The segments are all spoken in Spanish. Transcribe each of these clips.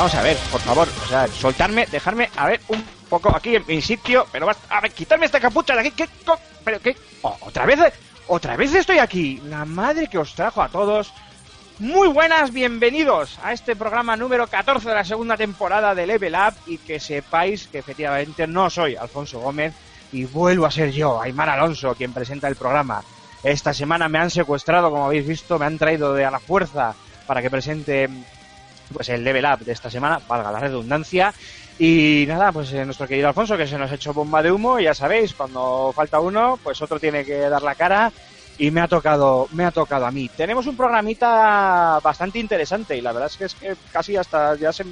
Vamos a ver, por favor, o sea, soltarme, dejarme, a ver, un poco aquí en mi sitio, pero basta, a ver, quitarme esta capucha de aquí, ¿qué? ¿Pero qué? Oh, ¿Otra vez? ¿Otra vez estoy aquí? La madre que os trajo a todos. Muy buenas, bienvenidos a este programa número 14 de la segunda temporada de Level Up y que sepáis que efectivamente no soy Alfonso Gómez y vuelvo a ser yo, Aymar Alonso, quien presenta el programa. Esta semana me han secuestrado, como habéis visto, me han traído de a la fuerza para que presente pues el level up de esta semana, valga la redundancia. Y nada, pues eh, nuestro querido Alfonso, que se nos ha hecho bomba de humo, ya sabéis, cuando falta uno, pues otro tiene que dar la cara. Y me ha tocado, me ha tocado a mí. Tenemos un programita bastante interesante, y la verdad es que es que casi hasta ya se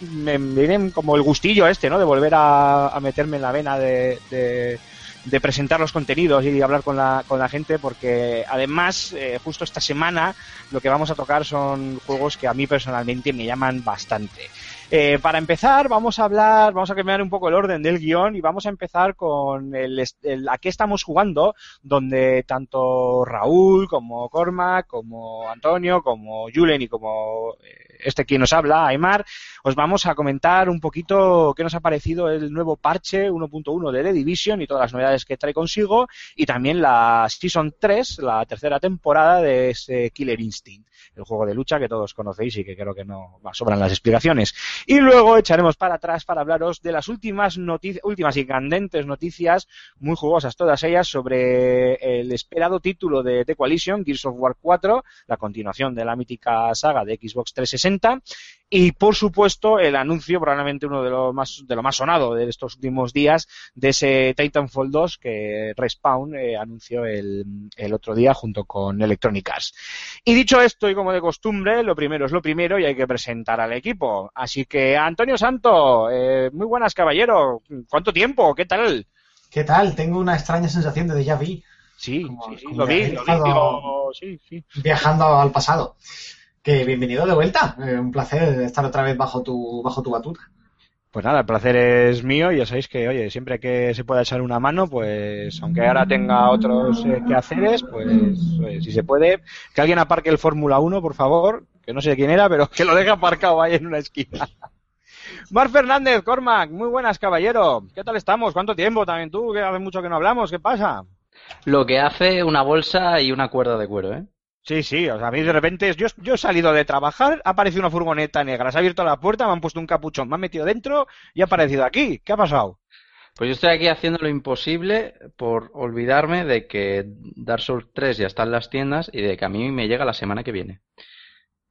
me viene como el gustillo este, ¿no? De volver a, meterme en la vena de, de presentar los contenidos y hablar con la, con la gente, porque además, eh, justo esta semana, lo que vamos a tocar son juegos que a mí personalmente me llaman bastante. Eh, para empezar, vamos a hablar, vamos a cambiar un poco el orden del guion y vamos a empezar con el, el a qué estamos jugando, donde tanto Raúl como Cormac, como Antonio, como Julen y como eh, este quien nos habla, Aymar, os vamos a comentar un poquito qué nos ha parecido el nuevo parche 1.1 de The Division y todas las novedades que trae consigo y también la Season 3, la tercera temporada de ese Killer Instinct, el juego de lucha que todos conocéis y que creo que no sobran las explicaciones. Y luego echaremos para atrás para hablaros de las últimas noticias, últimas y candentes noticias, muy jugosas todas ellas, sobre el esperado título de The Coalition, Gears of War 4, la continuación de la mítica saga de Xbox 360, y por supuesto el anuncio, probablemente uno de los más, de lo más sonado de estos últimos días, de ese Titanfall 2 que Respawn eh, anunció el, el otro día junto con Electronic Arts. Y dicho esto, y como de costumbre, lo primero es lo primero y hay que presentar al equipo. Así que, Antonio Santo, eh, muy buenas, caballero. ¿Cuánto tiempo? ¿Qué tal? ¿Qué tal? Tengo una extraña sensación de déjà vu, Sí, Como- sí, sí, como lo vi, lo vi, dejado- digo, sí, sí. viajando al pasado. Que bienvenido de vuelta. Eh, un placer estar otra vez bajo tu, bajo tu batuta. Pues nada, el placer es mío y ya sabéis que, oye, siempre que se pueda echar una mano, pues aunque ahora tenga otros eh, quehaceres, pues oye, si se puede, que alguien aparque el Fórmula 1, por favor, que no sé quién era, pero que lo deje aparcado ahí en una esquina. Mar Fernández, Cormac, muy buenas, caballero. ¿Qué tal estamos? ¿Cuánto tiempo también tú? Que hace mucho que no hablamos. ¿Qué pasa? Lo que hace una bolsa y una cuerda de cuero, ¿eh? Sí, sí, o sea, a mí de repente, yo, yo he salido de trabajar, ha aparecido una furgoneta negra, se ha abierto la puerta, me han puesto un capuchón, me han metido dentro y ha aparecido aquí. ¿Qué ha pasado? Pues yo estoy aquí haciendo lo imposible por olvidarme de que Dark Souls 3 ya está en las tiendas y de que a mí me llega la semana que viene.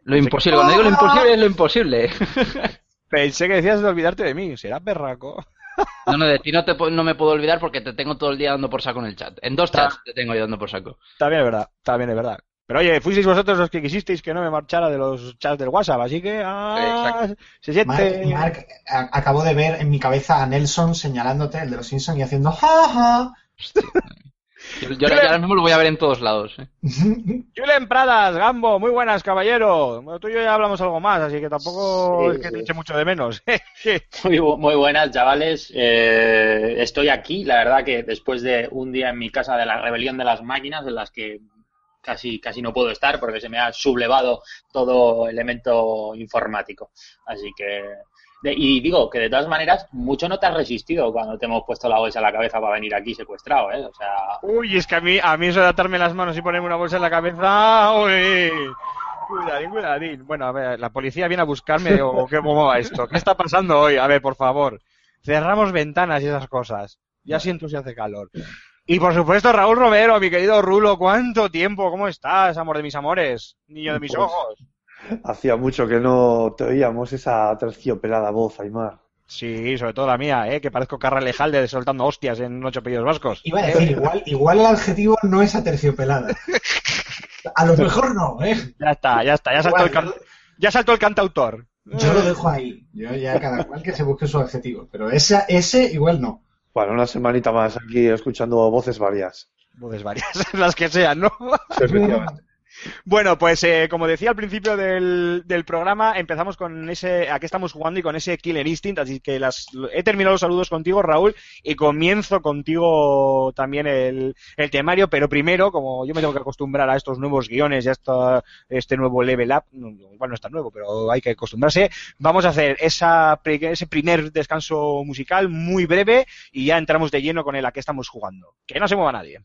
Lo que- imposible, cuando digo lo imposible es lo imposible. Pensé que decías de olvidarte de mí, será perraco. No, no, de ti no, te, no me puedo olvidar porque te tengo todo el día dando por saco en el chat. En dos chats te tengo yo dando por saco. También es verdad, también es verdad. Pero oye, fuisteis vosotros los que quisisteis que no me marchara de los chats del WhatsApp, así que ah, se Mark, siente. Mark, a- acabo de ver en mi cabeza a Nelson señalándote, el de los Simpsons, y haciendo ja, ja. Yo, yo ahora, yo ahora mismo lo voy a ver en todos lados. ¿eh? Julen Pradas, Gambo, muy buenas, caballero. Bueno, tú y yo ya hablamos algo más, así que tampoco Sí, es que te eche mucho de menos. Muy, bu- muy buenas, chavales. Eh, estoy aquí, la verdad que después de un día en mi casa de la rebelión de las máquinas, en las que casi, casi no puedo estar porque se me ha sublevado todo elemento informático. Así que... y digo que de todas maneras, mucho no te has resistido cuando te hemos puesto la bolsa en la cabeza para venir aquí secuestrado, ¿eh? O sea, Uy, es que a mí, a mí eso de atarme las manos y ponerme una bolsa en la cabeza, uy. Cuidadín, cuidadín. Bueno, a ver, la policía viene a buscarme o qué, cómo va esto. ¿Qué está pasando hoy? A ver, por favor. Cerramos ventanas y esas cosas. Ya siento si hace calor. Y por supuesto, Raúl Romero, mi querido Rulo, ¿cuánto tiempo? ¿Cómo estás, amor de mis amores? Niño de mis Pues- ojos. Hacía mucho que no te oíamos esa terciopelada voz, Aymar. Sí, sobre todo la mía, ¿eh? que parezco Carra Lejalde soltando hostias en ocho apellidos vascos. Iba a decir, igual, igual el adjetivo no es aterciopelada. A lo mejor no, ¿eh? Ya está, ya está, ya saltó, el, ya saltó el cantautor. Yo lo dejo ahí. Yo ya cada cual que se busque su adjetivo. Pero esa, ese igual no. Bueno, una semanita más aquí escuchando voces varias. Voces varias, las que sean, ¿no? Sí, efectivamente. Bueno, pues eh, como decía al principio del, programa, empezamos con ese, a qué estamos jugando y con ese Killer Instinct, así que las, he terminado los saludos contigo, Raúl, y comienzo contigo también el, el temario, pero primero, como yo me tengo que acostumbrar a estos nuevos guiones y a este nuevo level up, igual no es tan nuevo, pero hay que acostumbrarse, vamos a hacer esa, ese primer descanso musical muy breve y ya entramos de lleno con el a qué estamos jugando. Que no se mueva nadie.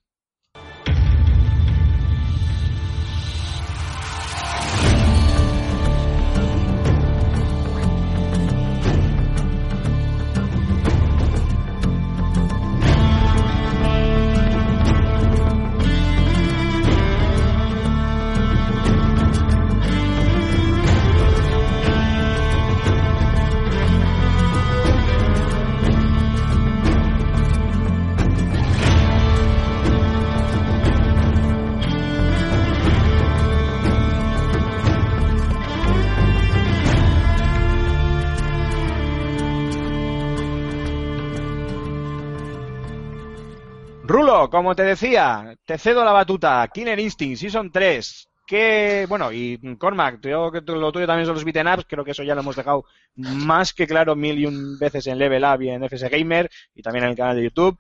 Rulo, como te decía, te cedo la batuta. Killer Instinct Season 3. Que, bueno, y Cormac, yo que lo tuyo también son los beaten ups, creo que eso ya lo hemos dejado más que claro mil y un veces en Level Up y en FS Gamer y también en el canal de YouTube.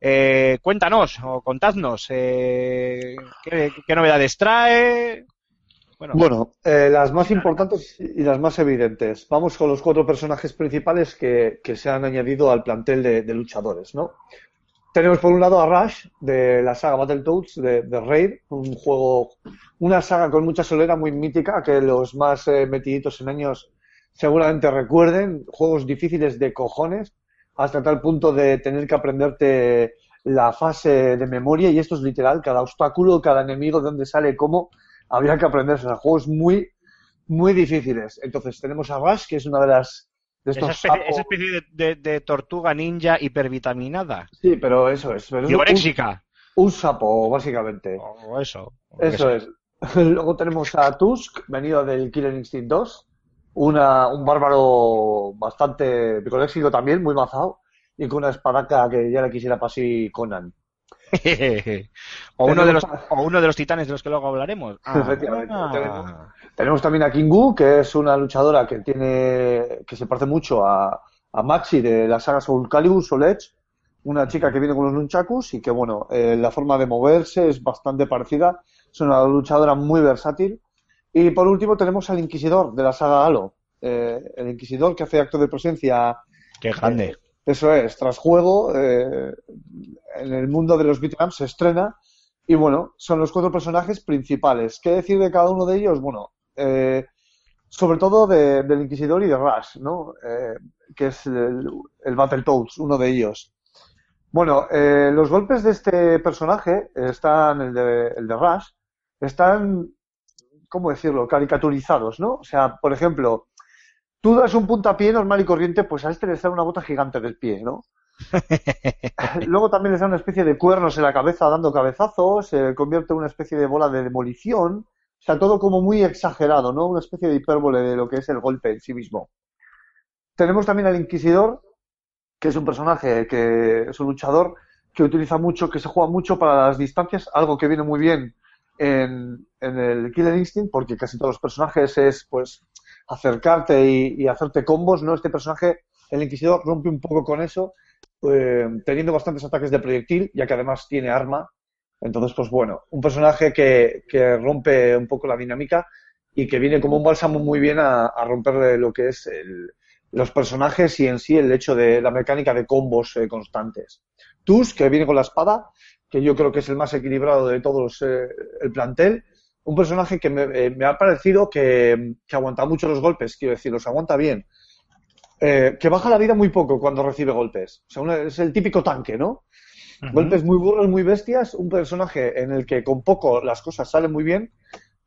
Eh, cuéntanos o contadnos eh, ¿qué, novedades trae. Bueno, eh, las más importantes y las más evidentes. Vamos con los cuatro personajes principales que, se han añadido al plantel de luchadores, ¿no? Tenemos por un lado a Rush de la saga Battletoads de, Raid, un juego, una saga con mucha solera, muy mítica, que los más eh, metiditos en años seguramente recuerden. Juegos difíciles de cojones, hasta tal punto de tener que aprenderte la fase de memoria, y esto es literal, cada obstáculo, cada enemigo, de dónde sale, cómo, habría que aprenderse. Juegos muy, muy difíciles. Entonces tenemos a Rush, que es una de las de esa especie, sapos- esa especie de, de- de tortuga ninja hipervitaminada. Sí, pero eso es. pero un, sapo, básicamente. O eso. o Eso es. Luego tenemos a Tusk, venido del Killer Instinct 2. Una, un bárbaro bastante picoléxico también, muy mazado. Y con una espadaca que ya le quisiera para sí Conan. o, uno de los, o uno de los titanes de los que luego hablaremos. Ah. Efectivamente, tenemos. Tenemos también a Kingu, que es una luchadora que tiene, que se parece mucho a, a Maxi de la saga Soul Calibur, Soul Edge, una chica que viene con los nunchakus y que, bueno, eh, la forma de moverse es bastante parecida. Es una luchadora muy versátil. Y por último tenemos al Inquisidor de la saga Halo. Eh, el Inquisidor que hace acto de presencia Qué grande. eso es, tras juego, eh, en el mundo de los beat'em se estrena y bueno, son los cuatro personajes principales. ¿Qué decir de cada uno de ellos? Bueno, eh, sobre todo de- del Inquisidor y de Rush, ¿no? Eh, que es el, el Battletoads, uno de ellos. Bueno, eh, los golpes de este personaje están, el de, el de Rush, están, ¿cómo decirlo?, caricaturizados, ¿no? O sea, por ejemplo, tú das un puntapié normal y corriente, pues a este le sale una gota gigante del pie, ¿no? Luego también les da una especie de cuernos en la cabeza dando cabezazos, se convierte en una especie de bola de demolición, o sea, todo como muy exagerado, ¿no? Una especie de hipérbole de lo que es el golpe en sí mismo. Tenemos también al Inquisidor, que es un personaje que es un luchador que utiliza mucho, que se juega mucho para las distancias, algo que viene muy bien en, el Killer Instinct, porque casi todos los personajes es, pues, acercarte y hacerte combos, ¿no? Este personaje, el Inquisidor, rompe un poco con eso, eh, teniendo bastantes ataques de proyectil, ya que además tiene arma. Entonces, pues bueno, un personaje que, que rompe un poco la dinámica y que viene como un bálsamo muy bien a, romper lo que es el- los personajes y en sí el hecho de la mecánica de combos eh, constantes. Tusk, que viene con la espada, que yo creo que es el más equilibrado de todos eh, el plantel. Un personaje que me, eh, me ha parecido que, que aguanta mucho los golpes, quiero decir, los aguanta bien. Eh, que baja la vida muy poco cuando recibe golpes. O sea, una- es el típico tanque, ¿no? Golpes muy burros, muy bestias, un personaje en el que con poco las cosas salen muy bien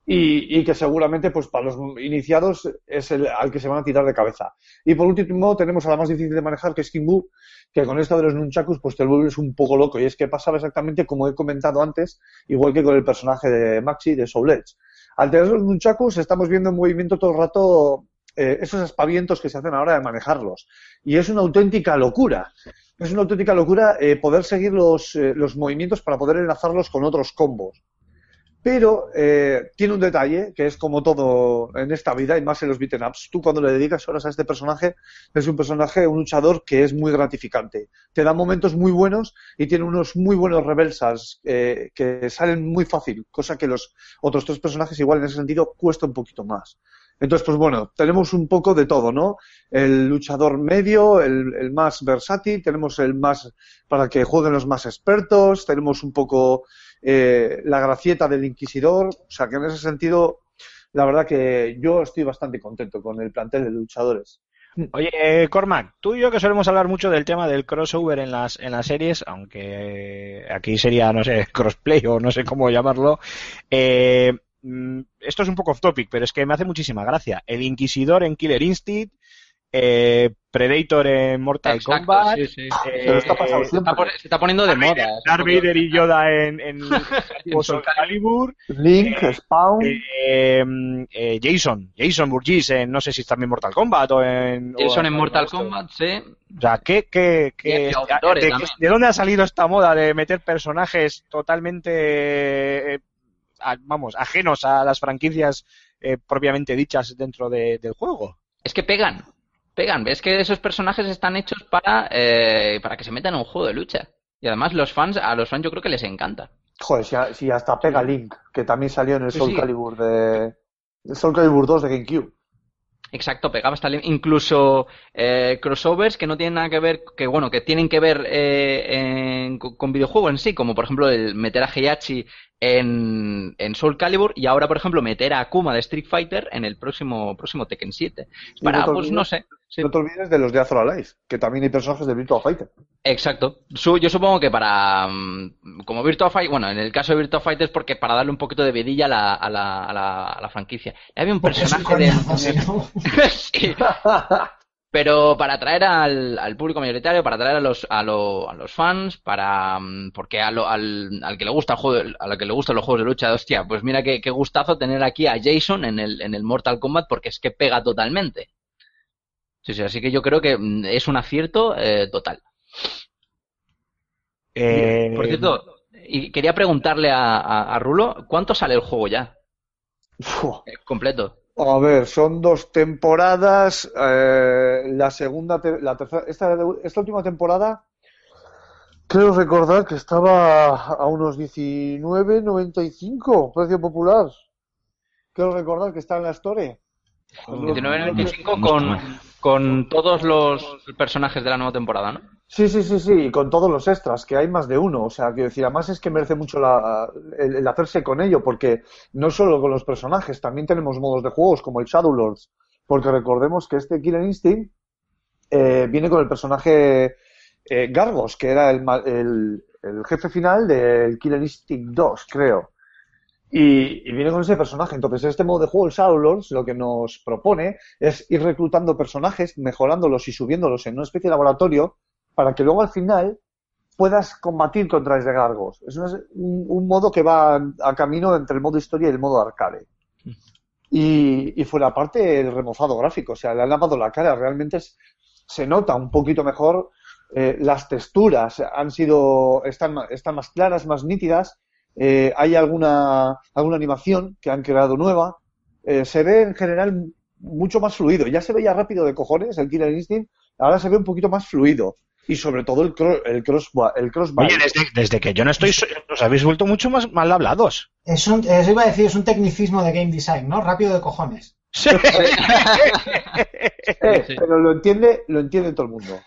y, y que seguramente pues para los iniciados es el al que se van a tirar de cabeza. Y por último tenemos a la más difícil de manejar que es Kimbu, que con esto de los nunchakus pues te vuelves un poco loco y es que pasaba exactamente como he comentado antes, igual que con el personaje de Maxi de Soul Edge. Al tener los nunchakus estamos viendo en movimiento todo el rato eh, esos aspavientos que se hacen ahora de manejarlos. Y es una auténtica locura. Es una auténtica locura eh, poder seguir los, eh, los movimientos para poder enlazarlos con otros combos. Pero tiene un detalle que es como todo en esta vida y más en los beaten ups. Tú cuando le dedicas horas a este personaje, es un personaje, un luchador que es muy gratificante. Te da momentos muy buenos y tiene unos muy buenos reversals eh, que salen muy fácil, cosa que los otros tres personajes igual en ese sentido cuesta un poquito más. Entonces, pues bueno, tenemos un poco de todo, ¿no? El luchador medio, el, el más versátil, tenemos el más para que jueguen los más expertos, tenemos un poco eh, la gracieta del inquisidor, o sea que en ese sentido, la verdad que yo estoy bastante contento con el plantel de luchadores. Oye, Cormac, tú y yo que solemos hablar mucho del tema del crossover en las, en las series, aunque aquí sería, no sé, crossplay o no sé cómo llamarlo, eh, esto es un poco off topic, pero es que me hace muchísima gracia. El Inquisidor en Killer Instinct, eh, Predator en Mortal Exacto, Kombat, sí, sí. eh, Pero está pasado Se está, siempre. pon- se está poniendo de moda. Darth Vader y Yoda en, en, en Soul Calibur, Link, Spawn, eh, eh, Jason, Jason Burgess en, no sé si también Mortal Kombat o en... o Jason en Mortal. Kombat, sí. O sea, ¿qué, qué, qué- de, dónde ha salido esta moda de meter personajes totalmente, eh, a- vamos, ajenos a las franquicias eh, propiamente dichas dentro de- del juego? Es que pegan. Pegan. Es que esos personajes están hechos para, eh, para que se metan en un juego de lucha. Y además los fans, a los fans yo creo que les encanta. joder, si, si hasta pega Link, que también salió en el Sí, Soul sí. Calibur de el Soul Calibur 2 de GameCube. Exacto, pegaba hasta incluso eh, crossovers que no tienen nada que ver, que bueno, que tienen que ver eh, en- con, con videojuegos en sí, como por ejemplo el meter a Heihachi en, en Soul Calibur y ahora por ejemplo meter a Akuma de Street Fighter en el próximo próximo Tekken 7. Y Para, no te pues no olvides- sé. sí. No te olvides de los de Azor Alive, que también hay personajes de Virtua Fighter. Exacto. Yo supongo que para. mm, Como Virtua Fighter. Bueno, en el caso de Virtua Fighter es porque para darle un poquito de vidilla a la, a la, a la, a la franquicia. Había un Porque personaje de. coñazo, no. Sí. Pero para atraer al, al público mayoritario, para atraer a los, a, lo- a los fans, para mm, porque a lo- al, al que le gusta el juego, a lo que le gustan los juegos de lucha, hostia, pues mira qué, qué gustazo tener aquí a Jason en el, en el Mortal Kombat porque es que pega totalmente. Sí, sí, así que yo creo que mm, es un acierto eh, total. Eh, Por cierto, y quería preguntarle a, a, a Rulo, ¿cuánto sale el juego ya? Uf. Eh, completo. A ver, son dos temporadas. eh, la segunda, la tercera, esta, última temporada, creo recordar que estaba a unos 19.95, precio popular. Creo recordar que está en la Store. 19.95 con, con todos los personajes de la nueva temporada, ¿no? Sí, sí, sí, sí, y con todos los extras, que hay más de uno. O sea, quiero decir, además es que merece mucho la, el, hacerse con ello, porque no solo con los personajes, también tenemos modos de juegos como el Shadow Lords. Porque recordemos que este Killer Instinct eh, viene con el personaje eh, Gargos, que era el, el jefe final del Killer Instinct 2, creo. Y, y viene con ese personaje. Entonces, este modo de juego, el Shadow Lords, lo que nos propone es ir reclutando personajes, mejorándolos y subiéndolos en una especie de laboratorio para que luego al final puedas combatir contra ese Gargos. Es un, un modo que va a camino entre el modo historia y el modo arcade. Y, y fuera parte el remozado gráfico, o sea, le han lavado la cara, realmente es- se nota un poquito mejor, eh, las texturas han sido, están, están más claras, más nítidas, eh, hay alguna, alguna animación que han creado nueva, eh, se ve en general mucho más fluido, ya se veía rápido de cojones el Killer Instinct, ahora se ve un poquito más fluido. Y sobre todo el, cro- el cross el crossbar. Oye, desde, desde que yo no estoy, os habéis vuelto mucho más mal hablados. Es un, eso iba a decir, es un tecnicismo de game design, ¿no? Rápido de cojones. Sí. Eh. Pero lo entiende, lo entiende todo el mundo.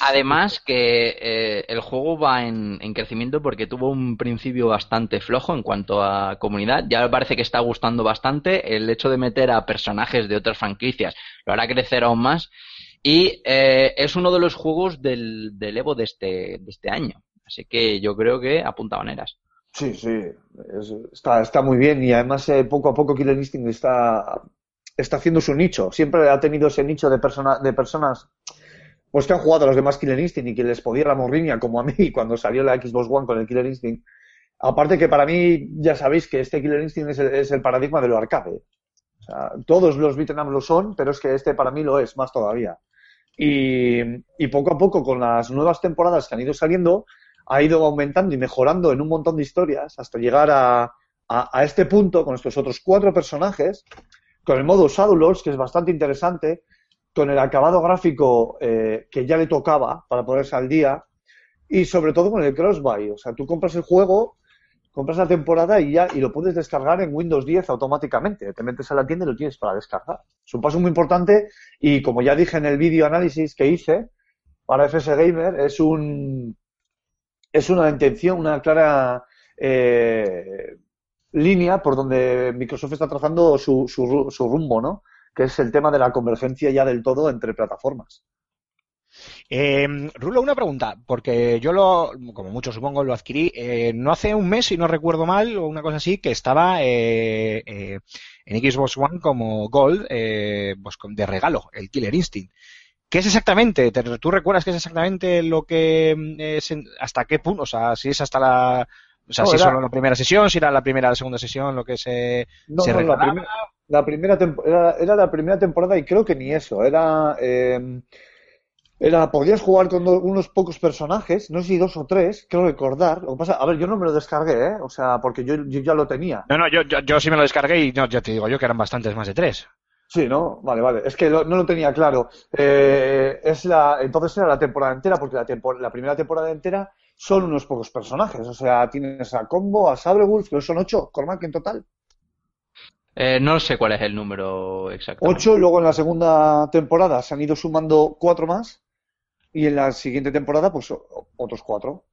Además que eh, el juego va en, en crecimiento porque tuvo un principio bastante flojo en cuanto a comunidad. Ya me parece que está gustando bastante. El hecho de meter a personajes de otras franquicias lo hará crecer aún más. Y eh, es uno de los juegos del, del Evo de este, de este año. Así que yo creo que apunta maneras. Sí, sí, es- está, está muy bien y además eh, poco a poco Killer Instinct está, está haciendo su nicho. Siempre ha tenido ese nicho de, persona, de personas pues que han jugado a los demás Killer Instinct y que les podía la morriña, como a mí cuando salió la Xbox One con el Killer Instinct. Aparte que para mí ya sabéis que este Killer Instinct es el, es el paradigma de lo arcade. Todos los beat'em lo son, pero es que este para mí lo es más todavía. Y, poco a poco con las nuevas temporadas que han ido saliendo, ha ido aumentando y mejorando en un montón de historias hasta llegar a este punto con estos otros cuatro personajes, con el modo Shadowlords, que es bastante interesante, con el acabado gráfico eh, que ya le tocaba para ponerse al día, y sobre todo con el crossbuy. O sea, tú compras el juego, compras la temporada y ya y lo puedes descargar en Windows 10 automáticamente. Te metes a la tienda y lo tienes para descargar. Es un paso muy importante y como ya dije en el vídeo análisis que hice para FS Gamer, es un es una intención, una clara eh, línea por donde Microsoft está trazando su, su, su rumbo, ¿no? Que es el tema de la convergencia ya del todo entre plataformas. Eh, Rulo, una pregunta, porque yo lo, como muchos supongo, lo adquirí eh, no hace un mes, si no recuerdo mal, o una cosa así, que estaba eh, eh, en Xbox One como Gold, eh, pues de regalo, el Killer Instinct. ¿Qué es exactamente? ¿Te- ¿Tú recuerdas qué es exactamente lo que mm, es, hasta qué punto? O sea, si es hasta la, o sea, No, si es era- solo la primera sesión, si era la primera o la segunda sesión, lo que se, No, se no, la, regalaba. primer- la primera era, era la primera temporada y creo que ni eso. Era, eh, era podías jugar con do- unos pocos personajes, no sé si dos o tres, creo recordar. Lo que pasa, a ver, yo no me lo descargué, ¿eh? O sea, porque yo, yo ya lo tenía. No, no, yo, yo, yo sí me lo descargué y no, ya te digo yo que eran bastantes más de tres. Sí, ¿no? Vale, vale. Es que lo- no lo tenía claro. Eh, es la, entonces era la temporada entera, porque la, tempo- la primera temporada entera son unos pocos personajes. O sea, tienes a Combo, a Sabregulf, que son ocho, Cormac en total. Eh, no sé cuál es el número exacto. Ocho, luego en la segunda temporada se han ido sumando cuatro más. Y en la siguiente temporada, pues otros cuatro.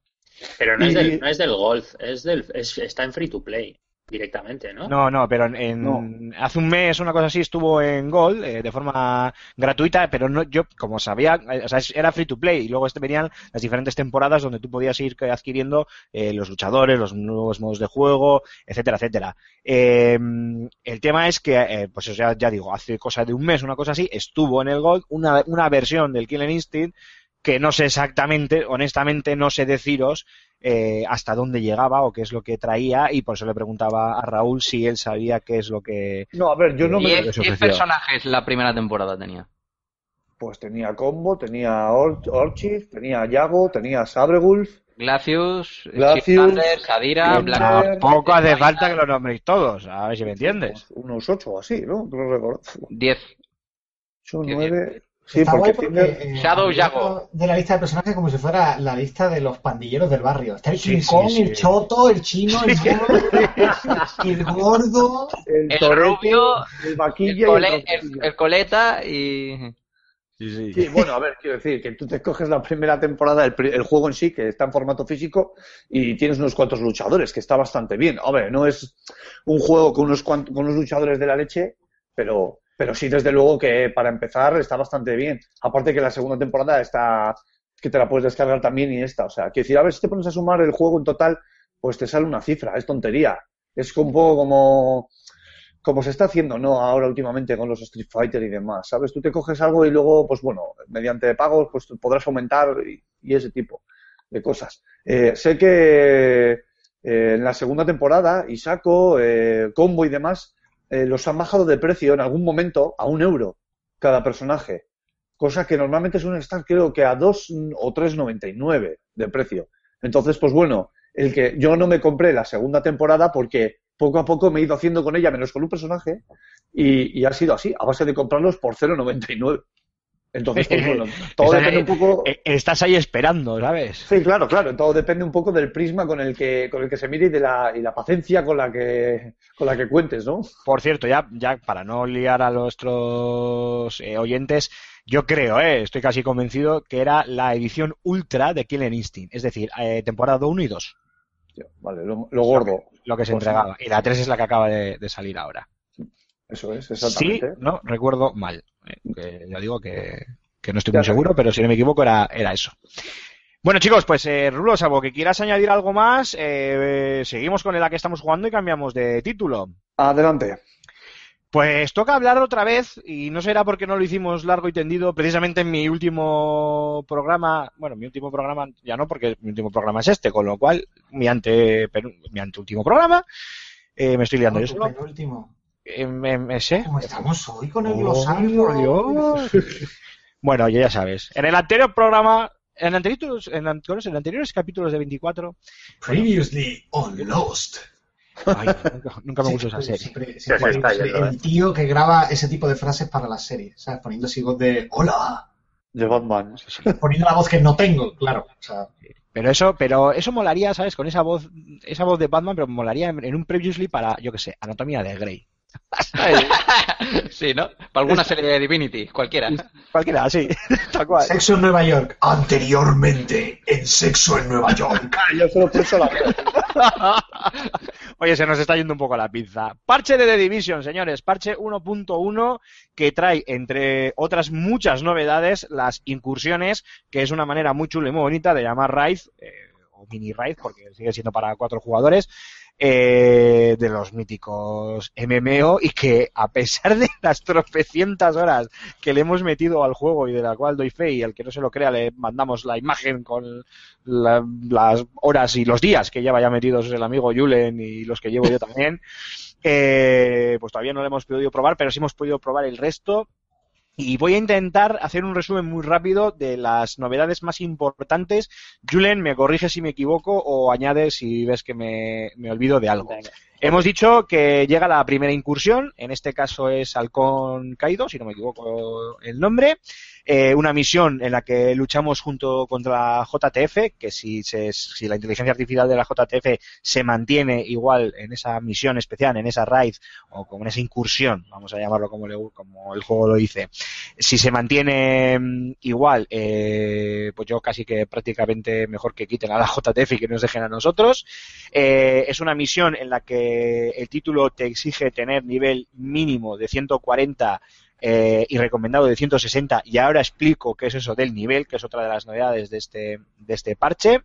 Pero no, es del, no es del golf, es del, es- está en free to play directamente, ¿no? No, no, pero en, hace un mes una cosa así estuvo en Gold eh, de forma gratuita, pero no yo como sabía, eh, o sea, era free to play y luego este venían las diferentes temporadas donde tú podías ir adquiriendo eh, los luchadores, los nuevos modos de juego, etcétera, etcétera. Eh, el tema es que, eh, pues ya, ya digo, hace cosa de un mes, una cosa así, estuvo en el Gold una, una versión del Killer Instinct que no sé exactamente, honestamente no sé deciros eh, hasta dónde llegaba o qué es lo que traía y por eso le preguntaba a Raúl si él sabía qué es lo que... No, a ver, yo no me. ¿Diez, diez ofreció. personajes la primera temporada tenía. Pues tenía Combo, tenía Or Orchid, tenía Yago, tenía Sabregulf. Glacius, Glacius, Sadira, Black Tampoco hace falta que lo nombréis todos, a ver si me entiendes. Unos ocho o así, ¿no? Creo recordar. 10. Ocho, Qué nueve. Sí, Está porque guay porque, Finger- eh, Shadow Yago. de la lista de personajes como si fuera la lista de los pandilleros del barrio. Está el Sí, King sí, Kong, sí. el Choto, el Chino, el Gordo, el Gordo. el, El Torete, rubio, el El, Vaquilla cole- y el el- Trocillo. el coleta y... Sí, bueno, a ver, quiero decir que tú te coges la primera temporada, el, juego en sí, que está en formato físico, y tienes unos cuantos luchadores, que está bastante bien. A ver, no es un juego con unos, cuant- con unos luchadores de la leche, pero, pero sí, desde luego que para empezar está bastante bien. Aparte que la segunda temporada está, que te la puedes descargar también y esta. O sea, quiero decir, a ver si te pones a sumar el juego en total, pues te sale una cifra, es tontería. Es un poco como, como se está haciendo, ¿no? Ahora últimamente con los Street Fighter y demás, ¿sabes? Tú te coges algo y luego, pues bueno, mediante pagos, pues podrás aumentar y, ese tipo de cosas. Eh, sé que eh, en la segunda temporada, Isako, eh, Combo y demás, eh, los han bajado de precio en algún momento a un euro cada personaje. Cosa que normalmente suelen estar, creo que a 2 o 3,99 de precio. Entonces, pues bueno, el que yo no me compré la segunda temporada porque poco a poco me he ido haciendo con ella, menos con un personaje, y, y ha sido así, a base de comprarlos por 0,99. Entonces, pues bueno, todo Estás depende ahí- un poco. eh, Estás ahí esperando, ¿sabes? Sí, claro, claro, todo depende un poco del prisma con el que, con el que se mire y de la, y la paciencia con la que, con la que cuentes, ¿no? Por cierto, ya, ya para no liar a nuestros eh, oyentes, yo creo, eh, estoy casi convencido que era la edición ultra de Killer Instinct, es decir, eh, temporada 1 y 2, Vale, lo, lo gordo. lo que se Pues entregaba. Y la 3 es la que acaba de, de salir ahora. Eso es, Sí, exactamente. no, recuerdo mal. eh, que ya digo que, que no estoy Ya muy seguro, pero si no me equivoco era, era eso. Bueno, chicos, pues eh, Rulo, salvo que quieras añadir algo más, eh, seguimos con la que estamos jugando y cambiamos de título. Adelante. Pues toca hablar otra vez, y no será porque no lo hicimos largo y tendido, precisamente en mi último programa, bueno, mi último programa ya no, porque mi último programa es este, con lo cual, mi ante, mi anteúltimo programa, eh, me estoy liando yo solo. penúltimo. Ese. ¿Cómo estamos hoy con el Oh, glosario? Dios. Bueno, ya sabes. En el anterior programa, en, anteriores, en, anteriores, en anteriores capítulos de 24, Previously on Lost. ay, nunca, nunca me gustó esa serie. siempre- se siempre está el- yendo, el tío que graba ese tipo de frases para las series, ¿sabes? Poniendo así voz de hola, De Batman. poniendo la voz que no tengo, claro. O sea, Pero eso, pero eso molaría, ¿sabes? Con esa voz, esa voz de Batman, pero molaría en, en un previously para, yo que sé, Anatomía de Grey. sí, ¿no? Para alguna serie de Divinity, cualquiera. Cualquiera, sí, tal cual. Sexo en Nueva York. Anteriormente, en Sexo en Nueva York. Yo solo pienso la Oye, se nos está yendo un poco la pizza. Parche de The Division, señores. Parche 1.1 que trae, entre otras muchas novedades, las incursiones, que es una manera muy chula y muy bonita de llamar Raid, eh, o mini Raid, porque sigue siendo para cuatro jugadores, eh, de los míticos MMO y que a pesar de las tropecientas horas que le hemos metido al juego y de la cual doy fe y al que no se lo crea le mandamos la imagen con la- las horas y los días que lleva ya metidos el amigo Julen y los que llevo yo también, eh, pues todavía no lo hemos podido probar, pero sí hemos podido probar el resto. Y voy a intentar hacer un resumen muy rápido de las novedades más importantes. Julen, me corrige si me equivoco o añade si ves que me, me olvido de algo. Hemos dicho que llega la primera incursión, en este caso es Halcón Caído, si no me equivoco el nombre, eh, una misión en la que luchamos junto contra la JTF, que si, se- la inteligencia artificial de la JTF se mantiene igual en esa misión especial, en esa raid, o como en esa incursión, vamos a llamarlo como, le- como el juego lo dice, si se mantiene mm, igual, eh, pues yo casi que prácticamente mejor que quiten a la JTF y que nos dejen a nosotros. Eh, es una misión en la que el título te exige tener nivel mínimo de 140 eh, y recomendado de 160 y ahora explico qué es eso del nivel, que es otra de las novedades de este, de este parche.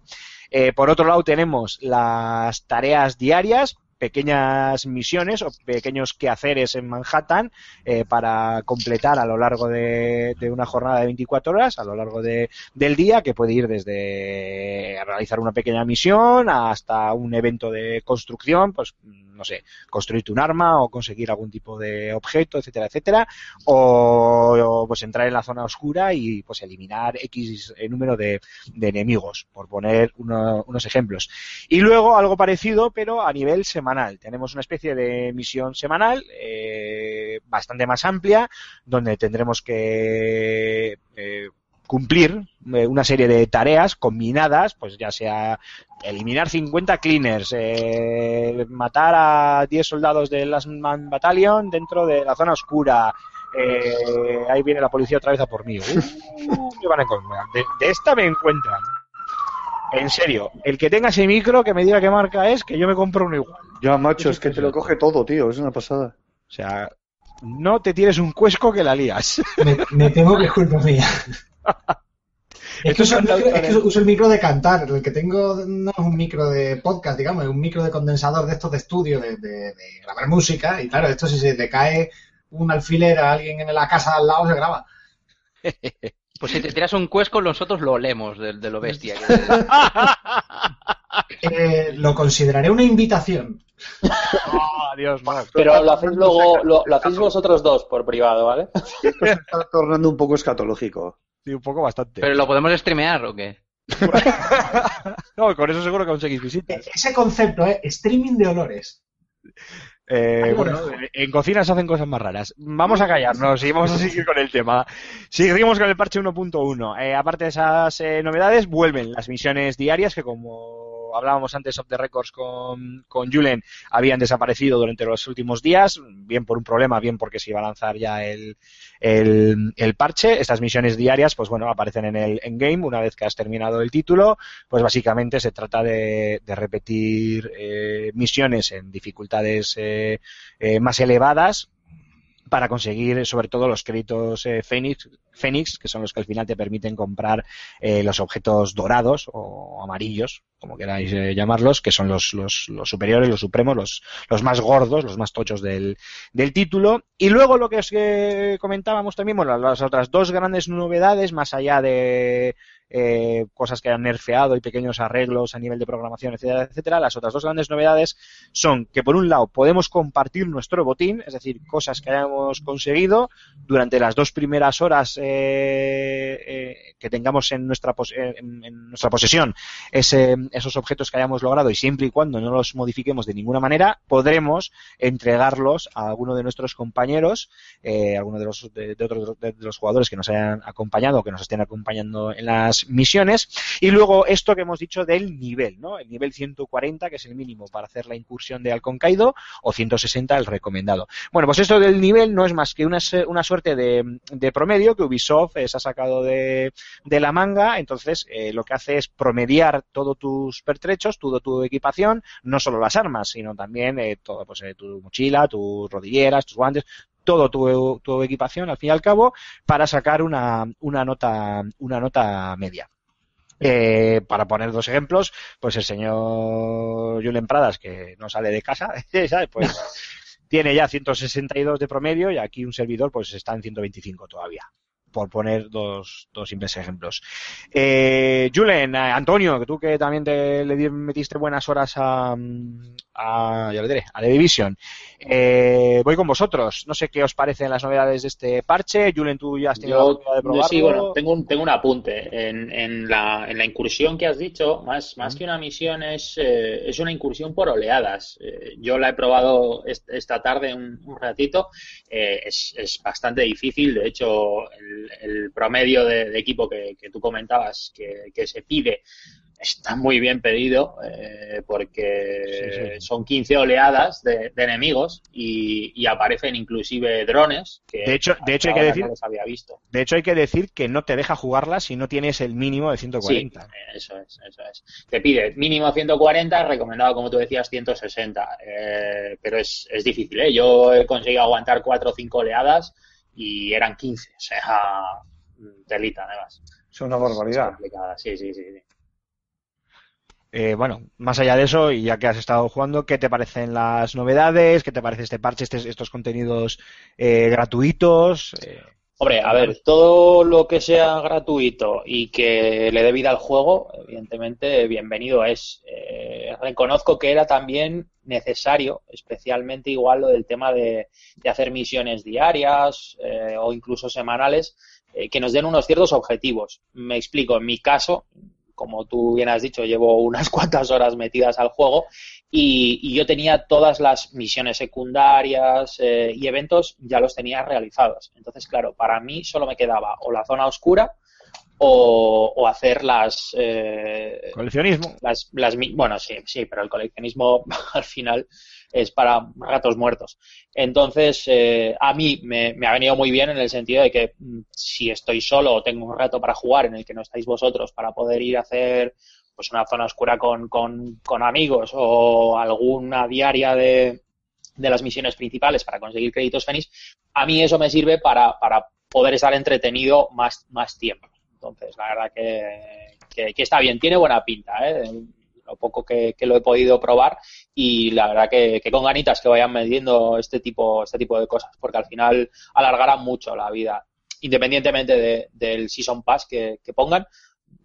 Eh, por otro lado tenemos las tareas diarias, pequeñas misiones o pequeños quehaceres en Manhattan eh, para completar a lo largo de, de una jornada de 24 horas, a lo largo de, del día, que puede ir desde realizar una pequeña misión hasta un evento de construcción, pues no sé, construirte un arma o conseguir algún tipo de objeto, etcétera, etcétera, o, pues entrar en la zona oscura y pues eliminar X número de, de enemigos, por poner uno- unos ejemplos. Y luego algo parecido, pero a nivel semanal. Tenemos una especie de misión semanal eh, bastante más amplia, donde tendremos que eh, cumplir eh, una serie de tareas combinadas, pues ya sea eliminar 50 cleaners, eh, matar a 10 soldados del Last Man Battalion dentro de la zona oscura. eh, ahí viene la policía otra vez a por mí. Uh, me van a encontrar. De, de esta me encuentran. En serio, el que tenga ese micro que me diga qué marca es, que yo me compro uno igual. Ya, macho, es que te lo coge todo, tío. Es una pasada. O sea, no te tires un cuesco que la lías. Me, me temo que es culpa mía. Es que, Esto uso el es micro, es que uso el micro de cantar. El que tengo no es un micro de podcast, digamos, es un micro de condensador de estos de estudio, de, de- de grabar música. Y claro, esto si se le cae un alfiler a alguien en la casa al lado, se graba. Pues si te tiras un cuesco, nosotros lo olemos de, de lo bestia. Eh, lo consideraré una invitación. Adiós, no. Pero lo hacéis luego, lo, lo hacéis vosotros dos por privado, ¿vale? Esto se está tornando un poco escatológico. Sí, un poco bastante. ¿Pero lo podemos streamear o qué? No, con eso seguro que conseguís visitas. Ese concepto, ¿eh? Streaming de olores. Eh, bueno, dejo. en cocina se hacen cosas más raras. Vamos a callarnos y vamos a seguir con el tema. Seguimos con el parche 1.1. Eh, aparte de esas eh, novedades, vuelven las misiones diarias que como hablábamos antes of the records con, con Julen, habían desaparecido durante los últimos días, bien por un problema, bien porque se iba a lanzar ya el, el, el parche. Estas misiones diarias, pues bueno, aparecen en el endgame una vez que has terminado el título. Pues básicamente se trata de, de repetir eh, misiones en dificultades eh, eh, más elevadas para conseguir sobre todo los créditos eh, Phoenix, que son los que al final te permiten comprar eh, los objetos dorados o amarillos, como queráis eh, llamarlos, que son los, los, los superiores, los supremos, los, los más gordos, los más tochos del, del título. Y luego lo que os eh, comentábamos también, bueno, las otras dos grandes novedades, más allá de eh, cosas que han nerfeado y pequeños arreglos a nivel de programación, etcétera, etcétera. Las otras dos grandes novedades son que, por un lado, podemos compartir nuestro botín, es decir, cosas que hayamos conseguido durante las dos primeras horas eh, eh, que tengamos en nuestra, pos- en, en nuestra posesión ese, esos objetos que hayamos logrado y siempre y cuando no los modifiquemos de ninguna manera, podremos entregarlos a alguno de nuestros compañeros, eh, alguno de los, de, de otros de, de los jugadores que nos hayan acompañado o que nos estén acompañando en las misiones. Y luego esto que hemos dicho del nivel, ¿no? El nivel 140, que es el mínimo para hacer la incursión de Halcón Kaido, o 160 el recomendado. Bueno, pues esto del nivel no es más que una, una suerte de, de promedio que Ubisoft eh, se ha sacado de, de la manga, entonces eh, lo que hace es promediar todos tus pertrechos, toda tu equipación, no solo las armas, sino también eh, todo, pues, eh, tu mochila, tus rodilleras, tus guantes, todo tu, tu equipación al fin y al cabo para sacar una, una nota una nota media. Eh, para poner dos ejemplos, pues el señor Julen Pradas, que no sale de casa, ¿sabes? Pues tiene ya 162 de promedio y aquí un servidor pues está en 125 todavía. Por poner dos, dos simples ejemplos. Eh, Julen, eh, Antonio, que tú que también te le metiste buenas horas a, a, ya lo diré, a The Division. Eh, voy con vosotros. No sé qué os parecen las novedades de este parche. Julen, tú ya has tenido la Yo, oportunidad de yo probarlo. sí, bueno, tengo un, tengo un apunte. En, en la, en la incursión que has dicho, más, más que una misión, es, eh, es una incursión por oleadas. Eh, yo la he probado est- esta tarde un, un ratito. Es, es bastante difícil. De hecho, el, el promedio de, de equipo que, que tú comentabas que, que se pide está muy bien pedido eh, porque Sí, sí. son 15 oleadas de, de enemigos y, y aparecen inclusive drones que De hecho- de hecho hay que decir- no los había visto. De hecho, hay que decir que no te deja jugarla si no tienes el mínimo de 140. Sí, eso es, eso es. Te pide mínimo 140, recomendado, como tú decías, 160. Eh, pero es, es difícil, ¿eh? Yo he conseguido aguantar 4 o 5 oleadas y eran 15. O sea, telita, además. Es una Es barbaridad. complicada, sí, sí, sí. sí. Eh, bueno, más allá de eso, y ya que has estado jugando, ¿qué te parecen las novedades? ¿Qué te parece este parche, estes- estos contenidos eh, gratuitos? Eh, Hombre, a ver, todo lo que sea gratuito y que le dé vida al juego, evidentemente, bienvenido es. Eh, reconozco que era también necesario, especialmente igual lo del tema de, de hacer misiones diarias eh, o incluso semanales, eh, que nos den unos ciertos objetivos. Me explico, en mi caso, como tú bien has dicho, llevo unas cuantas horas metidas al juego y, y yo tenía todas las misiones secundarias eh, y eventos ya los tenía realizados. Entonces, claro, para mí solo me quedaba o la zona oscura o, o hacer las, eh, coleccionismo. las, las bueno, sí, sí, pero el coleccionismo al final es para ratos muertos. Entonces, eh, a mí me, ha venido muy bien en el sentido de que mm, si estoy solo o tengo un rato para jugar en el que no estáis vosotros para poder ir a hacer pues una zona oscura con, con, con amigos o alguna diaria de, de las misiones principales para conseguir créditos Fénix, a mí eso me sirve para, para poder estar entretenido más, más tiempo. Entonces, la verdad que, que, que está bien, tiene buena pinta, ¿eh? Lo poco que, que lo he podido probar y la verdad que, que con ganitas que vayan metiendo este tipo, este tipo de cosas, porque al final alargará mucho la vida, independientemente de- del Season Pass que, que pongan,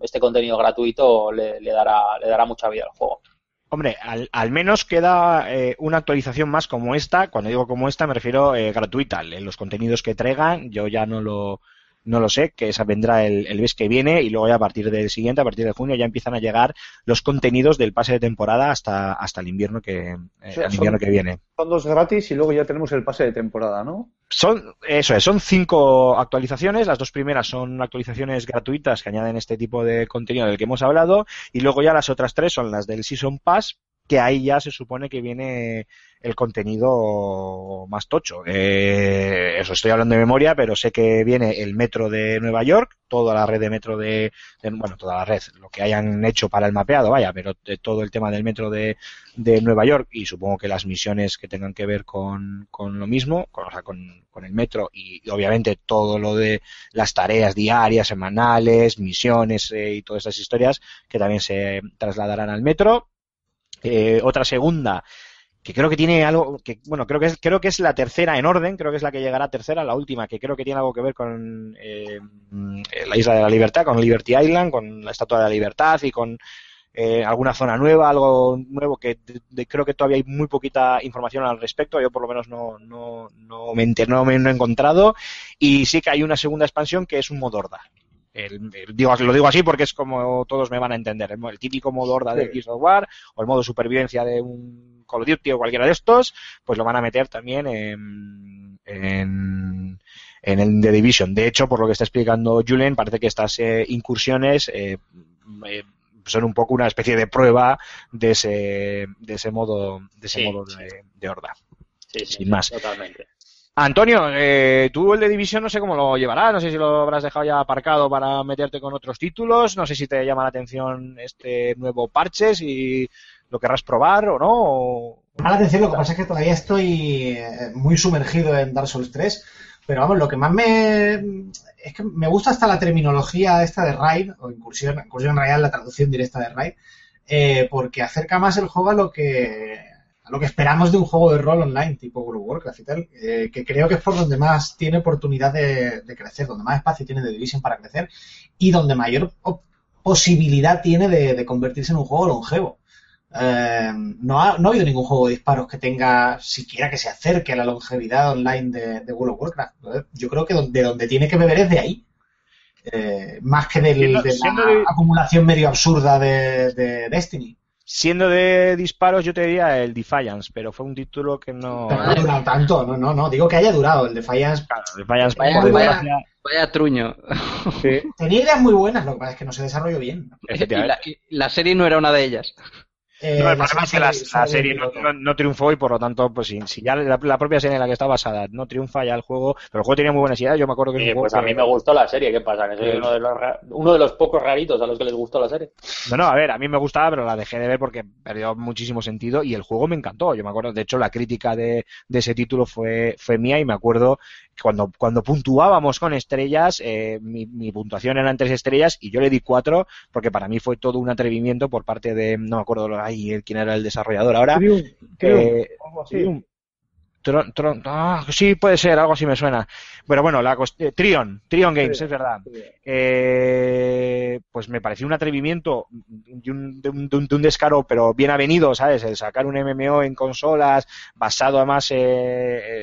este contenido gratuito le, dará, le dará mucha vida al juego. Hombre, al, al menos queda eh, una actualización más como esta. Cuando digo como esta me refiero eh, gratuita. Los contenidos que traigan yo ya no lo, no lo sé, que esa vendrá el, el mes que viene y luego ya a partir del siguiente, a partir de junio, ya empiezan a llegar los contenidos del pase de temporada hasta, hasta el invierno que, eh, O sea, el invierno son- que viene. Son dos gratis y luego ya tenemos el pase de temporada, ¿no? Son, eso es, son cinco actualizaciones. Las dos primeras son actualizaciones gratuitas que añaden este tipo de contenido del que hemos hablado. Y luego ya las otras tres son las del Season Pass, que ahí ya se supone que viene el contenido más tocho. Eh, eso estoy hablando de memoria, pero sé que viene el metro de Nueva York, toda la red de metro de, bueno, toda la red, lo que hayan hecho para el mapeado, vaya, pero de todo el tema del metro de, de Nueva York y supongo que las misiones que tengan que ver con, con lo mismo, con, o sea, con, con el metro y, obviamente todo lo de las tareas diarias, semanales, misiones eh, y todas estas historias que también se trasladarán al metro. Eh, otra segunda que creo que tiene algo que bueno creo que es creo que es la tercera en orden creo que es la que llegará tercera la última que creo que tiene algo que ver con eh, la isla de la libertad con Liberty Island con la estatua de la libertad y con eh, alguna zona nueva algo nuevo que creo que todavía hay muy poquita información al respecto yo por lo menos no no no me enter- no me he encontrado. Y sí que hay una segunda expansión que es un modo horda el- el- digo, lo digo así porque es como todos me van a entender. El, el típico modo horda de. Gears of War o el modo supervivencia de un Call of Duty o cualquiera de estos, pues lo van a meter también en, en, en el The Division. De hecho, por lo que está explicando Julen, parece que estas eh, incursiones eh, eh, son un poco una especie de prueba de ese, de ese modo, de ese Sí, modo sí. de, de horda. Sí, sí, Sin más. Totalmente. Antonio, eh, tú el de División no sé cómo lo llevarás, no sé si lo habrás dejado ya aparcado para meterte con otros títulos, no sé si te llama la atención este nuevo parche, si lo querrás probar o no. Me llama la atención, lo que pasa es que todavía estoy eh, muy sumergido en Dark Souls 3, pero vamos, lo que más me... es que me gusta hasta la terminología esta de raid, o incursión, incursión real, la traducción directa de raid, eh, porque acerca más el juego a lo que a lo que esperamos de un juego de rol online tipo World of Warcraft y tal, eh, que creo que es por donde más tiene oportunidad de, de crecer, donde más espacio tiene de Division para crecer y donde mayor posibilidad tiene de, de convertirse en un juego longevo. Eh, no, ha, no ha habido ningún juego de disparos que tenga siquiera que se acerque a la longevidad online de, de World of Warcraft. Yo creo que donde, donde tiene que beber es de ahí. Eh, más que del- Siendo- de la siendo de- acumulación medio absurda de, de Destiny. Siendo de disparos, yo te diría el Defiance, pero fue un título que no. Pero no ha durado tanto, no, no, no, digo que haya durado. El Defiance Claro, Defiance, Vaya- por vaya- Vaya truño. Sí. tenía ideas muy buenas, lo que pasa es que no se desarrolló bien. Y efectivamente. la, y la serie no era una de ellas. Eh, No, el problema es que la, serie- la serie no, no- no triunfó y por lo tanto, pues si, si ya la, la propia serie en la que está basada no triunfa ya el juego, pero el juego tenía muy buenas ideas, yo me acuerdo que Sí, juego pues a mí me gustó la serie, ¿qué pasa? Que soy Sí. uno de, los, uno de los pocos raritos a los que les gustó la serie. No, no, a ver, a mí me gustaba, pero la dejé de ver porque perdió muchísimo sentido y el juego me encantó. Yo me acuerdo, de hecho, la crítica de, de ese título fue, fue mía y me acuerdo cuando, cuando puntuábamos con estrellas, eh, mi, mi puntuación eran tres estrellas y yo le di cuatro porque para mí fue todo un atrevimiento por parte de, no me acuerdo ahí, quién era el desarrollador ahora. Eh. Tron- Tron- ah, sí, puede ser, algo así me suena. Pero bueno, la eh, Trion, Trion Games, Sí. es verdad. Sí. Eh, pues me pareció un atrevimiento de un, de un- de un- de un descaro, pero bien avenido, ¿sabes? El sacar un MMO en consolas basado además eh,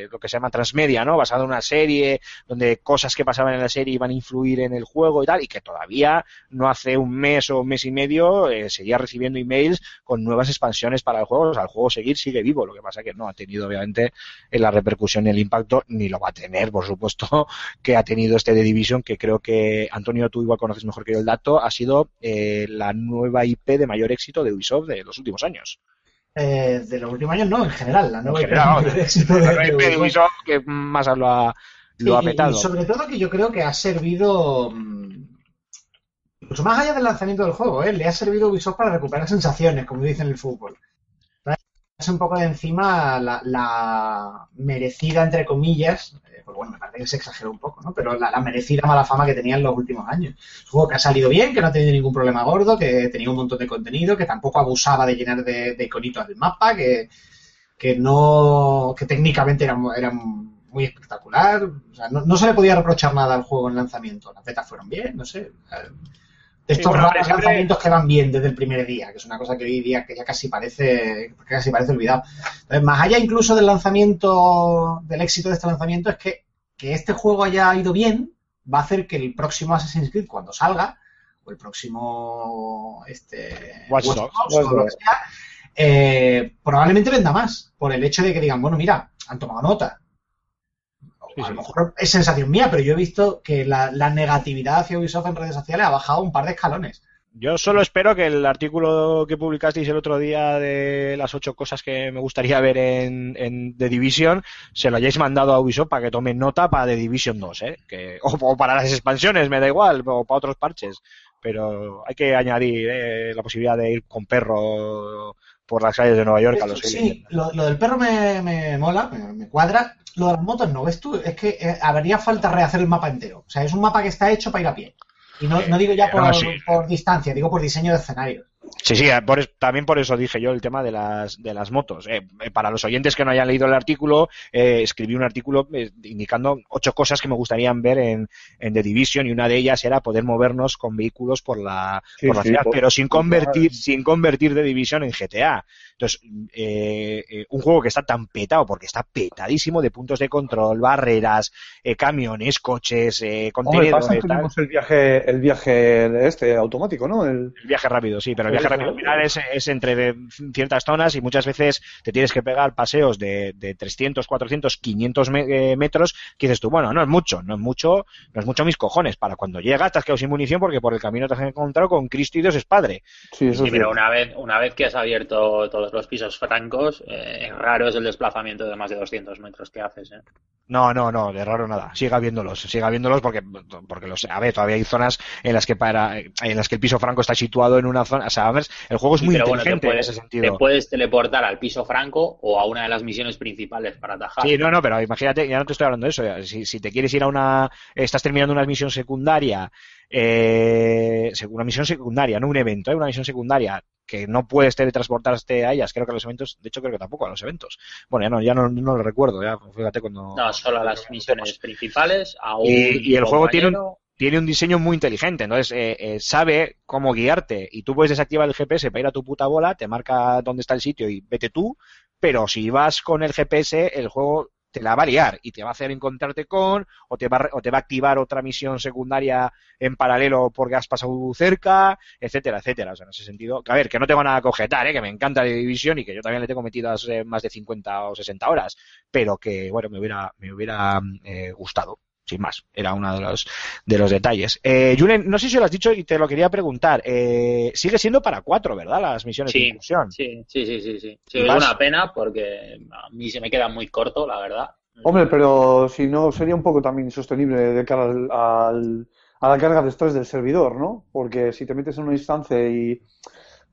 eh, lo que se llama transmedia, ¿no? Basado en una serie donde cosas que pasaban en la serie iban a influir en el juego y tal, y que todavía no hace un mes o un mes y medio eh, seguía recibiendo emails con nuevas expansiones para el juego. O sea, el juego seguir sigue vivo, lo que pasa que no ha tenido obviamente en la repercusión y el impacto, ni lo va a tener, por supuesto, que ha tenido este The Division, que creo que, Antonio, tú igual conoces mejor que yo el dato, ha sido eh, la nueva IP de mayor éxito de Ubisoft de los últimos años. Eh, de los últimos años no, en general. La nueva IP de éxito Ubisoft. Que más lo ha, lo ha y- petado. Y sobre todo que yo creo que ha servido, mm, incluso más allá del lanzamiento del juego, ¿eh? le ha servido Ubisoft para recuperar sensaciones, como dicen en el fútbol. Un poco de encima la, la merecida, entre comillas, eh, porque bueno, me parece que se exageró un poco, ¿no? Pero la, merecida mala fama que tenía en los últimos años. Un juego que ha salido bien, que no ha tenido ningún problema gordo, que tenía un montón de contenido, que tampoco abusaba de llenar de, de iconitos el mapa, que, que no, que técnicamente era, era muy espectacular. O sea, no, no se le podía reprochar nada al juego en lanzamiento. Las betas fueron bien, no sé. De estos bueno, raros siempre- lanzamientos que van bien desde el primer día, que es una cosa que hoy día que ya casi parece, que casi parece olvidado. Entonces, más allá incluso del lanzamiento, del éxito de este lanzamiento, es que, que este juego haya ido bien, va a hacer que el próximo Assassin's Creed, cuando salga, o el próximo este, Watch Watch Dogs. Dogs, o lo que sea, eh, probablemente venda más, por el hecho de que digan, bueno, mira, han tomado nota. Sí, a lo mejor es sensación mía, pero yo he visto que la, la negatividad hacia Ubisoft en redes sociales ha bajado un par de escalones. Yo solo espero que el artículo que publicasteis el otro día de las ocho cosas que me gustaría ver en, en The Division se lo hayáis mandado a Ubisoft para que tomen nota para The Division 2, ¿eh? Que, o, o para las expansiones, me da igual, o para otros parches. Pero hay que añadir eh, la posibilidad de ir con perro por las calles de Nueva York a los Sí, lo, lo del perro me, me mola, me, me cuadra. Lo de las motos no, ves tú, es que eh, habría falta rehacer el mapa entero. O sea, es un mapa que está hecho para ir a pie. Y no, no digo ya por, no, sí. por distancia, digo por diseño de escenario. Sí, sí, eh, por es- también por eso dije yo el tema de las, de las motos. Eh, eh, para los oyentes que no hayan leído el artículo, eh, escribí un artículo eh, indicando ocho cosas que me gustarían ver en, en The Division y una de ellas era poder movernos con vehículos por la, Sí, por la sí, ciudad, por- pero sin por- convertir, sin convertir The Division en GTA. Entonces, eh, eh, un juego que está tan petado, porque está petadísimo de puntos de control, barreras, eh, camiones, coches, eh, Hombre, contenedores, tal. tenemos el viaje, el viaje este automático, ¿no? El, El viaje rápido, sí, pero el Sí, viaje sí, rápido al sí. final es, es entre ciertas zonas y muchas veces te tienes que pegar paseos de, de 300, 400, 500 me- eh, metros que dices tú, bueno, no es mucho, no es mucho, no es mucho mis cojones. Para cuando llegas te has quedado sin munición porque por el camino te has encontrado con Cristo y Dios es padre. sí, eso Sí, es pero una vez, una vez que has abierto todos los pisos francos, eh, raro es el desplazamiento de más de 200 metros que haces. ¿eh? No, no, no, de raro nada. Siga viéndolos, siga viéndolos porque, porque los, a ver, todavía hay zonas en las que para, en las que el piso franco está situado en una zona, o sea, a ver, el juego es Sí, muy bueno, te inteligente en puedes, ese te sentido. puedes teleportar al piso franco o a una de las misiones principales para atajar. Sí, no, no, pero imagínate, ya no te estoy hablando de eso. ya, Si, si te quieres ir a una, estás terminando una misión secundaria, eh, una misión secundaria, no un evento, ¿eh? una misión secundaria que no puedes teletransportarte a ellas, creo que a los eventos, de hecho creo que tampoco a los eventos. Bueno, ya no, ya no, no lo recuerdo, ya, fíjate cuando... No, solo a las misiones principales, a un Y, y el juego tiene un, tiene un diseño muy inteligente, entonces eh, eh, sabe cómo guiarte y tú puedes desactivar el GPS para ir a tu puta bola, te marca dónde está el sitio y vete tú, pero si vas con el GPS el juego te la va a liar y te va a hacer encontrarte con o te va o te va a activar otra misión secundaria en paralelo porque has pasado cerca, etcétera, etcétera. O sea, en ese sentido, que a ver, que no tengo nada que objetar, ¿eh? que me encanta de división y que yo también le tengo metidas eh, más de 50 o 60 horas, pero que, bueno, me hubiera, me hubiera eh, gustado sin más. Era uno de los, de los detalles. Eh, Julen, no sé si lo has dicho y te lo quería preguntar. Eh, sigue siendo para cuatro, ¿verdad? Las misiones de Sí, incursión. sí, sí, sí, sí, sí. Sí, ¿Y es una pena porque a mí se me queda muy corto, la verdad. Hombre, pero si no, sería un poco también insostenible de cara al, al- a la carga de estrés del servidor, ¿no? Porque si te metes en una instancia y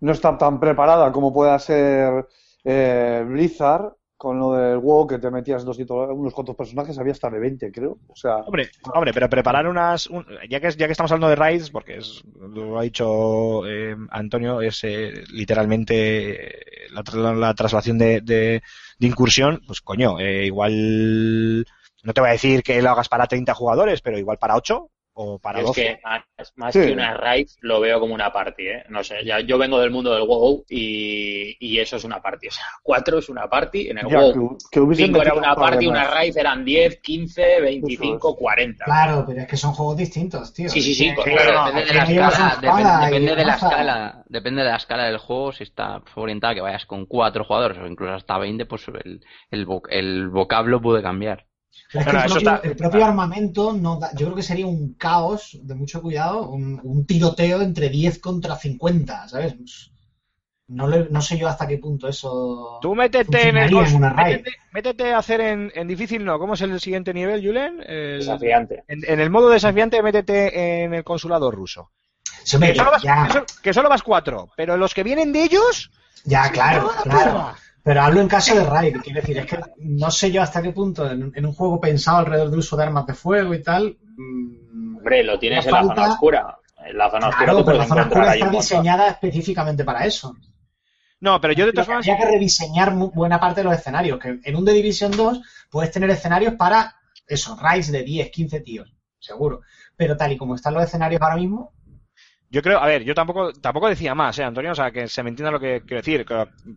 no está tan preparada como pueda ser eh, Blizzard, con lo del WoW que te metías 200, unos cuantos personajes, había hasta de 20, creo. O sea, Hombre, hombre, pero preparar unas, un- ya que ya que estamos hablando de raids, porque es, lo ha dicho eh, Antonio, es eh, literalmente eh, la traslación de, de, de incursión, pues coño, eh, igual no te voy a decir que lo hagas para 30 jugadores, pero igual para 8 o para es 12. que más, más Sí. que una raid lo veo como una party, ¿eh? No sé, ya, yo vengo del mundo del WoW y, y eso es una party. O sea, cuatro es una party. En el ya, WoW, que, que cinco era una party, una raid eran 10, 15, 25, Eso 40. Claro, pero es que son juegos distintos, tío. Sí, sí, sí, Es pues Claro, claro, depende de la escala, depende, de la escala, depende de la escala del juego, si está orientada a que vayas con cuatro jugadores o incluso hasta 20, pues el, el, el vocablo puede cambiar. Pero es No, que no, el, propio, está- el propio armamento, no da- yo creo que sería un caos de mucho cuidado, un, un tiroteo entre 10 contra 50, ¿sabes? No, le- no sé yo hasta qué punto eso Tú métete en el en una raid. métete, métete a hacer en, en difícil, no. ¿Cómo es el siguiente nivel, Julen? El- Desafiante. en, en el modo desafiante, métete en el consulado ruso. Hombre, Que solo, vas, ya, que solo- que solo vas cuatro, pero los que vienen de ellos. ya, claro, ¡Toda la claro. Pero hablo en caso de raid, quiero decir, es que no sé yo hasta qué punto en, en un juego pensado alrededor del uso de armas de fuego y tal. mm, Hombre, lo tienes en la zona oscura. En la zona oscura Claro, pero puedes la zona oscura ahí está diseñada específicamente para eso. No, pero yo de todas formas. Habría que rediseñar buena parte de los escenarios. Que en un The Division 2 puedes tener escenarios para eso, raids de 10, 15 tíos, seguro. Pero tal y como están los escenarios ahora mismo, Yo creo, a ver, yo tampoco, tampoco decía más, ¿eh, Antonio? O sea, que se me entienda lo que quiero decir.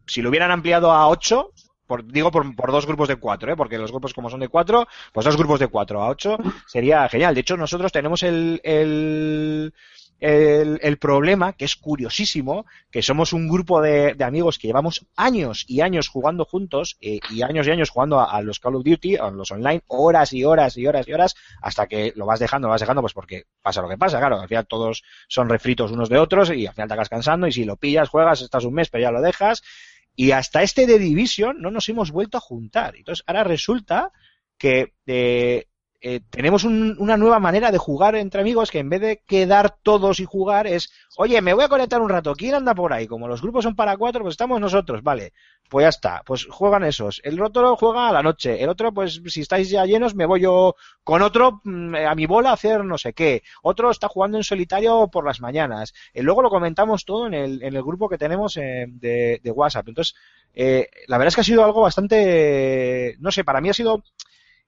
si lo hubieran ampliado a 8, por, digo por, por dos grupos de 4, ¿eh? Porque los grupos como son de 4, pues dos grupos de 4 a 8 sería genial. De hecho, nosotros tenemos el, el, el, problema, que es curiosísimo, que somos un grupo de, de amigos que llevamos años y años jugando juntos eh, y años y años jugando a, a los Call of Duty, a los online, horas y horas y horas y horas, hasta que lo vas dejando, lo vas dejando, pues porque pasa lo que pasa, claro, al final todos son refritos unos de otros y al final te acabas cansando y si lo pillas, juegas, estás un mes, pero ya lo dejas. Y hasta este de Division no nos hemos vuelto a juntar. Entonces ahora resulta que eh, eh, tenemos un- una nueva manera de jugar entre amigos que en vez de quedar todos y jugar es, oye, me voy a conectar un rato, ¿quién anda por ahí? Como los grupos son para cuatro, pues estamos nosotros, vale, pues ya está, pues juegan esos. El otro juega a la noche, el otro, pues si estáis ya llenos, me voy yo con otro mm, a mi bola a hacer no sé qué. Otro está jugando en solitario por las mañanas. Eh, luego lo comentamos todo en el, en el grupo que tenemos eh, de, de WhatsApp. Entonces, eh, la verdad es que ha sido algo bastante, no sé, para mí ha sido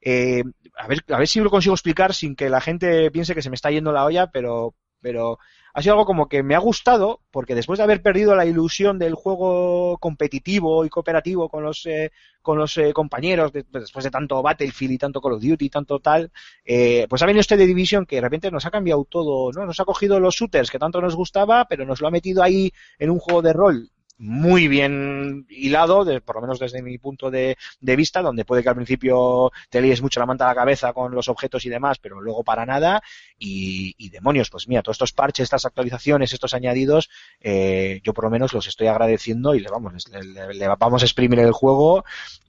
eh, a ver, a ver si lo consigo explicar sin que la gente piense que se me está yendo la olla, pero, pero ha sido algo como que me ha gustado, porque después de haber perdido la ilusión del juego competitivo y cooperativo con los, eh, con los eh, compañeros, de- después de tanto Battlefield y tanto Call of Duty y tanto tal, eh, pues ha venido este de Division que de repente nos ha cambiado todo, ¿no? Nos ha cogido los shooters que tanto nos gustaba, pero nos lo ha metido ahí en un juego de rol muy bien hilado, por lo menos desde mi punto de, de vista, donde puede que al principio te líes mucho la manta a la cabeza con los objetos y demás, pero luego para nada. Y, demonios, pues mira, todos estos parches, estas actualizaciones, estos añadidos, eh, yo por lo menos los estoy agradeciendo y le vamos, le, vamos a exprimir el juego.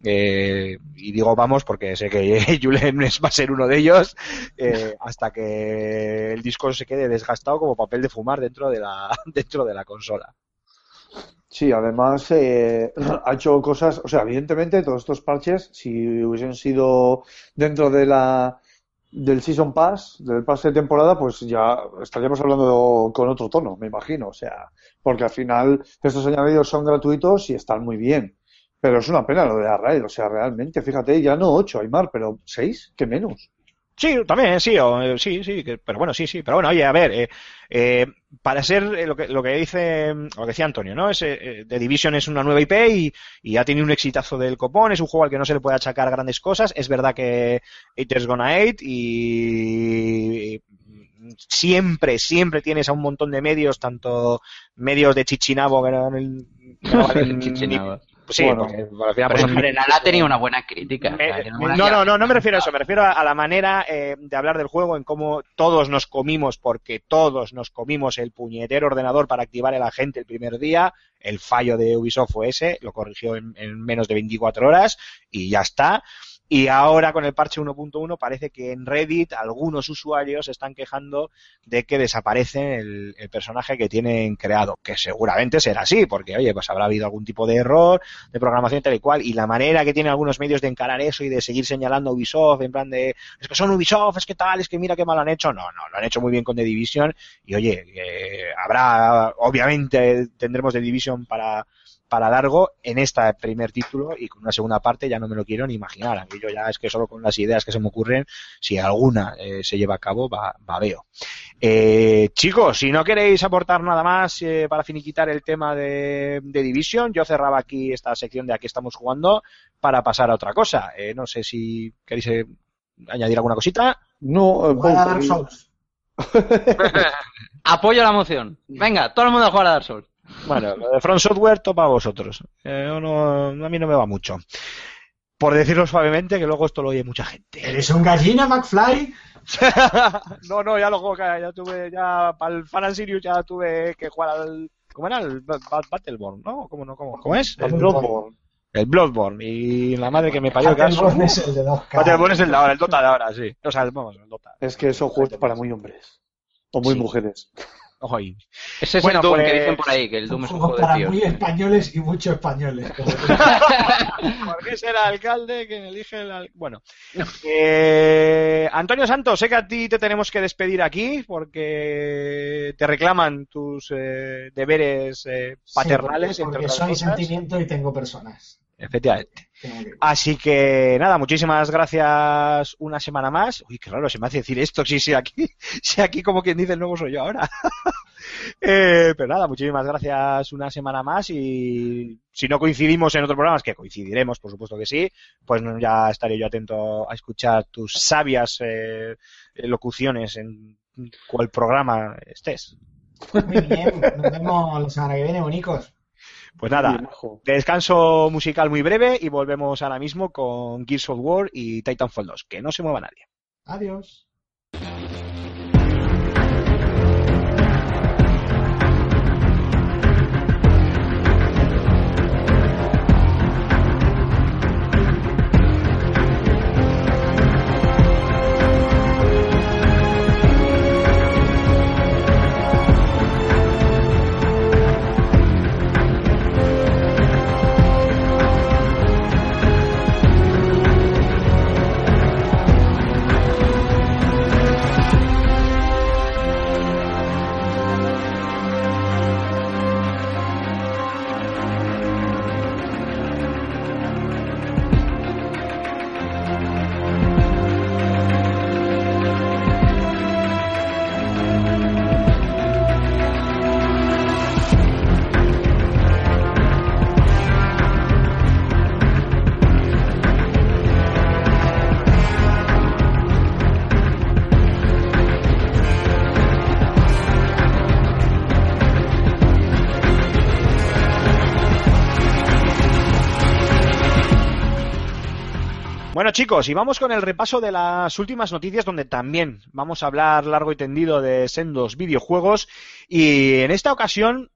eh, y digo vamos porque sé que Julen va a ser uno de ellos eh, hasta que el disco se quede desgastado como papel de fumar dentro de la, dentro de la consola. Sí, además eh, ha hecho cosas, o sea, evidentemente todos estos parches, si hubiesen sido dentro de la del Season Pass, del pase de temporada, pues ya estaríamos hablando con otro tono, me imagino, o sea, porque al final estos añadidos son gratuitos y están muy bien. Pero es una pena lo de Arraid, o sea, realmente, fíjate, ya no ocho, Aymar, pero seis, que menos. Sí, también, sí, o, eh, sí, sí, que- pero bueno, sí, sí, pero bueno, oye, a ver, eh, eh, para ser eh, lo que, lo que dice, mm, lo que decía Antonio, ¿no? Es, eh, eh, The Division es una nueva IP y, y ha tenido un exitazo del copón, es un juego al que no se le puede achacar grandes cosas, es verdad que Haters Gonna Hate y, y siempre, siempre tienes a un montón de medios, tanto medios de Chichinabo que no, que no valen ni- Chichinabo. Pues sí, Bueno. Pero pues, en son- general ha tenido una buena crítica. o sea, buena no, no, no, no me refiero a eso, me refiero a, a la manera eh, de hablar del juego, en cómo todos nos comimos, porque todos nos comimos el puñetero ordenador para activar el agente el primer día, el fallo de Ubisoft fue ese, lo corrigió en, en menos de 24 horas y ya está. Y ahora con el parche 1.1 parece que en Reddit algunos usuarios están quejando de que desaparece el, el personaje que tienen creado, que seguramente será así, porque oye, pues habrá habido algún tipo de error de programación tal y cual, y la manera que tienen algunos medios de encarar eso y de seguir señalando Ubisoft, en plan de, es que son Ubisoft, es que tal, es que mira qué mal han hecho, no, no, lo han hecho muy bien con The Division, y oye, eh, habrá, obviamente tendremos The Division para, para largo en este primer título y con una segunda parte ya no me lo quiero ni imaginar. A mí yo ya es que solo con las ideas que se me ocurren, si alguna eh, se lleva a cabo, va, va veo. Eh, chicos, si no queréis aportar nada más eh, para finiquitar el tema de, de Division, yo cerraba aquí esta sección de aquí estamos jugando para pasar a otra cosa. Eh, no sé si queréis eh, añadir alguna cosita. No, Jugar a Paul, Dark Souls. Apoyo la moción. Venga, todo el mundo a jugar a Dark Souls. Bueno, lo de Front Software topa a vosotros. Eh, no, a mí no me va mucho. Por decirlo suavemente, que luego esto lo oye mucha gente. ¿Eres un gallina, McFly? no, no, ya lo juego, ya, ya tuve, ya para el Fan and Sirius ya tuve que jugar al. ¿Cómo era? El Ba- Ba- Battleborn, ¿no? ¿Cómo, no? ¿Cómo, cómo es? el Bloodborne. el Bloodborne. Y la madre que me parió que Battleborn es el de dos caras. Battleborn es el de ahora, el Dota de ahora, sí. O sea, el- vamos, el Dota. Es que son juegos para muy hombres. O muy Sí. mujeres. Ojo ahí. Ese es Bueno, el Doom pues- que dicen por ahí, que el Doom es un juego de para tíos. muy españoles y muchos españoles. Porque es el alcalde quien elige el al- Bueno. Eh, Antonio Santos, sé que a ti te tenemos que despedir aquí porque te reclaman tus eh, deberes eh, paternales, Sí, entre porque otras soy cosas. sentimiento y tengo personas. Efectivamente. Así que nada, muchísimas gracias una semana más. Uy, qué raro se me hace decir esto, si, si aquí, si aquí como quien dice el nuevo soy yo ahora. Eh, pero nada, muchísimas gracias una semana más y si no coincidimos en otros programas, que coincidiremos, por supuesto que sí, pues ya estaré yo atento a escuchar tus sabias eh, locuciones en cual programa estés. Muy bien, nos vemos la semana que viene, bonicos. Pues nada, descanso musical muy breve y volvemos ahora mismo con Gears of War y Titanfall 2. Que no se mueva nadie. Adiós. Chicos, y vamos con el repaso de las últimas noticias donde también vamos a hablar largo y tendido de sendos videojuegos y en esta ocasión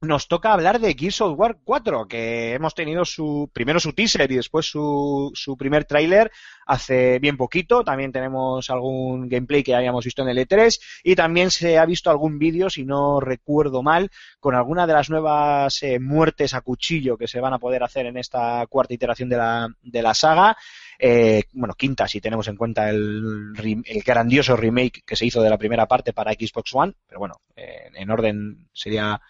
nos toca hablar de Gears of War 4, que hemos tenido su primero su teaser y después su, su primer tráiler hace bien poquito. También tenemos algún gameplay que habíamos visto en el E3 y también se ha visto algún vídeo, si no recuerdo mal, con alguna de las nuevas eh, muertes a cuchillo que se van a poder hacer en esta cuarta iteración de la, de la saga. Eh, bueno, quinta si tenemos en cuenta el, el grandioso remake que se hizo de la primera parte para Xbox One, pero bueno, eh, en orden sería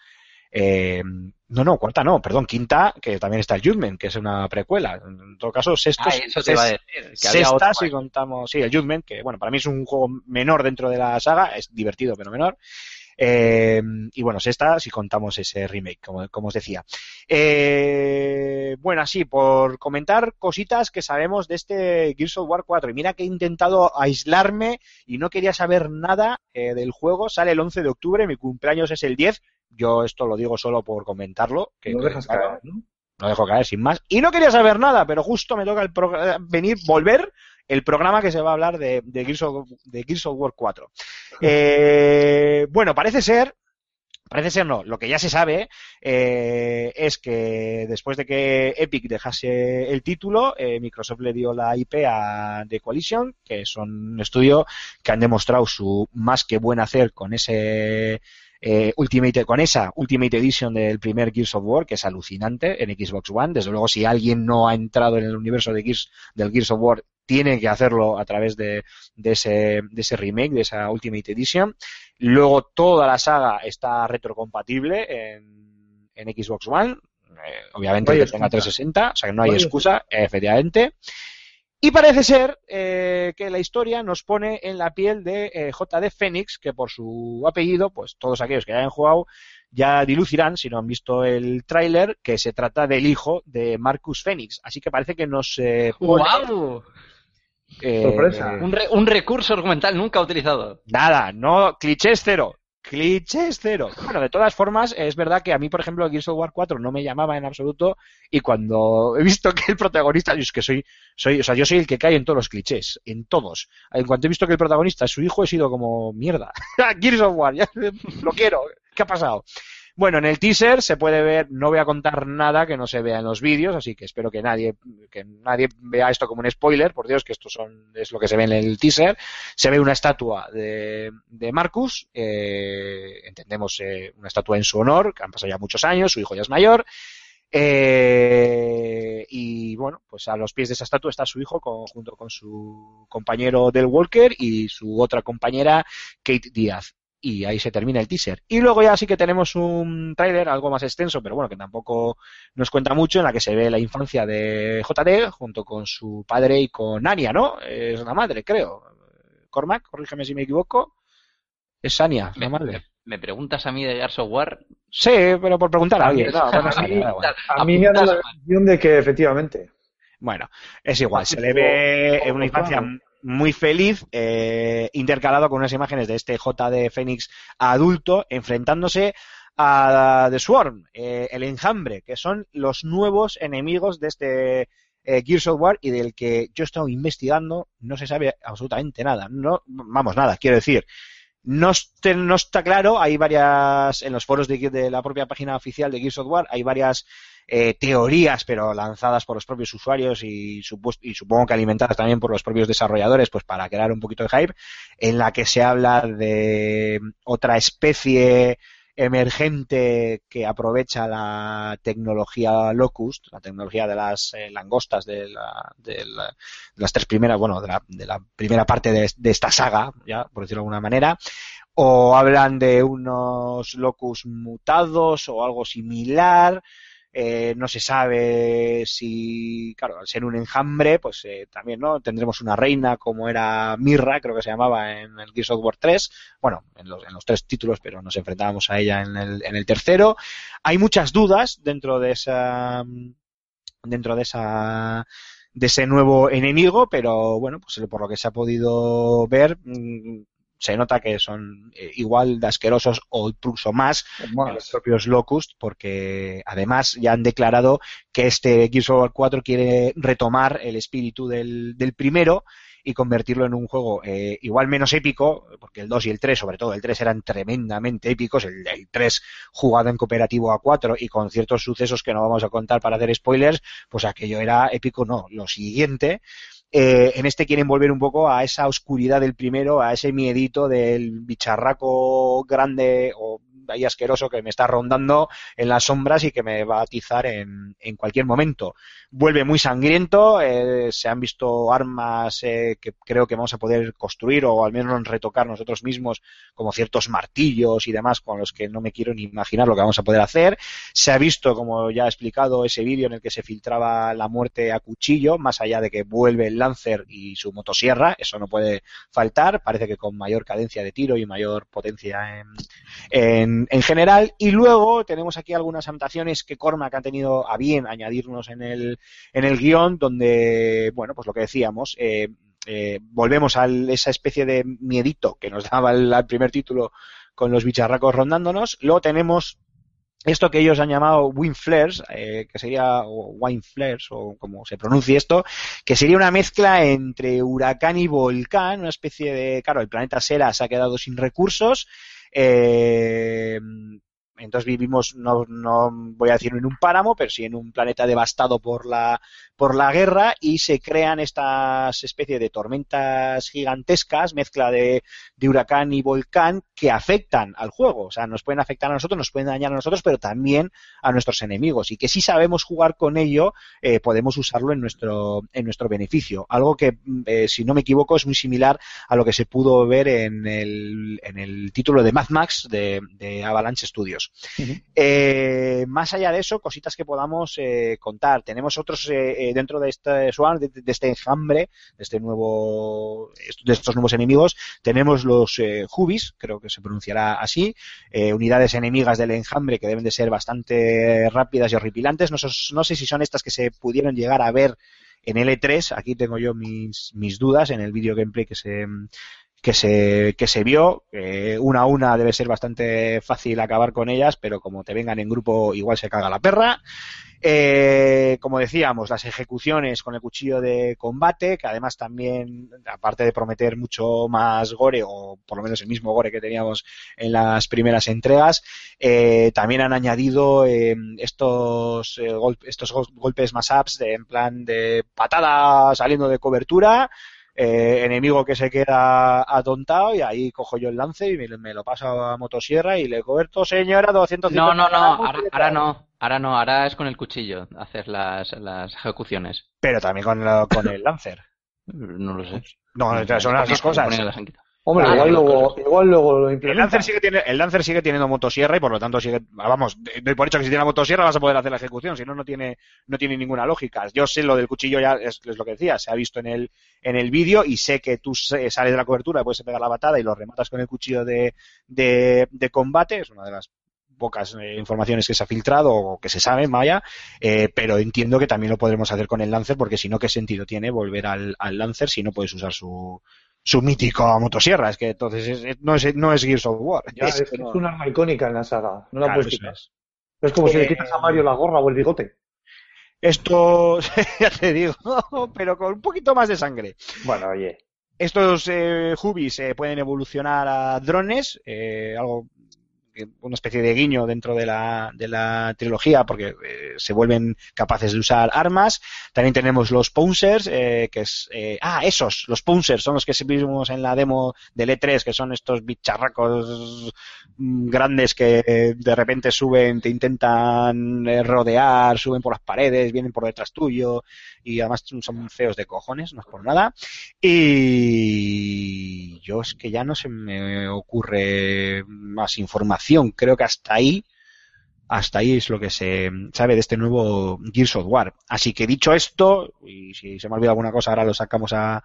eh, no, no, cuarta no, perdón, quinta, que también está el Judgment, que es una precuela. En todo caso, sexto, Ah, eso te iba a decir. Que había sexta otro si contamos, sí, el Judgment, que bueno, para mí es un juego menor dentro de la saga, es divertido pero menor. Eh, y bueno, sexta si contamos ese remake, como, como os decía. Eh, bueno, así, por comentar cositas que sabemos de este Gears of War 4. Y mira que he intentado aislarme y no quería saber nada eh, del juego. Sale el 11 de octubre, mi cumpleaños es el 10. Yo esto lo digo solo por comentarlo. Que, No dejas caer, ¿no? no dejo caer sin más. Y no quería saber nada, pero justo me toca el venir, volver el programa que se va a hablar de, de, Gears, of, de Gears of War 4. Eh, bueno, parece ser, parece ser no, lo que ya se sabe eh, es que después de que Epic dejase el título, eh, Microsoft le dio la IP a The Coalition, que son un estudio que han demostrado su más que buen hacer con ese eh, Ultimate, con esa Ultimate Edition del primer Gears of War, que es alucinante en Xbox One. Desde luego, si alguien no ha entrado en el universo de Gears, del Gears of War, tiene que hacerlo a través de, de ese, de ese remake, de esa Ultimate Edition. Luego, toda la saga está retrocompatible en, en Xbox One. Eh, obviamente, No que tenga excusa. 360, o sea que no hay No hay excusa, efectivamente. Y parece ser eh, que la historia nos pone en la piel de eh, JD Phoenix, que por su apellido, pues todos aquellos que hayan jugado ya dilucirán, si no han visto el tráiler, que se trata del hijo de Marcus Phoenix. Así que parece que nos eh, pone, ¡Guau! Eh, Sorpresa. Un, re- un recurso argumental nunca utilizado. Nada, no, clichés cero. Clichés cero. Bueno, de todas formas, es verdad que a mí, por ejemplo, Gears of War 4 no me llamaba en absoluto y cuando he visto que el protagonista, yo es que soy, soy, o sea, yo soy el que cae en todos los clichés, en todos. En cuanto he visto que el protagonista es su hijo, he sido como, mierda, Gears of War, ya lo quiero, ¿qué ha pasado? Bueno, en el teaser se puede ver, no voy a contar nada que no se vea en los vídeos, así que espero que nadie, que nadie vea esto como un spoiler, por Dios, que esto son, es lo que se ve en el teaser. Se ve una estatua de, de Marcus, eh, entendemos eh, una estatua en su honor, que han pasado ya muchos años, su hijo ya es mayor. eh, y bueno, pues a los pies de esa estatua está su hijo junto con su compañero Del Walker y su otra compañera Kate Díaz. Y ahí se termina el teaser. Y luego ya sí que tenemos un tráiler algo más extenso, pero bueno, que tampoco nos cuenta mucho, en la que se ve la infancia de JD junto con su padre y con Anya, ¿no? Es la madre, creo. Cormac, corrígeme si me equivoco. Es Anya, la Me, madre. me- preguntas a mí de Gears of War. Sí, pero por preguntar a alguien. No, A mí-. A me ha dado la sensación de que efectivamente. Bueno, es igual, se le ve como una infancia. Muy feliz, eh, intercalado con unas imágenes de este JD Fénix adulto enfrentándose a The Swarm, eh, el enjambre, que son los nuevos enemigos de este eh, Gears of War y del que yo he estado investigando, no se sabe absolutamente nada. No, vamos, nada, quiero decir. No, este- no está claro, hay varias, en los foros de, de la propia página oficial de Gears of War, hay varias eh, teorías, pero lanzadas por los propios usuarios y, y supongo que alimentadas también por los propios desarrolladores, pues para crear un poquito de hype, en la que se habla de otra especie emergente que aprovecha la tecnología Locust, la tecnología de las eh, langostas de, la- de la- de las tres primeras, bueno, de la, de la primera parte de, de esta saga, ya por decirlo de alguna manera, o hablan de unos locus mutados o algo similar. Eh, no se sabe si, claro, al ser un enjambre, pues eh, también, ¿no? Tendremos una reina como era Mirra, creo que se llamaba en el Gears of War 3. Bueno, en los, en los tres títulos, pero nos enfrentábamos a ella en el, en el tercero. Hay muchas dudas dentro de esa, dentro de esa, de ese nuevo enemigo, pero bueno, pues por lo que se ha podido ver, mm, se nota que son eh, igual de asquerosos o incluso más que los propios Locust, porque además ya han declarado que este Gears of War 4 quiere retomar el espíritu del, del primero y convertirlo en un juego eh, igual menos épico, porque el 2 y el 3, sobre todo el 3 eran tremendamente épicos, el, el 3 jugado en cooperativo a 4 y con ciertos sucesos que no vamos a contar para hacer spoilers, pues aquello era épico, no, lo siguiente eh, en este quieren volver un poco a esa oscuridad del primero, a ese miedito del bicharraco grande o ahí asqueroso que me está rondando en las sombras y que me va a atizar en, cualquier momento. Vuelve muy sangriento, eh, se han visto armas eh, que creo que vamos a poder construir o al menos retocar nosotros mismos, como ciertos martillos y demás con los que no me quiero ni imaginar lo que vamos a poder hacer. Se ha visto, como ya he explicado, ese vídeo en el que se filtraba la muerte a cuchillo, más allá de que vuelve el Y su motosierra, eso no puede faltar, parece que con mayor cadencia de tiro y mayor potencia en, en, en general. Y luego tenemos aquí algunas anotaciones que Cormac ha tenido a bien añadirnos en el, en el guion, donde, bueno, pues lo que decíamos, eh, eh, volvemos a esa especie de miedito que nos daba el primer título con los bicharracos rondándonos. Luego tenemos esto que ellos han llamado wind flares, eh, que sería o flares o como se pronuncie esto, que sería una mezcla entre huracán y volcán, una especie de, claro, el planeta Sera se ha quedado sin recursos, eh, entonces vivimos, no, no voy a decir en un páramo, pero sí en un planeta devastado por la, por la guerra y se crean estas especies de tormentas gigantescas, mezcla de, de huracán y volcán, que afectan al juego. O sea, nos pueden afectar a nosotros, nos pueden dañar a nosotros, pero también a nuestros enemigos. Y que si sabemos jugar con ello, eh, podemos usarlo en nuestro, en nuestro beneficio. Algo que, eh, si no me equivoco, es muy similar a lo que se pudo ver en el, en el título de Mad Max de Avalanche Studios. Eh, más allá de eso, cositas que podamos eh, contar. Tenemos otros eh, dentro de este Swarm, de, de, este enjambre, de este nuevo, de estos nuevos enemigos, tenemos los eh, Hubis, creo que se pronunciará así, eh, unidades enemigas del enjambre que deben de ser bastante rápidas y horripilantes. No, no sé si son estas que se pudieron llegar a ver en L3. Aquí tengo yo mis, mis dudas en el vídeo gameplay que se que se, que se vio. Eh, una a una debe ser bastante fácil acabar con ellas, pero como te vengan en grupo, igual se caga la perra. Eh, como decíamos, las ejecuciones con el cuchillo de combate, que además también, aparte de prometer mucho más gore, o por lo menos el mismo gore que teníamos en las primeras entregas, eh, también han añadido eh, estos, gol estos golpes más ups de, en plan de patada saliendo de cobertura, eh, enemigo que se queda atontado y ahí cojo yo el lance y me, me lo paso a motosierra y le coberto, señora, 250 No, no, no, ahora, ahora, no, ahora no, ahora es con el cuchillo hacer las, las ejecuciones. Pero también con, lo, con el lancer. No lo sé. No, son las dos cosas. Hombre, ah, igual, luego, igual luego lo implementa. El Lancer, sigue tiene, el Lancer sigue teniendo motosierra y por lo tanto sigue, vamos, doy por hecho que si tiene la motosierra vas a poder hacer la ejecución, si no, no tiene, no tiene ninguna lógica. Yo sé lo del cuchillo ya es, es lo que decía, se ha visto en el, en el vídeo y sé que tú sales de la cobertura, puedes pegar la batada y lo rematas con el cuchillo de, de, de combate, es una de las pocas eh, informaciones que se ha filtrado o que se saben, vaya, eh, pero entiendo que también lo podremos hacer con el Lancer, porque si no, ¿qué sentido tiene volver al, al Lancer si no puedes usar su, su mítico motosierra? Es que entonces es- es- no, es, no es Gears of War. Ya, Es- es, es un arma icónica en la saga. No la Claro, puedes quitar. es. Es como si le Eh, quitas a Mario la gorra o el bigote. Esto, ya te digo, pero con un poquito más de sangre. Bueno, oye. Estos eh, Hubis eh, pueden evolucionar a drones, eh, algo una especie de guiño dentro de la, de la trilogía porque eh, se vuelven capaces de usar armas. También tenemos los Pouncers, eh, que es... eh, ah, esos, los Pouncers, son los que vimos en la demo del E3, que son estos bicharracos mm, grandes que eh, de repente suben, te intentan eh, rodear, suben por las paredes, vienen por detrás tuyo y además son feos de cojones, no es por nada. Y yo es que ya no se me ocurre más información. Creo que hasta ahí, hasta ahí es lo que se sabe de este nuevo Gears of War. Así que dicho esto, y si se me olvida alguna cosa, ahora lo sacamos a,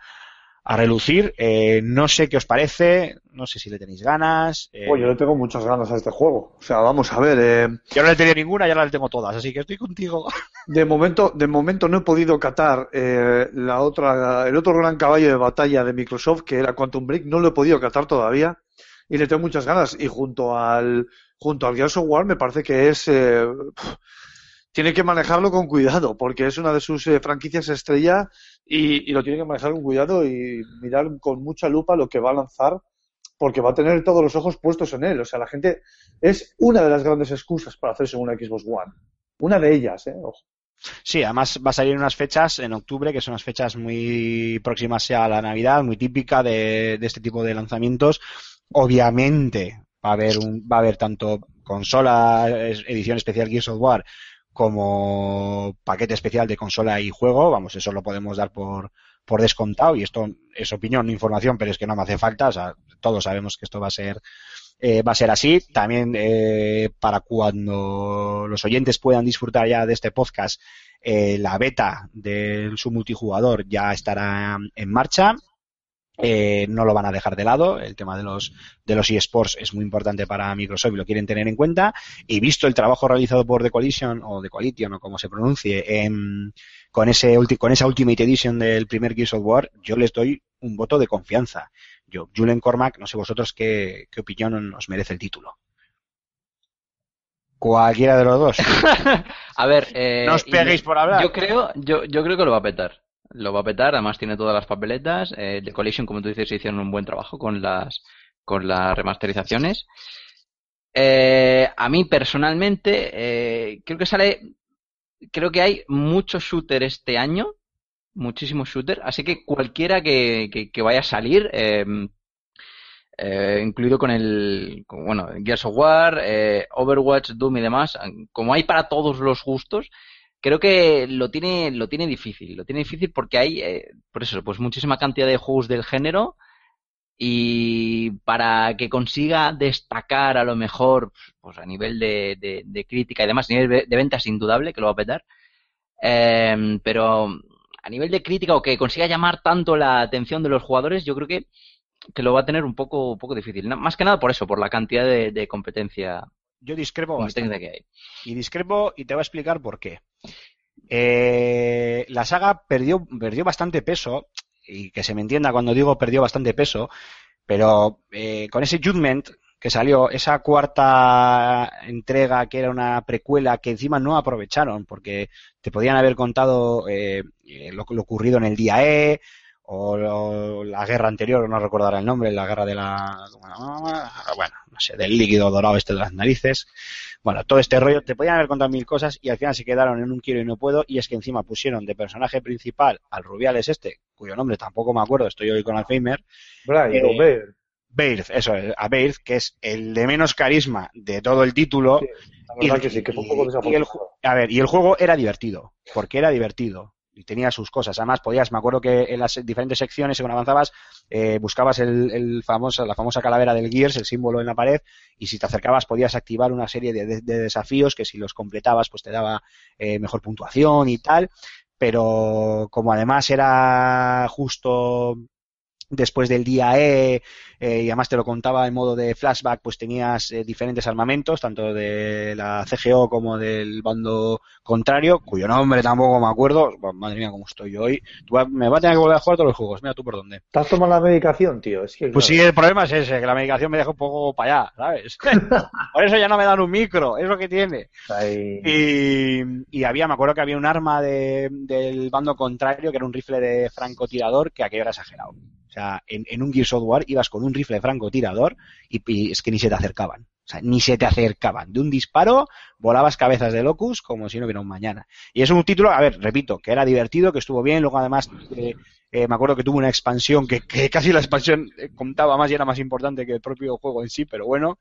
a relucir. Eh, no sé qué os parece, no sé si le tenéis ganas. eh, Oye, yo le tengo muchas ganas a este juego. O sea, vamos a ver. eh, yo no le he tenido ninguna, ya las tengo todas, así que estoy contigo. de momento, de momento no he podido catar eh, la otra, el otro gran caballo de batalla de Microsoft, que era Quantum Break. No lo he podido catar todavía y le tengo muchas ganas. Y junto al, junto al Gears of War me parece que es, eh, tiene que manejarlo con cuidado, porque es una de sus eh, franquicias estrella y, y lo tiene que manejar con cuidado y mirar con mucha lupa lo que va a lanzar, porque va a tener todos los ojos puestos en él. O sea, la gente es una de las grandes excusas para hacerse una Xbox One. Una de ellas, ¿eh? Ojo. Sí, además va a salir en unas fechas en octubre, que son unas fechas muy próximas a la Navidad, muy típica de, de este tipo de lanzamientos. Obviamente va a haber un, va a haber tanto consola, edición especial Gears of War, como paquete especial de consola y juego. Vamos, eso lo podemos dar por, por descontado y esto es opinión, no información, pero es que no me hace falta. O sea, todos sabemos que esto va a ser eh, va a ser así. También eh, para cuando los oyentes puedan disfrutar ya de este podcast, eh, la beta de su multijugador ya estará en marcha. Eh, no lo van a dejar de lado. El tema de los de los eSports es muy importante para Microsoft y lo quieren tener en cuenta. Y visto el trabajo realizado por The Coalition o The Coalition o como se pronuncie en, con ese ulti- con esa Ultimate Edition del primer Gears of War, yo les doy un voto de confianza. Yo, Julen Cormac, no sé vosotros qué, qué opinión os merece el título. Cualquiera de los dos. A ver, eh, No os peguéis por hablar. Yo creo, yo, yo creo que lo va a petar. Lo va a petar, además tiene todas las papeletas. Eh, The Collision, como tú dices, hicieron un buen trabajo con las, con las remasterizaciones. Eh, a mí personalmente, eh, creo que sale, creo que hay mucho shooter este año, muchísimo shooter, así que cualquiera que, que, vaya a salir, eh, eh, incluido con el, bueno, Gears of War, eh, Overwatch, Doom y demás, como hay para todos los gustos, creo que lo tiene, lo tiene difícil, lo tiene difícil porque hay, eh, por eso, pues muchísima cantidad de juegos del género y para que consiga destacar a lo mejor, pues a nivel de, de, de crítica y demás, a nivel de, ventas indudable que lo va a petar, eh, pero a nivel de crítica o que consiga llamar tanto la atención de los jugadores, yo creo que, que lo va a tener un poco, un poco difícil. Más que nada por eso, por la cantidad de, de competencia, Yo discrepo bastante. que hay. Y discrepo y te voy a explicar por qué. Eh, la saga perdió, perdió bastante peso, y que se me entienda cuando digo perdió bastante peso, pero eh, con ese Judgment que salió, esa cuarta entrega que era una precuela que encima no aprovecharon, porque te podían haber contado eh, lo, lo ocurrido en el día E, o lo- la guerra anterior, no recuerdo ahora el nombre, la guerra de la, bueno, no sé, del líquido dorado este de las narices. Bueno, todo este rollo, te podían haber contado mil cosas y al final se quedaron en un quiero y no puedo y es que encima pusieron de personaje principal al Rubiales este, cuyo nombre tampoco me acuerdo, estoy hoy con Alzheimer, Brian, Eh, o Bear. Baird, eso, a Baird, que es el de menos carisma de todo el título. Sí, La verdad que sí, que fue un poco y el, a ver, y el juego era divertido, porque era divertido. Y tenía sus cosas. Además, podías, me acuerdo que en las diferentes secciones, según avanzabas, eh, buscabas el, el la famosa calavera del Gears, el símbolo en la pared, y si te acercabas podías activar una serie de, de- de desafíos que si los completabas, pues te daba eh, mejor puntuación y tal. Pero como además era justo después del día E, eh, y además te lo contaba en modo de flashback, pues tenías eh, diferentes armamentos, tanto de la CGO como del bando contrario, cuyo nombre tampoco me acuerdo. Bueno, madre mía, cómo estoy yo hoy. Tú va- me va a tener que volver a jugar todos los juegos. Mira tú por dónde. ¿Te has tomado la medicación, tío? Es que, Pues sí, el problema es ese, que la medicación me deja un poco para allá, ¿sabes? por eso ya no me dan un micro, es lo que tiene. Y, y había, me acuerdo que había un arma de- del bando contrario que era un rifle de francotirador que aquello era exagerado. O sea, en, en un Gears of War ibas con un rifle de francotirador y, y es que ni se te acercaban. O sea, ni se te acercaban. De un disparo volabas cabezas de locus como si no hubiera un mañana. Y es un título, a ver, repito, que era divertido, que estuvo bien. Luego además eh, eh, me acuerdo que tuvo una expansión que, casi la expansión eh, contaba más y era más importante que el propio juego en sí, pero bueno.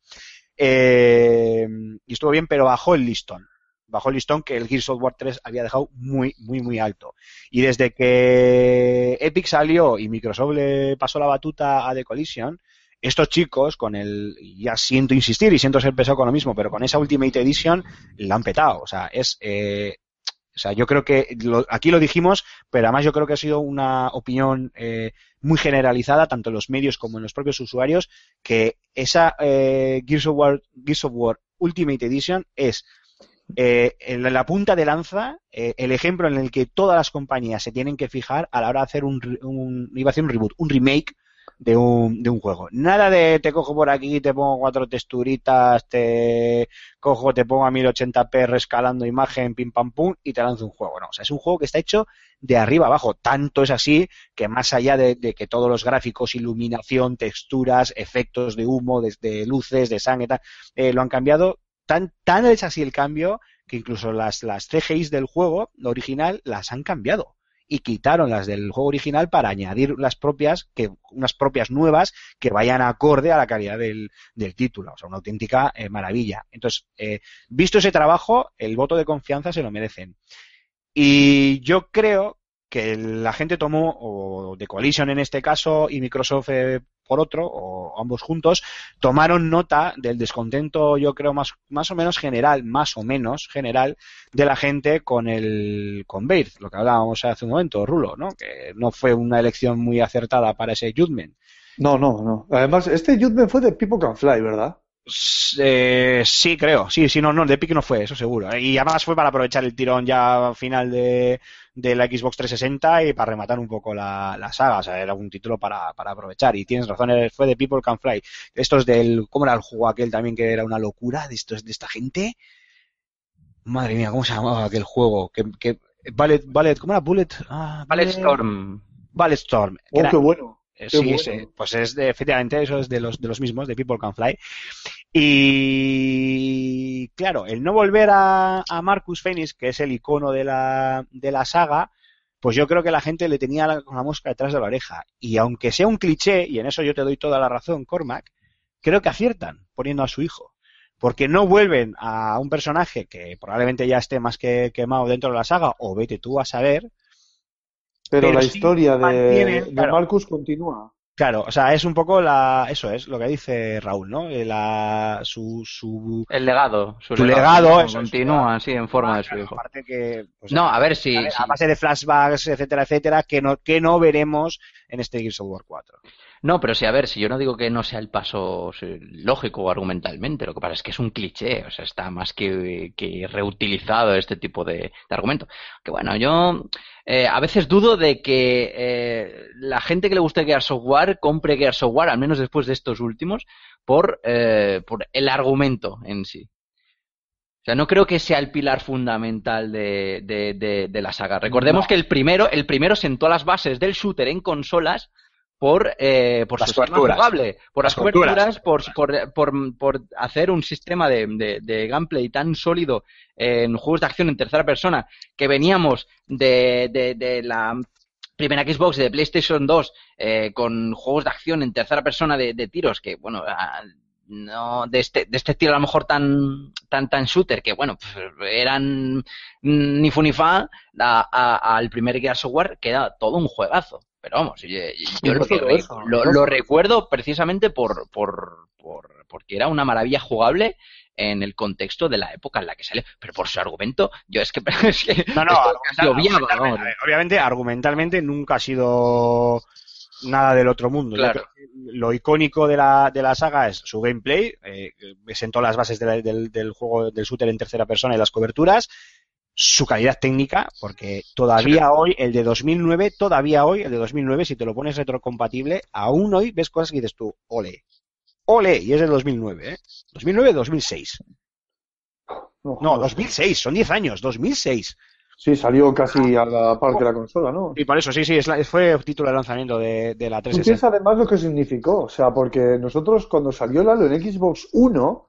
Y estuvo bien, pero bajó el listón. Bajó el listón que el Gears of War 3 había dejado muy, muy, muy alto. Y desde que Epic salió y Microsoft le pasó la batuta a The Collision, estos chicos, con el, ya siento insistir y siento ser pesado con lo mismo, pero con esa Ultimate Edition la han petado. O sea, es, eh, o sea, yo creo que aquí lo dijimos, pero además yo creo que ha sido una opinión eh, muy generalizada, tanto en los medios como en los propios usuarios, que esa eh, Gears, of War, Gears of War Ultimate Edition es eh, en la punta de lanza eh, el ejemplo en el que todas las compañías se tienen que fijar a la hora de hacer un, un iba a decir un reboot, un remake de un, de un juego. Nada de te cojo por aquí, te pongo cuatro texturitas, te cojo, te pongo a 1080p rescalando imagen, pim pam pum, y te lanzo un juego. No, o sea, es un juego que está hecho de arriba abajo. Tanto es así que más allá de, de que todos los gráficos, iluminación, texturas, efectos de humo, desde luces, de sangre, eh, lo han cambiado. Tan, tan es así el cambio que incluso las, las CGIs del juego original las han cambiado y quitaron las del juego original para añadir las propias, que unas propias nuevas que vayan acorde a la calidad del, del título. O sea, una auténtica eh, maravilla. Entonces, eh, visto ese trabajo, el voto de confianza se lo merecen. Y yo creo que la gente tomó, o de Coalition en este caso, y Microsoft eh, por otro, o ambos juntos, tomaron nota del descontento, yo creo, más, más o menos general, más o menos general, de la gente con el con Baird, lo que hablábamos hace un momento, Rulo, ¿no? Que no fue una elección muy acertada para ese Judgment. No, no, no. Además, este Judgment fue de People Can Fly, ¿verdad? Eh, sí, creo. Sí, sí, no, no, de Epic no fue, eso seguro. Y además fue para aprovechar el tirón ya final de, de la Xbox 360 y para rematar un poco la, la saga. O sea, era un título para, para aprovechar. Y tienes razón, eh, fue de People Can Fly. Estos del, ¿cómo era el juego aquel también que era una locura de estos, de esta gente? Madre mía, ¿cómo se llamaba aquel juego? Que, que, Ballet, Ballet, ¿cómo era? Bullet, ah, Ballet Bullet- Storm. Ballet Storm. Oh, qué bueno. eh, Qué Sí, bueno. sí, pues es de, efectivamente, eso es de los, de los mismos, de People Can Fly. Y claro, el no volver a, a Marcus Phoenix, que es el icono de la, de la saga, pues yo creo que la gente le tenía la, con la mosca detrás de la oreja. Y aunque sea un cliché, y en eso yo te doy toda la razón, Cormac, creo que aciertan poniendo a su hijo. Porque no vuelven a un personaje que probablemente ya esté más que quemado dentro de la saga, o vete tú a saber, Pero, Pero la sí historia de, de claro. Marcus continúa. Claro, o sea, es un poco la, eso es lo que dice Raúl, ¿no? Eh, La, su, su, El legado. Su, legado, eso, Continúa así en forma de su Claro, hijo. aparte que, pues, No, a ver si. a, si- a base de flashbacks, etcétera, etcétera, que no, que no veremos en este Gears of War 4. No, pero sí, a ver, si yo no digo que no sea el paso sí, lógico o argumentalmente, lo que pasa es que es un cliché, o sea, está más que, que reutilizado este tipo de, de argumento. Que bueno, yo eh, a veces dudo de que eh, la gente que le guste Gears of War compre Gears of War, al menos después de estos últimos, por, eh, por el argumento en sí. O sea, no creo que sea el pilar fundamental de, de, de, de la saga. Recordemos que el primero, el primero sentó las bases del shooter en consolas por, eh, por Las su sistema jugable, por Las las coberturas, coberturas. por, por, por, por hacer un sistema de, de, de gameplay tan sólido en juegos de acción en tercera persona que veníamos de, de, la primera Xbox y de PlayStation 2 eh, con juegos de acción en tercera persona de, tiros que, bueno, ah, no de este, de este estilo a lo mejor tan tan tan shooter que bueno pues, eran ni fu ni fa a- a- al primer Gears of War que era todo un juegazo pero vamos yo, yo no lo, re- no recuerdo precisamente por, por, por porque era una maravilla jugable en el contexto de la época en la que salió pero por su argumento yo es que, es que No, no, argumental- obviaba, ver, obviamente, argumentalmente nunca ha sido nada del otro mundo. Yo Claro. creo que lo icónico de la, de la saga es su gameplay, eh, sentó las bases de la- del, del juego del shooter en tercera persona y las coberturas, su calidad técnica, porque todavía hoy, el de 2009, todavía hoy, el de 2009, si te lo pones retrocompatible, aún hoy ves cosas que dices tú, ole, ole, y es del 2009, ¿eh? 2009-2006. No, joder. 2006, son 10 años, 2006. Sí, salió casi a la parte de la consola, ¿no? Y por eso, sí, sí, es la- fue título de lanzamiento de, de la Tú 360. piensas además lo que significó, o sea, porque nosotros cuando salió el Halo en Xbox 1,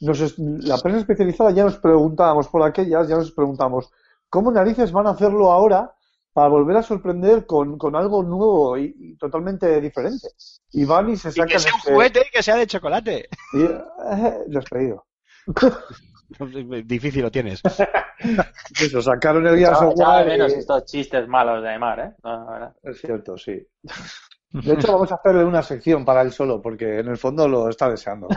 nos es- la prensa especializada ya nos preguntábamos por aquellas, ya nos preguntamos, ¿cómo narices van a hacerlo ahora para volver a sorprender con, con algo nuevo y, y totalmente diferente? Y van y se Y sacan que sea un este- juguete y que sea de chocolate. y, eh, lo has pedido. Difícil lo tienes. Eso, sacaron el echaba de War y- menos estos chistes malos de Aymar, ¿eh? No. Es cierto, sí. De hecho, vamos a hacerle una sección para él solo, porque en el fondo lo está deseando.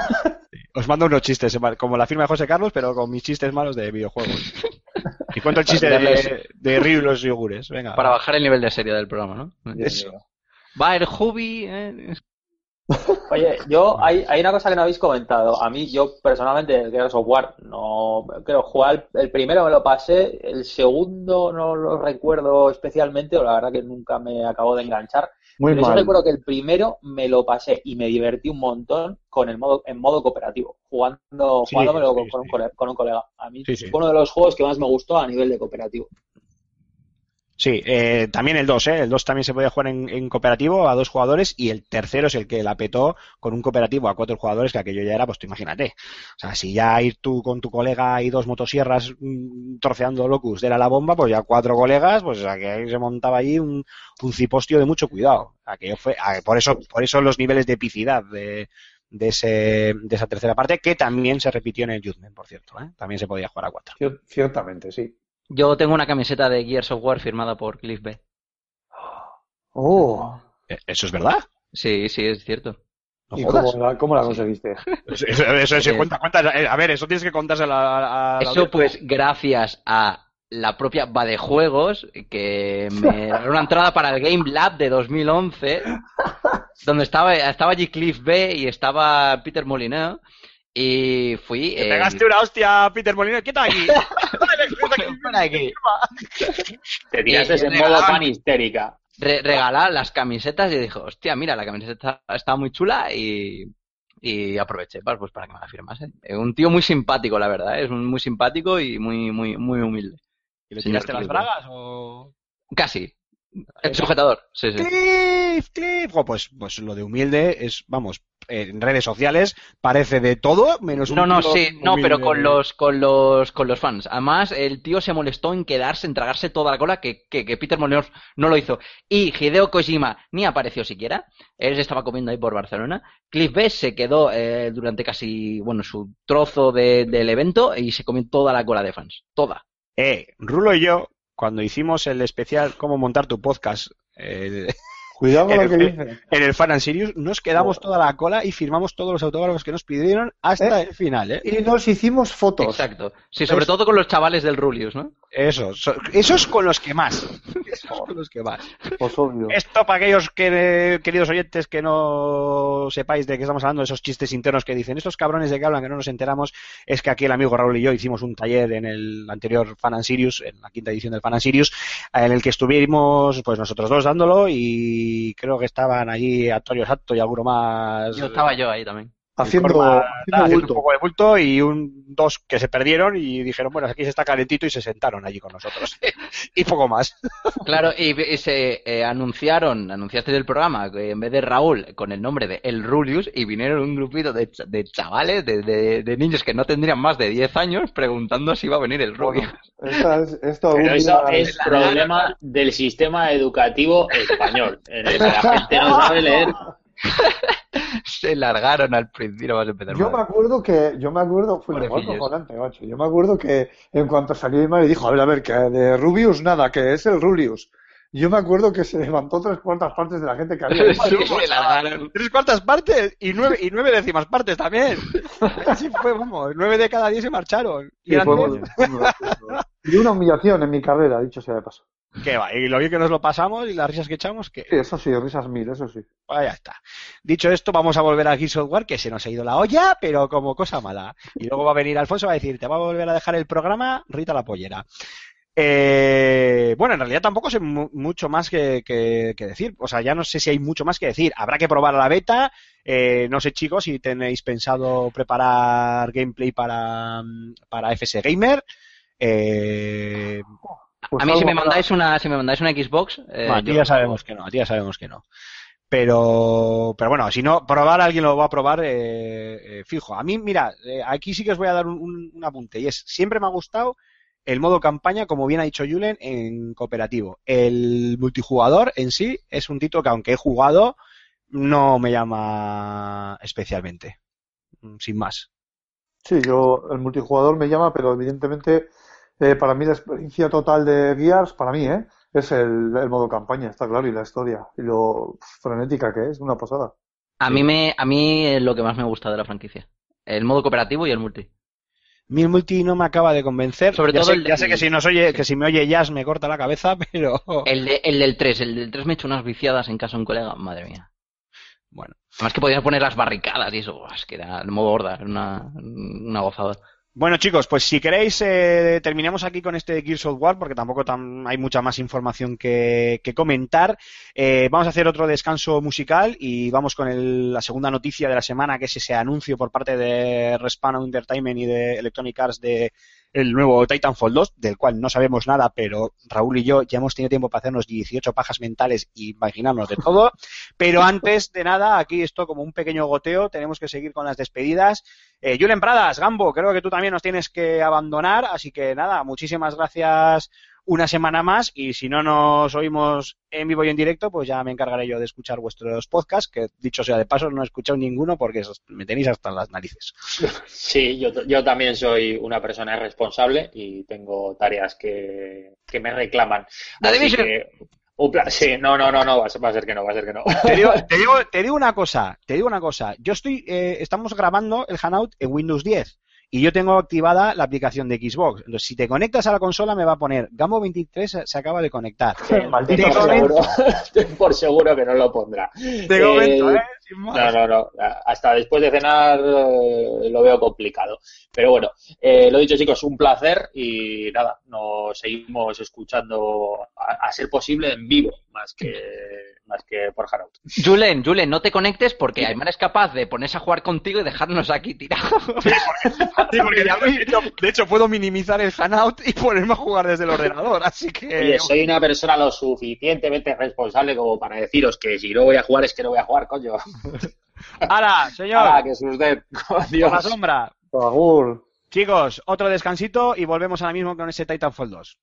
Os mando unos chistes, como la firma de José Carlos, pero con mis chistes malos de videojuegos. Y cuento el chiste de, de Ryu y los yogures. Venga. Para bajar el nivel de serie del programa, ¿no? Eso. Va, el hobby. eh, Oye, yo hay, hay una cosa que no habéis comentado. A mí, yo personalmente, el Gears of War, no creo jugar. El primero me lo pasé, el segundo no lo recuerdo especialmente, o la verdad que nunca me acabó de enganchar. Muy Pero sí mal. recuerdo que el primero me lo pasé y me divertí un montón con el modo, en modo cooperativo, jugando, Sí, jugándomelo sí, con, con un sí. cole- con un colega. A mí fue uno de los juegos que más me gustó a nivel de cooperativo. Sí, eh, también el 2, ¿eh? El 2 también se podía jugar en, cooperativo a dos jugadores y el tercero es el que la petó con un cooperativo a cuatro jugadores, que aquello ya era, pues tú imagínate. O sea, si ya ir tú con tu colega y dos motosierras mm, troceando locus era la bomba, pues ya cuatro colegas, pues aquí se montaba allí un, un cipostio de mucho cuidado. Aquello fue, ah, por eso, por eso los niveles de epicidad de, de, ese, de esa tercera parte, que también se repitió en el Judgment, por cierto, ¿eh? También se podía jugar a cuatro. Cier- Ciertamente, sí. Yo tengo una camiseta de Gears of War firmada por Cliff B. Oh, Eh, ¿Eso es verdad? Sí, sí, es cierto. No ¿y cómo la, cómo la conseguiste? Eso, eso, eso, eso, Eh, cuenta, cuenta, eh, a ver, eso tienes que contárselo a, la Eso pues gracias a la propia Badejuegos que me regaló una entrada para el Game Lab de 2011 donde estaba, estaba allí Cliff B y estaba Peter Molineux y fui... Te eh, pegaste una hostia, Peter Molina. ¿Qué tal aquí? Aquí. Te tiraste en modo fan histérica. re- regalar las camisetas y dijo, hostia, mira, la camiseta está muy chula y, y aproveché para, pues, para que me la firmasen. Eh, Un tío muy simpático, la verdad, ¿eh? es un- muy simpático y muy, muy, muy humilde. ¿Y le tiraste las bragas o...? Casi. El sujetador, sí, sí. Cliff, Cliff. Pues, pues lo de humilde es, vamos, en redes sociales parece de todo menos un No, no, tío sí, no, pero con los, con los, con los fans. Además, el tío se molestó en quedarse, en tragarse toda la cola que, que, que Peter Molyneux no lo hizo. Y Hideo Kojima ni apareció siquiera. Él se estaba comiendo ahí por Barcelona. Cliff B se quedó eh, durante casi, bueno, su trozo de- del evento y se comió toda la cola de fans. Toda. Eh, Rulo y yo, cuando hicimos el especial Cómo montar tu podcast Cuidado con lo que dices. en el Fan and Serious, nos quedamos toda la cola y firmamos todos los autógrafos que nos pidieron hasta ¿Eh? el final, ¿eh? Y nos hicimos fotos. Exacto. Sí, sobre todo con los chavales del Rulius, ¿no? Eso, so- esos con los que más. Esos con los que más. Pues obvio. Esto para aquellos que, queridos oyentes que no sepáis de qué estamos hablando, esos chistes internos que dicen, estos cabrones de que hablan que no nos enteramos, es que aquí el amigo Raúl y yo hicimos un taller en el anterior Fan and Sirius, en la quinta edición del Fan and Sirius, en el que estuvimos pues nosotros dos dándolo y creo que estaban allí Antonio Sato y alguno más. Yo estaba yo ahí también. Haciendo, un poco de bulto y un dos que se perdieron y dijeron, bueno, aquí se está calentito y se sentaron allí con nosotros. y poco más. Claro, y, y se eh, anunciaron, anunciaste del programa, que en vez de Raúl, con el nombre de El Rulius, y vinieron un grupito de, de chavales, de, de- de niños que no tendrían más de 10 años, preguntando si iba a venir el Rulius. Es- esto Pero eso es problema del sistema educativo español, en el que la gente no sabe leer. Se largaron al principio, vas a empezar Yo mal. me acuerdo que, yo me acuerdo, fue macho. Yo me acuerdo que en cuanto salió Imar y dijo, a ver, a ver, que de Rubius nada, que es el Rulius. Yo me acuerdo que se levantó tres cuartas partes de la gente que había. Sí, se largaron. Tres cuartas partes y nueve, y nueve décimas partes también. Así fue, vamos, nueve de cada diez se marcharon. Y fue. Y una humillación en mi carrera, dicho sea de paso. Que va, y lo bien que nos lo pasamos y las risas que echamos, que Sí, eso sí, risas mil, eso sí. pues ya está. Dicho esto, vamos a volver a Gears of War, que se nos ha ido la olla, pero como cosa mala. Y luego va a venir Alfonso y va a decir, te va a volver a dejar el programa, Rita la pollera. Eh, bueno, en realidad tampoco sé mu- mucho más que, que- que decir. O sea, ya no sé si hay mucho más que decir. Habrá que probar la beta. Eh, no sé, chicos, si tenéis pensado preparar gameplay para, mm, para FS Gamer. Eh, Pues a mí si me para- mandáis una, si me mandáis una Xbox, eh, a ti yo- ya sabemos que no, a ti ya sabemos que no. Pero, pero bueno, si no, probar alguien lo va a probar eh, eh, fijo. A mí, mira, eh, aquí sí que os voy a dar un, un- un apunte. Y es, siempre me ha gustado el modo campaña, como bien ha dicho Julen, en cooperativo. El multijugador en sí es un título que aunque he jugado, no me llama especialmente. Mm, Sin más. Sí, yo, el multijugador me llama, pero evidentemente, eh, para mí la experiencia total de Gears, para mí, ¿eh? Es el, el modo campaña, está claro, y la historia, y lo frenética que es, una pasada. a mí me, a mí es lo que más me gusta de la franquicia. El modo cooperativo y el multi. Mi multi no me acaba de convencer. Sobre ya todo sé, el de- ya sé que si nos oye, que si me oye Jazz me corta la cabeza, pero El, de- el del 3, el del 3 me he hecho unas viciadas en casa de un colega, madre mía. bueno. Además que podías poner las barricadas y eso, es que era el modo horda, era una, una gozada. Bueno, chicos, pues si queréis, eh, terminamos aquí con este Gears of War, porque tampoco hay mucha más información que, que comentar. Eh, vamos a hacer otro descanso musical y vamos con el- la segunda noticia de la semana, que es ese anuncio por parte de Respawn Entertainment y de Electronic Arts de el nuevo Titanfall 2, del cual no sabemos nada, pero Raúl y yo ya hemos tenido tiempo para hacernos 18 pajas mentales y imaginarnos de todo. Pero antes de nada, aquí esto como un pequeño goteo, tenemos que seguir con las despedidas. Eh, Julen Pradas, Gambo, creo que tú también nos tienes que abandonar, así que nada, muchísimas gracias una semana más y si no nos oímos en vivo y en directo, pues ya me encargaré yo de escuchar vuestros podcasts, que dicho sea de paso, no he escuchado ninguno porque me tenéis hasta las narices. Sí, yo, yo también soy una persona responsable y tengo tareas que, que me reclaman. Así que, un sí, no, no, no, no, va a ser, va a ser que no, va a ser que no. Te digo, te digo, te digo una cosa, te digo una cosa. Yo estoy, eh, estamos grabando el Hanout en Windows 10 y yo tengo activada la aplicación de Xbox. Entonces, si te conectas a la consola me va a poner Gambo 23 se, acaba de conectar. Maldito por, seguro, estoy por seguro que no lo pondrá. te comento, Eh, ¿eh? No, no, no. Hasta después de cenar eh, lo veo complicado. Pero bueno, eh, lo dicho, chicos, un placer y nada, nos seguimos escuchando a, a ser posible en vivo, más que, más que por Hangout. Julen, Julen, no te conectes porque Aymar es capaz de ponerse a jugar contigo y dejarnos aquí tirados. Sí, porque ya de, hecho, de hecho puedo minimizar el Hanout y ponerme a jugar desde el ordenador, así que... Oye, soy una persona lo suficientemente responsable como para deciros que si no voy a jugar es que no voy a jugar, coño. ¡Hala, señor! Ah, que es usted. Por la sombra. Agur. Chicos, otro descansito y volvemos ahora mismo con ese Titanfall 2.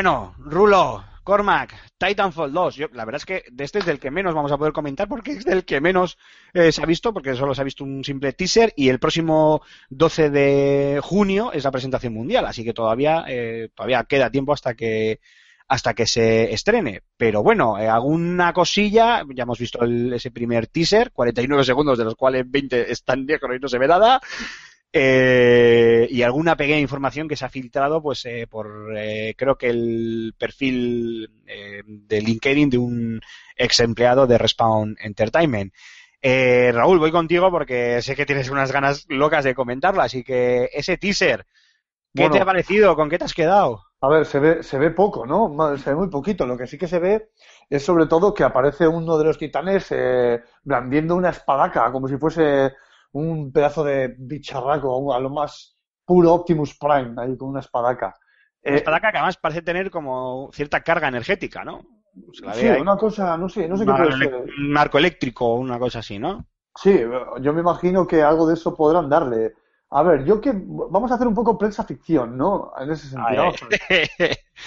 Bueno, Rulo, Cormac, Titanfall 2. Yo, la verdad es que de este es del que menos vamos a poder comentar porque es del que menos eh, se ha visto, porque solo se ha visto un simple teaser y el próximo 12 de junio es la presentación mundial, así que todavía, eh, todavía queda tiempo hasta que hasta que se estrene. Pero bueno, eh, alguna cosilla, ya hemos visto el- ese primer teaser, 49 segundos de los cuales 20 están negros y no se ve nada. Eh, y alguna pequeña información que se ha filtrado pues eh, por eh, creo que el perfil eh, de LinkedIn de un ex empleado de Respawn Entertainment. Eh, Raúl, voy contigo porque sé que tienes unas ganas locas de comentarlo, así que ese teaser, ¿Qué Bueno. te ha parecido? ¿Con qué te has quedado? A ver, se ve, se ve poco, ¿no? Se ve muy poquito. Lo que sí que se ve es sobre todo que aparece uno de los titanes blandiendo una espadaca, como si fuese un pedazo de bicharraco, a lo más puro Optimus Prime, ahí con una espadaca. Una Eh, espadaca que además parece tener como cierta carga energética, ¿no? Sí, una cosa, no sé, no sé qué puede ser. Un arco eléctrico o una cosa así, ¿no? Sí, yo me imagino que algo de eso podrán darle. A ver, yo que vamos a hacer un poco prensa ficción, ¿no? En ese sentido. Vamos a ver.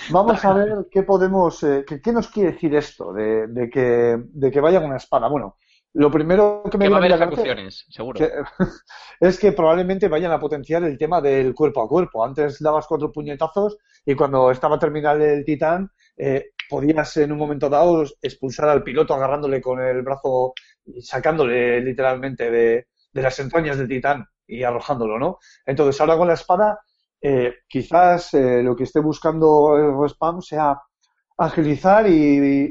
Vamos a ver qué podemos, eh, qué, qué nos quiere decir esto de, de que, de que vaya con una espada. Bueno, lo primero que me Que va a viene haber a cabeza ejecuciones, seguro. que- es que probablemente vayan a potenciar el tema del cuerpo a cuerpo. Antes dabas cuatro puñetazos y cuando estaba terminal el titán, eh, podías en un momento dado expulsar al piloto agarrándole con el brazo y sacándole literalmente de, de las entrañas del titán y arrojándolo, ¿no? Entonces ahora con la espada, eh, quizás eh, lo que esté buscando el Respawn sea agilizar y,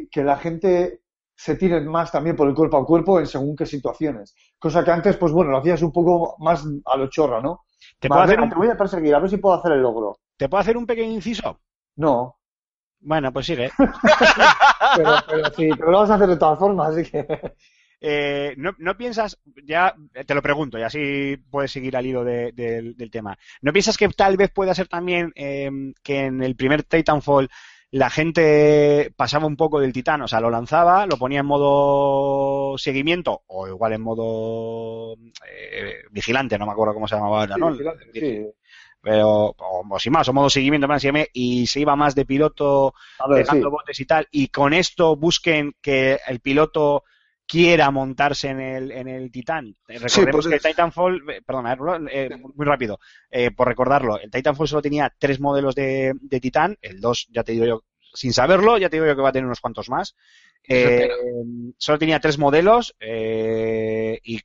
y que la gente se tire más también por el cuerpo a cuerpo en según qué situaciones. Cosa que antes, pues bueno, lo hacías un poco más a lo chorra, ¿no? ¿Te puedo, hacer un, te voy a perseguir, a ver si puedo hacer el logro. ¿Te puedo hacer un pequeño inciso? No, Bueno, pues sigue. pero, pero sí, pero lo vas a hacer de todas formas, así que... Eh, ¿no, no piensas, ya te lo pregunto, y así puedes seguir al hilo de- del- del tema, ¿no piensas que tal vez pueda ser también eh, que en el primer Titanfall la gente pasaba un poco del titán, o sea, lo lanzaba, lo ponía en modo seguimiento, o igual en modo eh, vigilante, no me acuerdo cómo se llamaba ahora, ¿no? Sí. Pero, o, o sin más, o modo seguimiento, y se iba más de piloto sí. pegando botes y tal, y con esto busquen que el piloto quiera montarse en el, en el Titán. Eh, Recordemos pues que el Titanfall, eh, perdona, eh, eh, muy rápido, eh, por recordarlo, el Titanfall solo tenía tres modelos de, de Titán, el 2 ya te digo yo, sin saberlo, ya te digo yo que va a tener unos cuantos más. Eh, solo tenía tres modelos y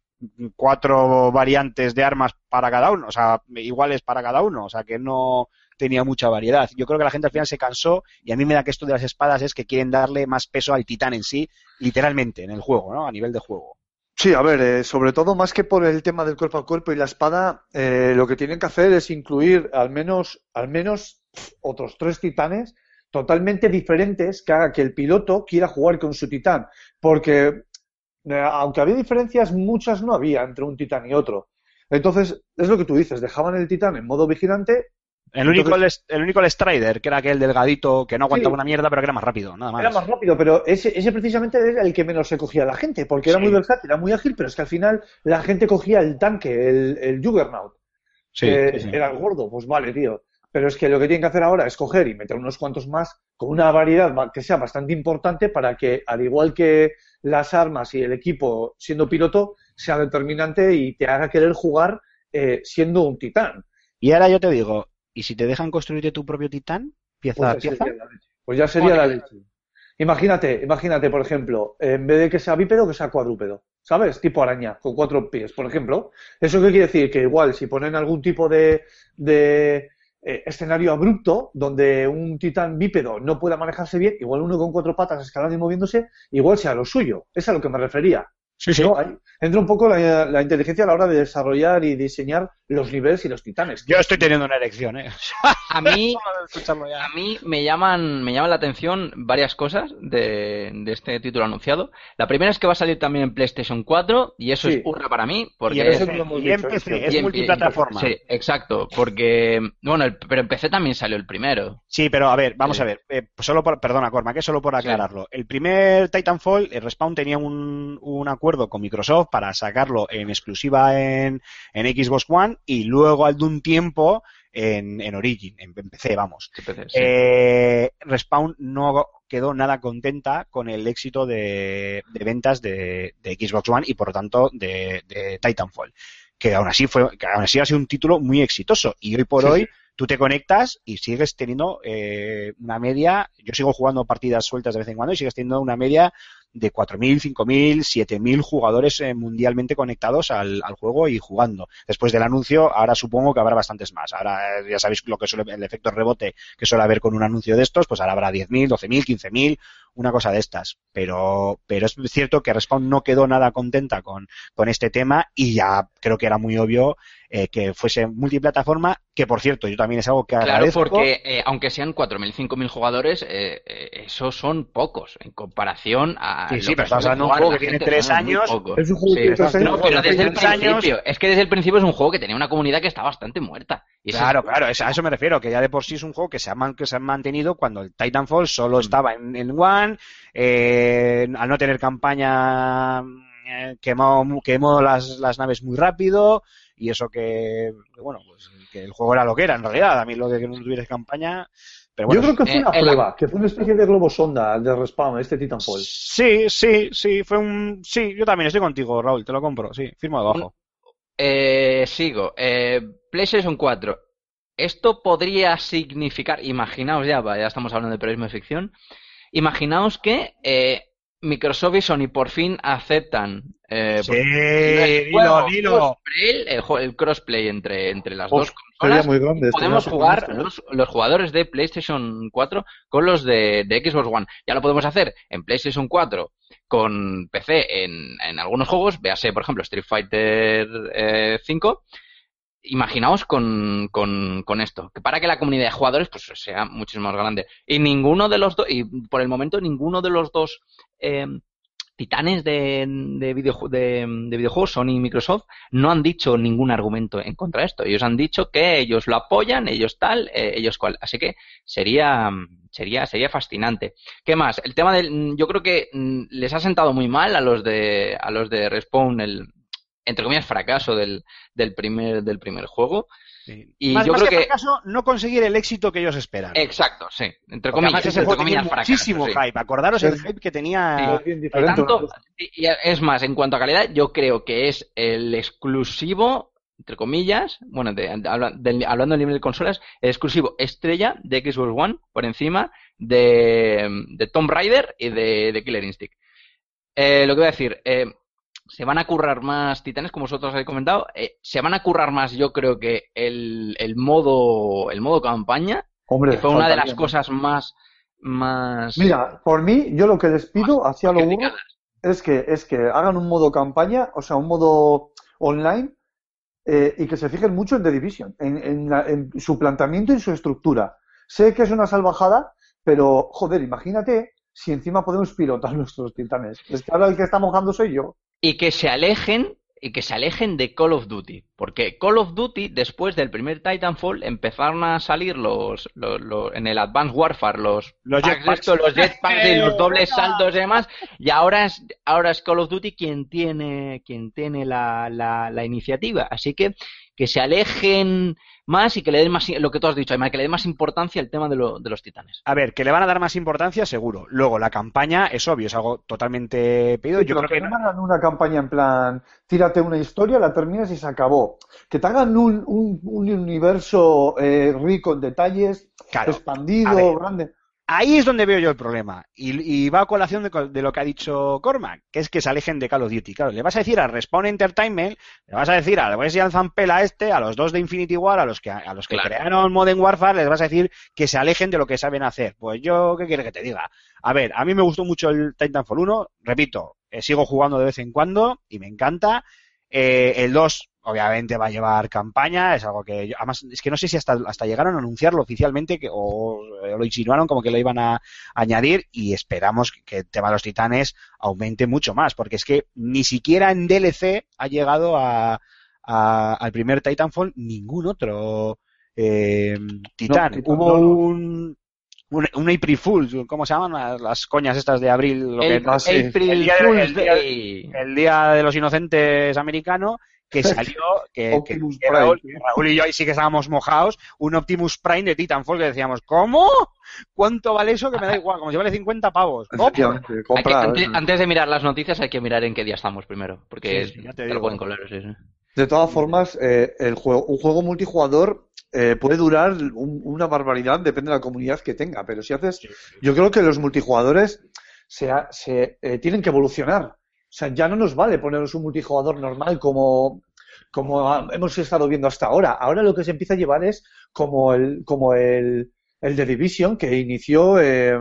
cuatro variantes de armas para cada uno, o sea, iguales para cada uno, o sea, que no tenía mucha variedad. Yo creo que la gente al final se cansó y a mí me da que esto de las espadas es que quieren darle más peso al titán en sí, literalmente, en el juego, ¿no? A nivel de juego. Sí, a ver, eh, sobre todo más que por el tema del cuerpo a cuerpo y la espada, eh, lo que tienen que hacer es incluir al menos, al menos otros tres titanes totalmente diferentes que haga que el piloto quiera jugar con su titán. Porque, eh, aunque había diferencias, muchas no había entre un titán y otro. Entonces, es lo que tú dices, dejaban el titán en modo vigilante. El único, Entonces- el, el único el Strider, que era aquel delgadito que no aguantaba Sí. una mierda, pero que era más rápido, nada más. Era más rápido, pero ese, ese precisamente era el que menos se cogía a la gente, porque era muy versátil, era muy ágil, pero es que al final la gente cogía el tanque, el, el Juggernaut. Sí, Eh, sí. Era el gordo, pues vale, tío. Pero es que lo que tienen que hacer ahora es coger y meter unos cuantos más con una variedad que sea bastante importante para que, al igual que las armas y el equipo siendo piloto, sea determinante y te haga querer jugar eh, siendo un titán. Y ahora yo te digo, ¿y si te dejan construirte tu propio titán? Pieza Pues a ya pieza. sería la leche. Pues ya sería la leche. Imagínate, imagínate, por ejemplo, en vez de que sea bípedo, que sea cuadrúpedo. ¿Sabes? Tipo araña, con cuatro pies, por ejemplo. ¿Eso qué quiere decir? Que igual, si ponen algún tipo de, de eh, escenario abrupto, donde un titán bípedo no pueda manejarse bien, igual uno con cuatro patas escalando y moviéndose, igual sea lo suyo. Es a lo que me refería. Sí, sí. ¿no? Ahí entra un poco la, la inteligencia a la hora de desarrollar y diseñar los niveles y los titanes. Yo estoy teniendo una erección, ¿eh? A mí, a mí me llaman, me llaman la atención varias cosas de, de este título anunciado. La primera es que va a salir también en PlayStation 4 y eso Sí. es hurra para mí Y porque en eso PC, lo hemos y en dicho, PC, eso. es en- multiplataforma. Sí, exacto, porque bueno, el- pero en PC también salió el primero. Sí, pero a ver, vamos Sí. a ver. eh, pues solo por, perdona, Corma, que solo por aclararlo. El primer Titanfall, el Respawn tenía un, un acuerdo con Microsoft para sacarlo en exclusiva en, en Xbox One y luego al de un tiempo en, en Origin, en, en PC, vamos. Sí, PC, sí. Eh, Respawn no quedó nada contenta con el éxito de, de ventas de, de Xbox One y por lo tanto de, de Titanfall. Que aún así fue, que aún así ha sido un título muy exitoso. Y hoy por Sí, hoy sí. tú te conectas y sigues teniendo eh, una media. Yo sigo jugando partidas sueltas de vez en cuando y sigues teniendo una media de 4.000, 5.000, 7.000 jugadores eh, mundialmente conectados al, al juego y jugando. Después del anuncio, ahora supongo que habrá bastantes más. Ahora eh, ya sabéis lo que suele, el efecto rebote que suele haber con un anuncio de estos, pues ahora habrá 10.000, 12.000, 15.000, una cosa de estas. Pero, pero es cierto que Respawn no quedó nada contenta con, con este tema y ya creo que era muy obvio eh, que fuese multiplataforma, que por cierto, yo también es algo que Claro, agradezco. porque eh, aunque sean 4.000, 5.000 jugadores, eh, eh, esos son pocos en comparación a. Sí, que pero estamos hablando de un juego que tiene tres años. Es un juego. No, pero desde el principio, es que desde el principio es un juego que tenía una comunidad que está bastante muerta. Claro, es- claro, a eso me refiero, que ya de por sí es un juego que se ha, man- que se ha mantenido cuando el Titanfall Mm. solo estaba en, en One, eh, al no tener campaña eh, quemó, las, las naves muy rápido y eso que, que, bueno, pues que el juego era lo que era en realidad, a mí lo de que no tuviera campaña, pero bueno, Yo creo que fue eh, una prueba, que fue una especie de globo sonda de respawn, este Titanfall. sí, sí, sí, fue un, sí, yo también estoy contigo, Raúl, te lo compro, sí, firmo debajo. Eh, sigo. Eh, PlayStation 4. Esto podría significar, imaginaos ya, ya estamos hablando de periodismo de ficción, imaginaos que eh, Microsoft y Sony por fin aceptan eh, Sí, el dilo, juego dilo. crossplay, el, jue- el crossplay entre, entre las Uf, dos consolas. muy grande. Podemos jugar ¿eh? los, los jugadores de PlayStation 4 con los de, de Xbox One. Ya lo podemos hacer en PlayStation 4 con PC en, en algunos juegos, véase por ejemplo Street Fighter eh, 5. Imaginaos con, con, con esto, que para que la comunidad de jugadores pues sea muchísimo más grande. Y ninguno de los dos, y por el momento ninguno de los dos eh, titanes de, de, de, de videojuegos, Sony y Microsoft, no han dicho ningún argumento en contra de esto. Ellos han dicho que ellos lo apoyan, ellos tal, eh, ellos cual. Así que sería, sería, sería fascinante. ¿Qué más? El tema del, yo creo que mm, les ha sentado muy mal a los de, a los de Respawn el, entre comillas, fracaso del, del primer, del primer juego. Sí. Y más, yo más creo que que- fracaso, no conseguir el éxito que ellos esperan. Exacto, sí. Entre Porque comillas, ese entre juego tenía comillas, fracaso, muchísimo sí. hype. Acordaros el hype que tenía. Tanto, y es más, en cuanto a calidad, yo creo que es el exclusivo, entre comillas, bueno, de- de- hablando del nivel de consolas, el exclusivo estrella de Xbox One por encima de, de Tomb Raider y de, de Killer Instinct. Eh, lo que voy a decir, eh, se van a currar más titanes, como vosotros habéis comentado, eh, se van a currar más, yo creo que el, el modo, el modo campaña, Hombre, que fue una de las cosas más, más Mira, por mí, yo lo que les pido hacia lo burro es que, es que hagan un modo campaña, o sea, un modo online, eh, y que se fijen mucho en The Division, en, en la- en su planteamiento y su estructura. Sé que es una salvajada, pero, joder, imagínate si encima podemos pilotar nuestros titanes. Es que ahora el que está mojando soy yo. Y que se alejen y que se alejen de Call of Duty porque Call of Duty después del primer Titanfall empezaron a salir los, los- los- en el Advanced Warfare los jetpacks. los jetpacks y los dobles saltos y demás y ahora es ahora es Call of Duty quien tiene quien tiene la, la, la iniciativa así que que se alejen más y que le den más lo que tú has dicho que le den más importancia al tema de, lo- de los titanes A ver, que le van a dar más importancia, seguro. Luego, la campaña es obvio, es algo totalmente pedido. Sí, Yo pero creo que no me hagan una campaña en plan, tírate una historia, la terminas y se acabó. Que te hagan un, un, un universo eh, rico en detalles, Claro. expandido, ver. grande. Ahí es donde veo yo el problema. Y, y va a colación de, de lo que ha dicho Cormac, que es que se alejen de Call of Duty. Claro, le vas a decir a Respawn Entertainment, le vas a decir al Wesley al Zampella este, a los dos de Infinity War, a los que, a los que Claro. crearon Modern Warfare, les vas a decir que se alejen de lo que saben hacer. Pues yo, ¿qué quieres que te diga? A ver, a mí me gustó mucho el Titanfall 1, repito, eh, sigo jugando de vez en cuando y me encanta. Eh, el 2 obviamente va a llevar campaña, es algo que yo- además es que no sé si hasta, hasta llegaron a anunciarlo oficialmente que, o, eh, lo insinuaron como que lo iban a añadir y esperamos que el tema de los titanes aumente mucho más, porque es que ni siquiera en DLC ha llegado a, a- al primer Titanfall ningún otro eh, titán. titán, Hubo no, no. un un, un April Fool, ¿cómo se llaman las, las coñas estas de abril? Lo el que- ah, sí. April El día de- día el Día de los Inocentes americano, que salió, que, Raúl. Raúl y yo ahí sí que estábamos mojados, un Optimus Prime de Titanfall que decíamos, ¿cómo? ¿Cuánto vale eso? Que me da igual, como si vale 50 pavos. Antes de mirar las noticias hay que mirar en qué día estamos primero, porque Sí, ya te lo pueden colar, sí, sí. De todas formas, eh, el juego, un juego multijugador eh, puede durar un- una barbaridad, depende de la comunidad que tenga. Pero si haces, yo creo que los multijugadores se, ha- se, eh, tienen que evolucionar. O sea, ya no nos vale ponernos un multijugador normal como, como hemos estado viendo hasta ahora. Ahora lo que se empieza a llevar es como el, como el, el de Division que inició, eh,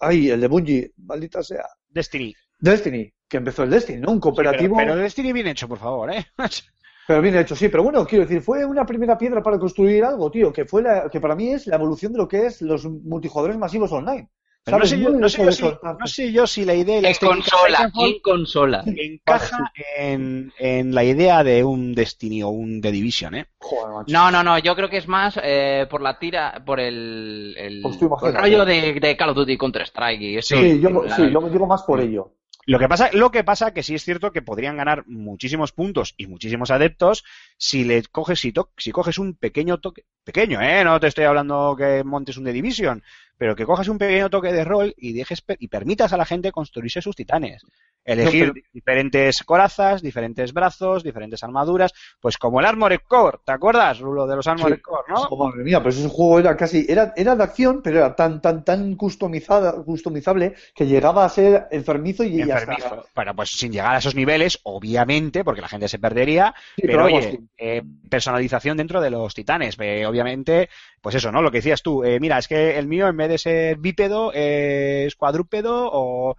ay, el de Bungie, maldita sea. Destiny. Destiny, que empezó el Destiny, ¿no? Un cooperativo. Pero, pero Destiny bien hecho, por favor, ¿eh? Pero bien hecho, sí, pero bueno, quiero decir, fue una primera piedra para construir algo, tío, que fue la, que para mí es la evolución de lo que es los multijugadores masivos online. Pero no sé, yo, No sé si, soltar- no sé yo si la idea la En consola, en consola. encaja en, en la idea de un Destiny o un The Division, ¿eh? Joder. No, no, no, yo creo que es más eh, por la tira, por el, el, Pues el rollo de, de Call of Duty Counter Strike y eso. Sí, yo, La- sí, yo me digo más por ello. Lo que pasa, lo que pasa que sí es cierto que podrían ganar muchísimos puntos y muchísimos adeptos si le coges, si, to- si coges un pequeño toque, pequeño, eh, no te estoy hablando que montes un The Division, pero que cojas un pequeño toque de rol y dejes y permitas a la gente construirse sus titanes. Elegir No, pero- diferentes corazas, diferentes brazos, diferentes armaduras, pues como el Armored Core, ¿te acuerdas, Rulo, de los Armored Sí. Core, no? Oh, madre mía, pero ese juego era casi, era, era de acción, pero era tan, tan, tan customizada, customizable que llegaba a ser enfermizo y ya enfermizo. Bueno, pues sin llegar a esos niveles, obviamente, porque la gente se perdería, Sí, pero oye, eh, personalización dentro de los titanes. Eh, obviamente, pues eso, ¿no? Lo que decías tú, eh, mira, es que el mío en vez de ser bípedo es cuadrúpedo o,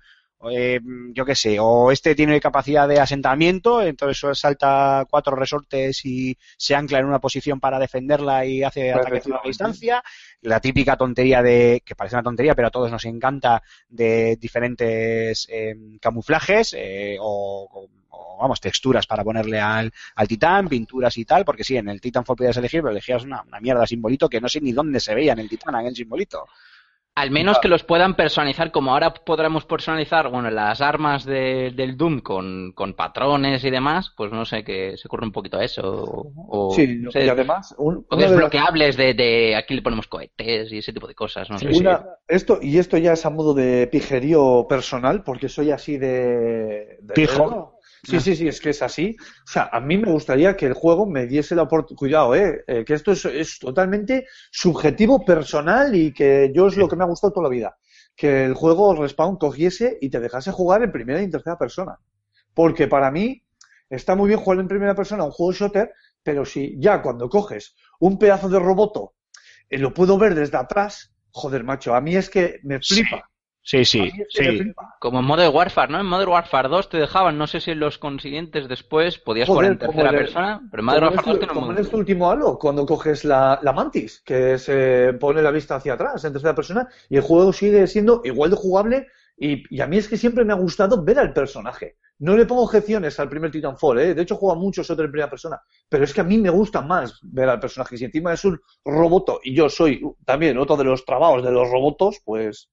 eh, yo qué sé, o este tiene capacidad de asentamiento, entonces salta cuatro resortes y se ancla en una posición para defenderla y hace ataques a larga distancia. La típica tontería de, que parece una tontería, pero a todos nos encanta, de diferentes eh, camuflajes eh, o, vamos, texturas para ponerle al, al titán, pinturas y tal, porque sí, en el Titanfall podías elegir, pero elegías una, una mierda simbolito que no sé ni dónde se veía en el titán, en el simbolito. Al menos que los puedan personalizar, como ahora podremos personalizar, bueno, las armas de- del Doom con, con patrones y demás, pues no sé, que se ocurre un poquito a eso. O, o, Sí, no sé, y además, un- o una de las- desbloqueables de, de aquí le ponemos cohetes y ese tipo de cosas, no sé. Una- esto, y esto ya es a modo de pijerío personal, porque soy así de, de Pijo. Sí, sí, sí, es que es así. O sea, a mí me gustaría que el juego me diese la oportunidad. Cuidado, eh, eh, que esto es, es totalmente subjetivo, personal y que yo es lo que me ha gustado toda la vida. Que el juego Respawn cogiese y te dejase jugar en primera y en tercera persona. Porque para mí está muy bien jugar en primera persona un juego shooter, pero si ya cuando coges un pedazo de roboto eh, lo puedo ver desde atrás, joder, macho, a mí es que me flipa. Sí, sí, A mí es que me sí. Como en Modern Warfare, ¿no? En Modern Warfare 2 te dejaban, no sé si en los consiguientes después podías Joder, jugar en tercera persona, pero en Modern Warfare 2 este- tiene un como en este último Halo, cuando coges la, la Mantis, que se pone la vista hacia atrás en tercera persona, y el juego sigue siendo igual de jugable, y, y a mí es que siempre me ha gustado ver al personaje. No le pongo objeciones al primer Titanfall, ¿eh? de hecho juega mucho otros en primera persona, pero es que a mí me gusta más ver al personaje. Si encima es un roboto y yo soy también otro de los trabados de los robotos, pues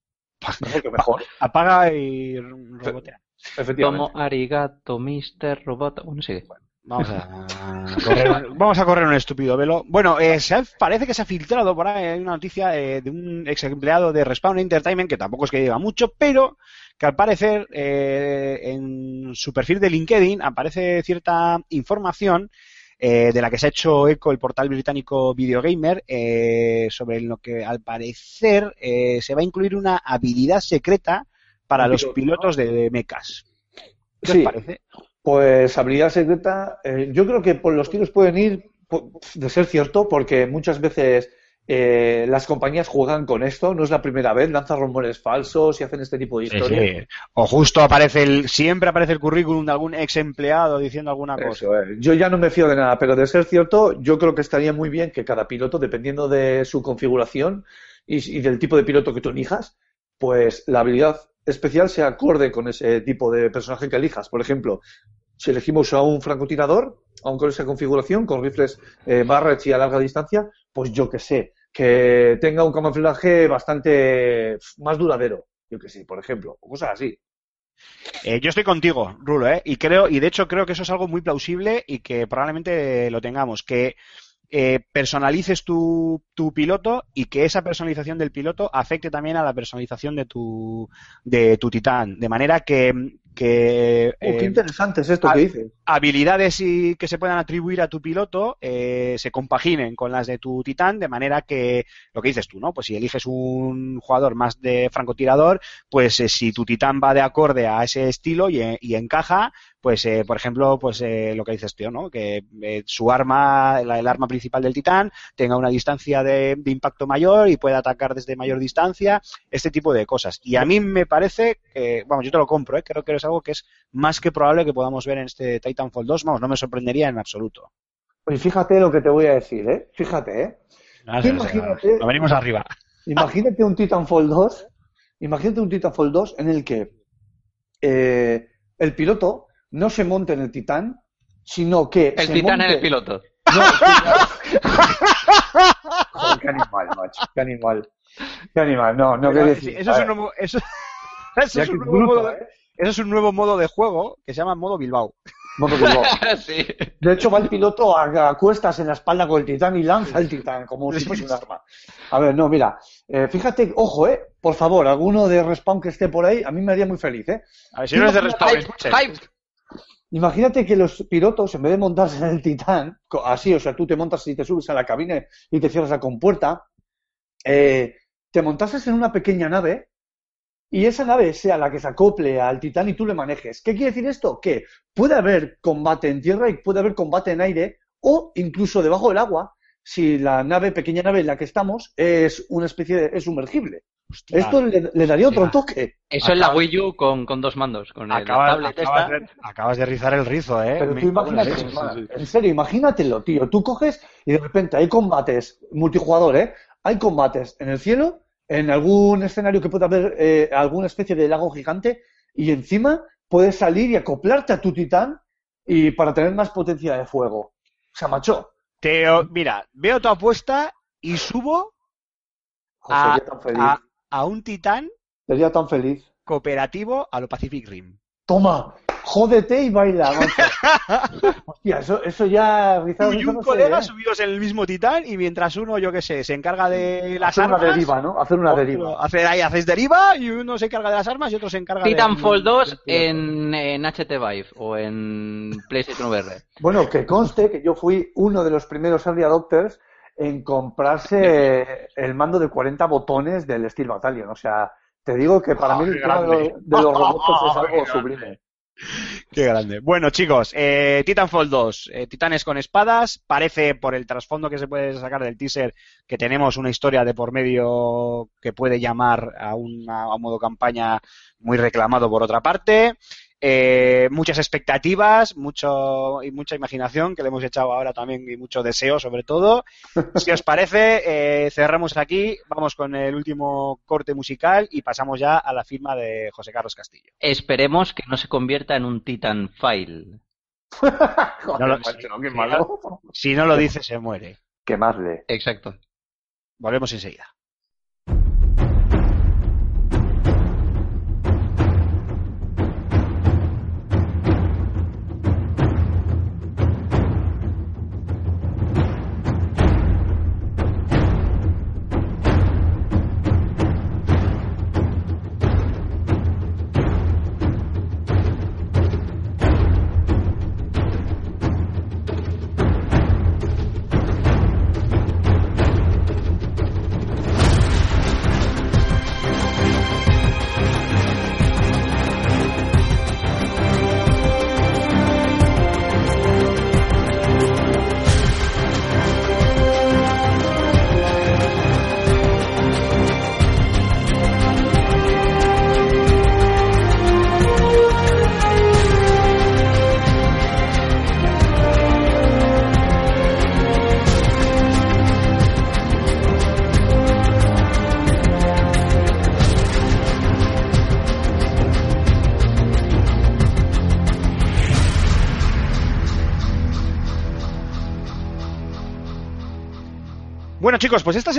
mejor que mejor. Apaga y robotea. Efectivamente. Como Arigato, Mr. Robot. Bueno, sigue. Vamos a correr, vamos a correr un estúpido velo. Bueno, eh, se ha- parece que se ha filtrado por ahí hay una noticia eh, de un ex empleado de Respawn Entertainment, que tampoco es que lleva mucho, pero que al parecer eh, en su perfil de LinkedIn aparece cierta información eh, de la que se ha hecho eco el portal británico Videogamer eh, sobre lo que al parecer eh, se va a incluir una habilidad secreta para los piloto, pilotos de mechas. ¿Qué Sí. os parece? Pues habilidad secreta, eh, yo creo que por los tiros pueden ir de ser cierto, porque muchas veces eh, las compañías juegan con esto, no es la primera vez, lanzan rumores falsos y hacen este tipo de historias. sí. O justo aparece el, siempre aparece el currículum de algún ex empleado diciendo alguna cosa. Es. Yo ya no me fío de nada, pero de ser cierto, yo creo que estaría muy bien que cada piloto, dependiendo de su configuración y, y del tipo de piloto que tú elijas, pues la habilidad especial se acorde con ese tipo de personaje que elijas. Por ejemplo, si elegimos a un francotirador, aun con esa configuración, con rifles eh, Barrett y a larga distancia, pues yo que sé, que tenga un camuflaje bastante más duradero, yo que sé, por ejemplo, o cosas así. Eh, yo estoy contigo, Rulo, ¿eh? Y creo, y de hecho creo que eso es algo muy plausible y que probablemente lo tengamos, que eh, personalices tu, tu piloto y que esa personalización del piloto afecte también a la personalización de tu, de tu titán. De manera que que Oh, qué eh, interesante es esto que dices. habilidades y que se puedan atribuir a tu piloto eh, se compaginen con las de tu titán, de manera que lo que dices tú, ¿no? Pues si eliges un jugador más de francotirador, pues eh, si tu titán va de acorde a ese estilo y, y encaja, pues eh, por ejemplo, pues eh, lo que dices tú, ¿no? Que eh, su arma, la- el arma principal del titán, tenga una distancia de, de impacto mayor y pueda atacar desde mayor distancia, este tipo de cosas. Y a mí me parece que, vamos, yo te lo compro, ¿eh? creo que es algo que es más que probable que podamos ver en este Titanfall 2, vamos, no me sorprendería en absoluto. Pues fíjate lo que te voy a decir, ¿eh? Fíjate, ¿eh? No, no, imagínate- no, venimos arriba. Imagínate un Titanfall 2, imagínate un Titanfall 2 en el que eh, el piloto no se monte en el titán, sino que El se titán monte... en el piloto. No, Joder, qué animal, macho, qué animal. Qué animal, no, no, qué decir. eso es un nuevo, eso, eso es un nuevo bruto, modo de- ¿eh? Eso es un nuevo modo de juego que se llama modo Bilbao. Modo Bilbao. sí. De hecho, va el piloto a, a cuestas en la espalda con el titán y lanza el titán como si fuese un arma. A ver, no, mira, eh, fíjate, ojo, eh, por favor, alguno de Respawn que esté por ahí, a mí me haría muy feliz, eh. A ver, si no eres de respawn, escuchen. hype. Imagínate que los pilotos, en vez de montarse en el titán, así, o sea, tú te montas y te subes a la cabina y te cierras la compuerta, eh, te montases en una pequeña nave y esa nave sea la que se acople al titán y tú le manejes. ¿Qué quiere decir esto? Que puede haber combate en tierra y puede haber combate en aire o incluso debajo del agua si la nave, pequeña nave en la que estamos, es una especie de, es sumergible. Hostia. Esto le, le daría otro toque. Eso es la Wii U con, con dos mandos. Con el, Acabas, la tablet acabas de, acabas de rizar el rizo, ¿eh? Pero Me tú imagínate, leche, sí, sí. en serio, imagínatelo, tío. Tú coges y de repente hay combates multijugador, ¿eh? Hay combates en el cielo, en algún escenario que pueda haber eh, alguna especie de lago gigante, y encima puedes salir y acoplarte a tu titán y para tener más potencia de fuego. O sea, macho, Teo, mira, veo tu apuesta y subo a, sería tan feliz. a- a un titán Sería tan feliz. cooperativo a lo Pacific Rim. Toma, jódete y baila. Hostia, eso, eso ya, Rizado, Tú y un no colega ¿eh? subidos en el mismo titán y mientras uno, yo qué sé, se encarga de las Hacer una armas. deriva, ¿no? Hacer una deriva. hace- ahí haces deriva y uno se encarga de las armas y otro se encarga Titanfall de... 2 del piloto. en, en HT Vive o en PlayStation VR. Bueno, que conste que yo fui uno de los primeros early adopters en comprarse el mando de 40 botones del Steel Battalion. O sea, te digo que para Oh, mí el tema de, los- de los robots es algo sublime. Qué grande. Bueno, chicos, eh, Titanfall 2, eh, titanes con espadas. Parece, por el trasfondo que se puede sacar del teaser, que tenemos una historia de por medio que puede llamar a, una- a un modo campaña muy reclamado por otra parte. Eh, muchas expectativas, mucho y mucha imaginación que le hemos echado ahora también y mucho deseo sobre todo. Si os parece, eh, cerramos aquí, vamos con el último corte musical y pasamos ya a la firma de José Carlos Castillo. Esperemos que no se convierta en un Titan File. Joder, No lo- macho, qué sí, malo. Si no lo dice, se muere. Quemadle. Exacto. Volvemos enseguida.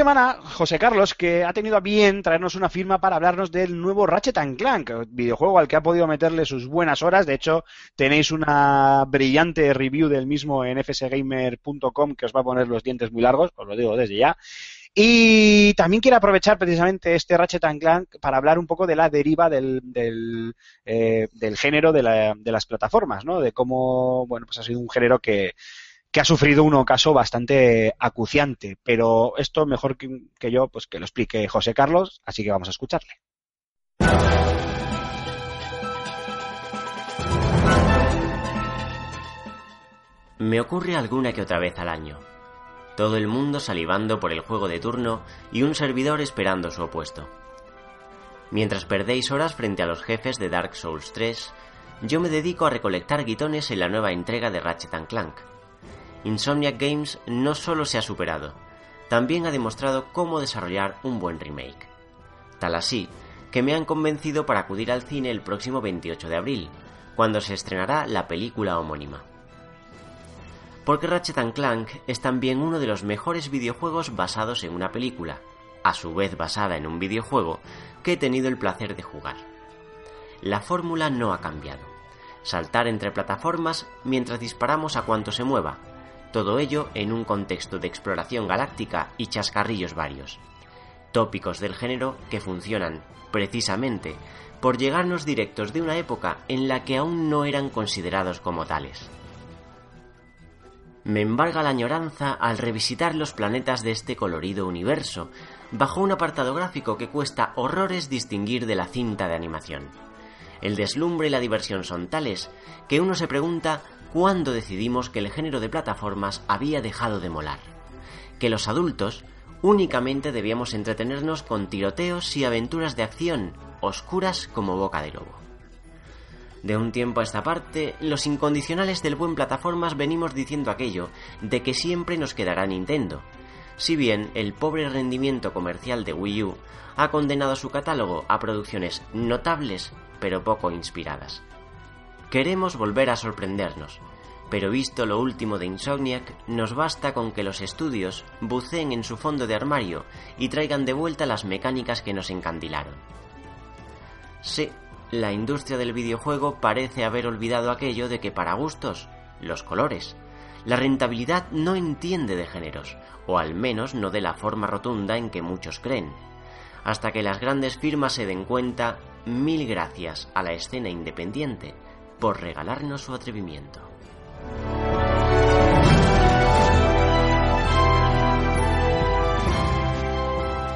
José Carlos, que ha tenido a bien traernos una firma para hablarnos del nuevo Ratchet Clank, videojuego al que ha podido meterle sus buenas horas. De hecho, tenéis una brillante review del mismo en fsgamer.com que os va a poner los dientes muy largos, os lo digo desde ya. Y también quiero aprovechar precisamente este Ratchet Clank para hablar un poco de la deriva del, del, eh, del género de, la- de las plataformas, ¿no? De cómo, bueno, pues ha sido un género que, que ha sufrido un ocaso bastante acuciante. Pero esto mejor que, yo, pues que lo explique José Carlos, así que vamos a escucharle. Me ocurre alguna que otra vez al año. Todo el mundo salivando por el juego de turno y un servidor esperando su opuesto. Mientras perdéis horas frente a los jefes de Dark Souls 3, yo me dedico a recolectar guitones en la nueva entrega de Ratchet Clank. Insomniac Games no solo se ha superado, también ha demostrado cómo desarrollar un buen remake. Tal así, que me han convencido para acudir al cine el próximo 28 de abril, cuando se estrenará la película homónima. Porque Ratchet Clank es también uno de los mejores videojuegos basados en una película, a su vez basada en un videojuego, que he tenido el placer de jugar. La fórmula no ha cambiado. Saltar entre plataformas mientras disparamos a cuanto se mueva, todo ello en un contexto de exploración galáctica y chascarrillos varios. Tópicos del género que funcionan, precisamente, por llegarnos directos de una época en la que aún no eran considerados como tales. Me embarga la añoranza al revisitar los planetas de este colorido universo, bajo un apartado gráfico que cuesta horrores distinguir de la cinta de animación. El deslumbre y la diversión son tales que uno se pregunta cuándo decidimos que el género de plataformas había dejado de molar. Que los adultos únicamente debíamos entretenernos con tiroteos y aventuras de acción, oscuras como boca de lobo. De un tiempo a esta parte, los incondicionales del buen plataformas venimos diciendo aquello de que siempre nos quedará Nintendo, si bien el pobre rendimiento comercial de Wii U ha condenado su catálogo a producciones notables pero poco inspiradas. Queremos volver a sorprendernos, pero visto lo último de Insomniac, nos basta con que los estudios buceen en su fondo de armario y traigan de vuelta las mecánicas que nos encandilaron. Sí, la industria del videojuego parece haber olvidado aquello de que para gustos, los colores. La rentabilidad no entiende de géneros, o al menos no de la forma rotunda en que muchos creen. Hasta que las grandes firmas se den cuenta, mil gracias a la escena independiente por regalarnos su atrevimiento.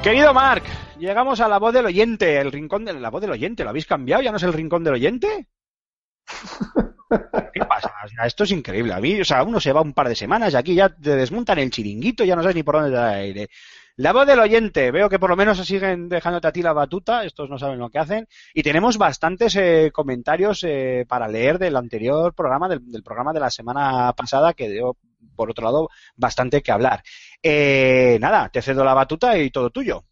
Querido Mark, llegamos a la voz del oyente, el rincón de la voz del oyente. ¿Lo habéis cambiado? ¿Ya no es el rincón del oyente? ¿Qué pasa? Esto es increíble. A mí, o sea, uno se va un par de semanas y aquí ya te desmontan el chiringuito, ya no sabes ni por dónde te da aire. La voz del oyente, veo que por lo menos siguen dejándote a ti la batuta, estos no saben lo que hacen, y tenemos bastantes eh, comentarios eh, para leer del anterior programa, del, del programa de la semana pasada, que dio, por otro lado, bastante que hablar. Eh, nada, te cedo la batuta y todo tuyo.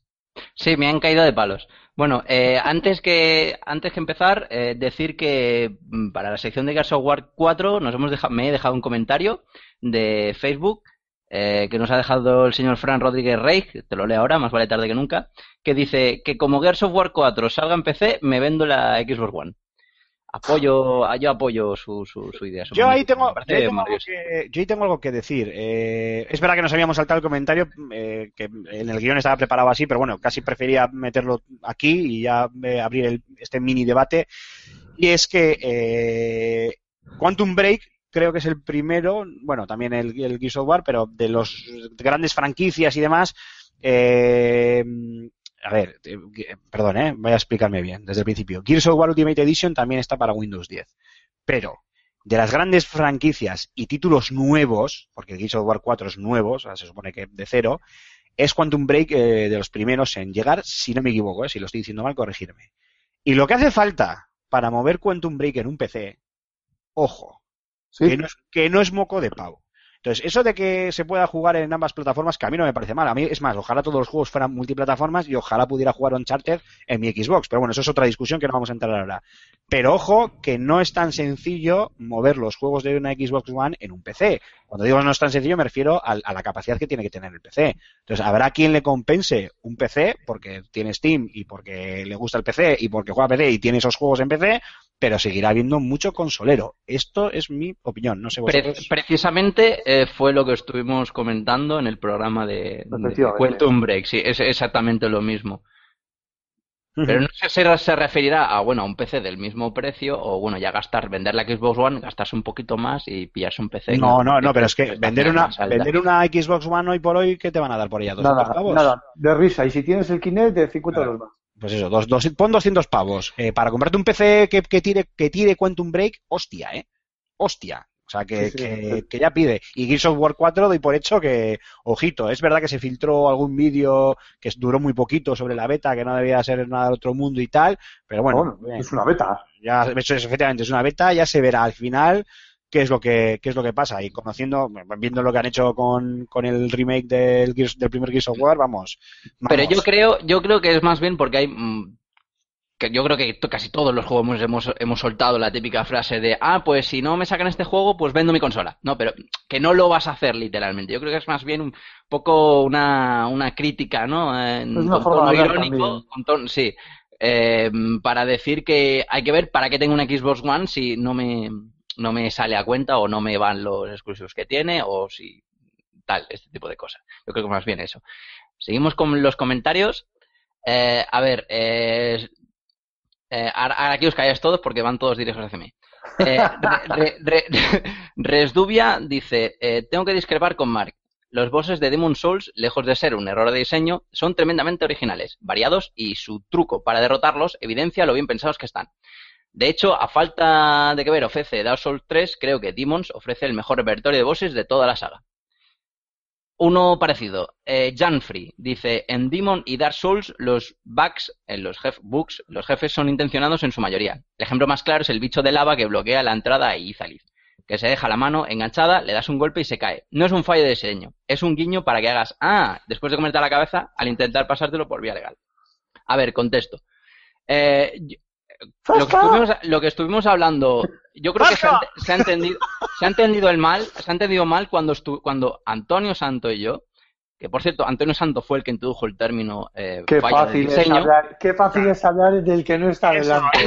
Sí, me han caído de palos. Bueno, eh, antes que antes que empezar, eh, decir que mm, para la sección de Gears of War 4 nos hemos deja- me he dejado un comentario de Facebook eh, que nos ha dejado el señor Fran Rodríguez Rey, te lo leo ahora, más vale tarde que nunca, que dice que como Gears of War 4 salga en PC, me vendo la Xbox One. Apoyo, yo apoyo su, su, su idea. su Yo ahí tengo, yo ahí tengo algo que, yo ahí tengo algo que decir. Eh, es verdad que nos habíamos saltado el comentario, eh, que en el guion estaba preparado así, pero bueno, casi prefería meterlo aquí y ya eh, abrir el- este mini debate. Y es que Quantum Break creo que es el primero, bueno, también el, Gears of War, pero de los grandes franquicias y demás. eh, a ver, eh, perdón, eh, voy a explicarme bien desde el principio. Gears of War Ultimate Edition también está para Windows 10. Pero de las grandes franquicias y títulos nuevos, porque Gears of War 4 es nuevo, o sea, se supone que de cero, es Quantum Break eh, de los primeros en llegar, si no me equivoco, eh, si lo estoy diciendo mal, corregirme. Y lo que hace falta para mover Quantum Break en un PC, ojo, Que, no es, moco de pavo. Entonces, eso de que se pueda jugar en ambas plataformas, que a mí no me parece mal. A mí, es más, ojalá todos los juegos fueran multiplataformas y ojalá pudiera jugar Uncharted en mi Xbox. Pero bueno, eso es otra discusión que no vamos a entrar ahora. Pero ojo, que no es tan sencillo mover los juegos de una Xbox One en un PC. Cuando digo no es tan sencillo, me refiero al- a, la capacidad que tiene que tener el PC. Entonces, habrá quien le compense un PC porque tiene Steam y porque le gusta el PC y porque juega PC y tiene esos juegos en PC. Pero seguirá habiendo mucho consolero. Esto es mi opinión, no sé Pre- vosotros. precisamente eh, fue lo que estuvimos comentando en el programa de, de. Quantum Break, sí, es exactamente lo mismo. Pero no sé si se referirá a, bueno, a un PC del mismo precio o, bueno, ya gastar, vender la Xbox One, gastarse un poquito más y pillarse un PC. No, no, no, pero es que vender una, vender una Xbox One hoy por hoy, ¿qué te van a dar por ella? ¿200 Nada, nada, de risa. Y si tienes el Kinect, de 50 Claro. euros más. Pues eso, dos, dos- pon 200 pavos. Eh, para comprarte un PC que, que tire, que tire Quantum Break, hostia, ¿eh? Hostia. O sea, que, Sí, sí, que, sí. que ya pide. Y Gears of War 4 doy por hecho que, ojito, es verdad que se filtró algún vídeo que duró muy poquito sobre la beta, que no debía ser nada del otro mundo y tal, pero bueno, es una beta. ya eso es, efectivamente es una beta, ya se verá al final qué es lo que qué es lo que pasa y conociendo viendo lo que han hecho con, con el remake del Gears- del primer Gears of War, vamos. Pero vamos. yo creo, yo creo que es más bien porque hay mm, que yo creo que casi todos los juegos hemos, hemos, hemos soltado la típica frase de ah, pues si no me sacan este juego, pues vendo mi consola. No, pero que no lo vas a hacer literalmente. Yo creo que es más bien un poco una, una crítica, ¿no? En- Es una con forma tono irónico, con tono- sí. Eh, para decir que hay que ver para qué tengo una Xbox One si no me, no me sale a cuenta o no me van los exclusivos que tiene o si tal, este tipo de cosas. Yo creo que más bien eso. Seguimos con los comentarios. Eh, a ver, eh, eh, ahora, aquí os calláis todos porque van todos dirigidos hacia mí. Eh, re- re- Resdubia dice, eh, tengo que discrepar con Mark. Los bosses de Demon Souls, lejos de ser un error de diseño, son tremendamente originales, variados y su truco para derrotarlos evidencia lo bien pensados que están. De hecho, a falta de que ver ofrece Dark Souls 3, creo que Demons ofrece el mejor repertorio de bosses de toda la saga. Uno parecido, eh, Janfrey dice, en Demon y Dark Souls los bugs, en los jef- bugs, los jefes son intencionados en su mayoría. El ejemplo más claro es el bicho de lava que bloquea la entrada a Izalith, que se deja la mano enganchada, le das un golpe y se cae. No es un fallo de diseño, es un guiño para que hagas, ah, después de comerte la cabeza al intentar pasártelo por vía legal. A ver, contesto. Eh, lo, que estuvimos, lo que estuvimos hablando, yo creo que se ha, se ha entendido, se ha entendido el mal, se ha entendido mal cuando estu- cuando Antonio Santo y yo, que por cierto, Antonio Santo fue el que introdujo el término eh, Qué fallo de fácil, es diseño. hablar, qué fácil es hablar del que no está delante.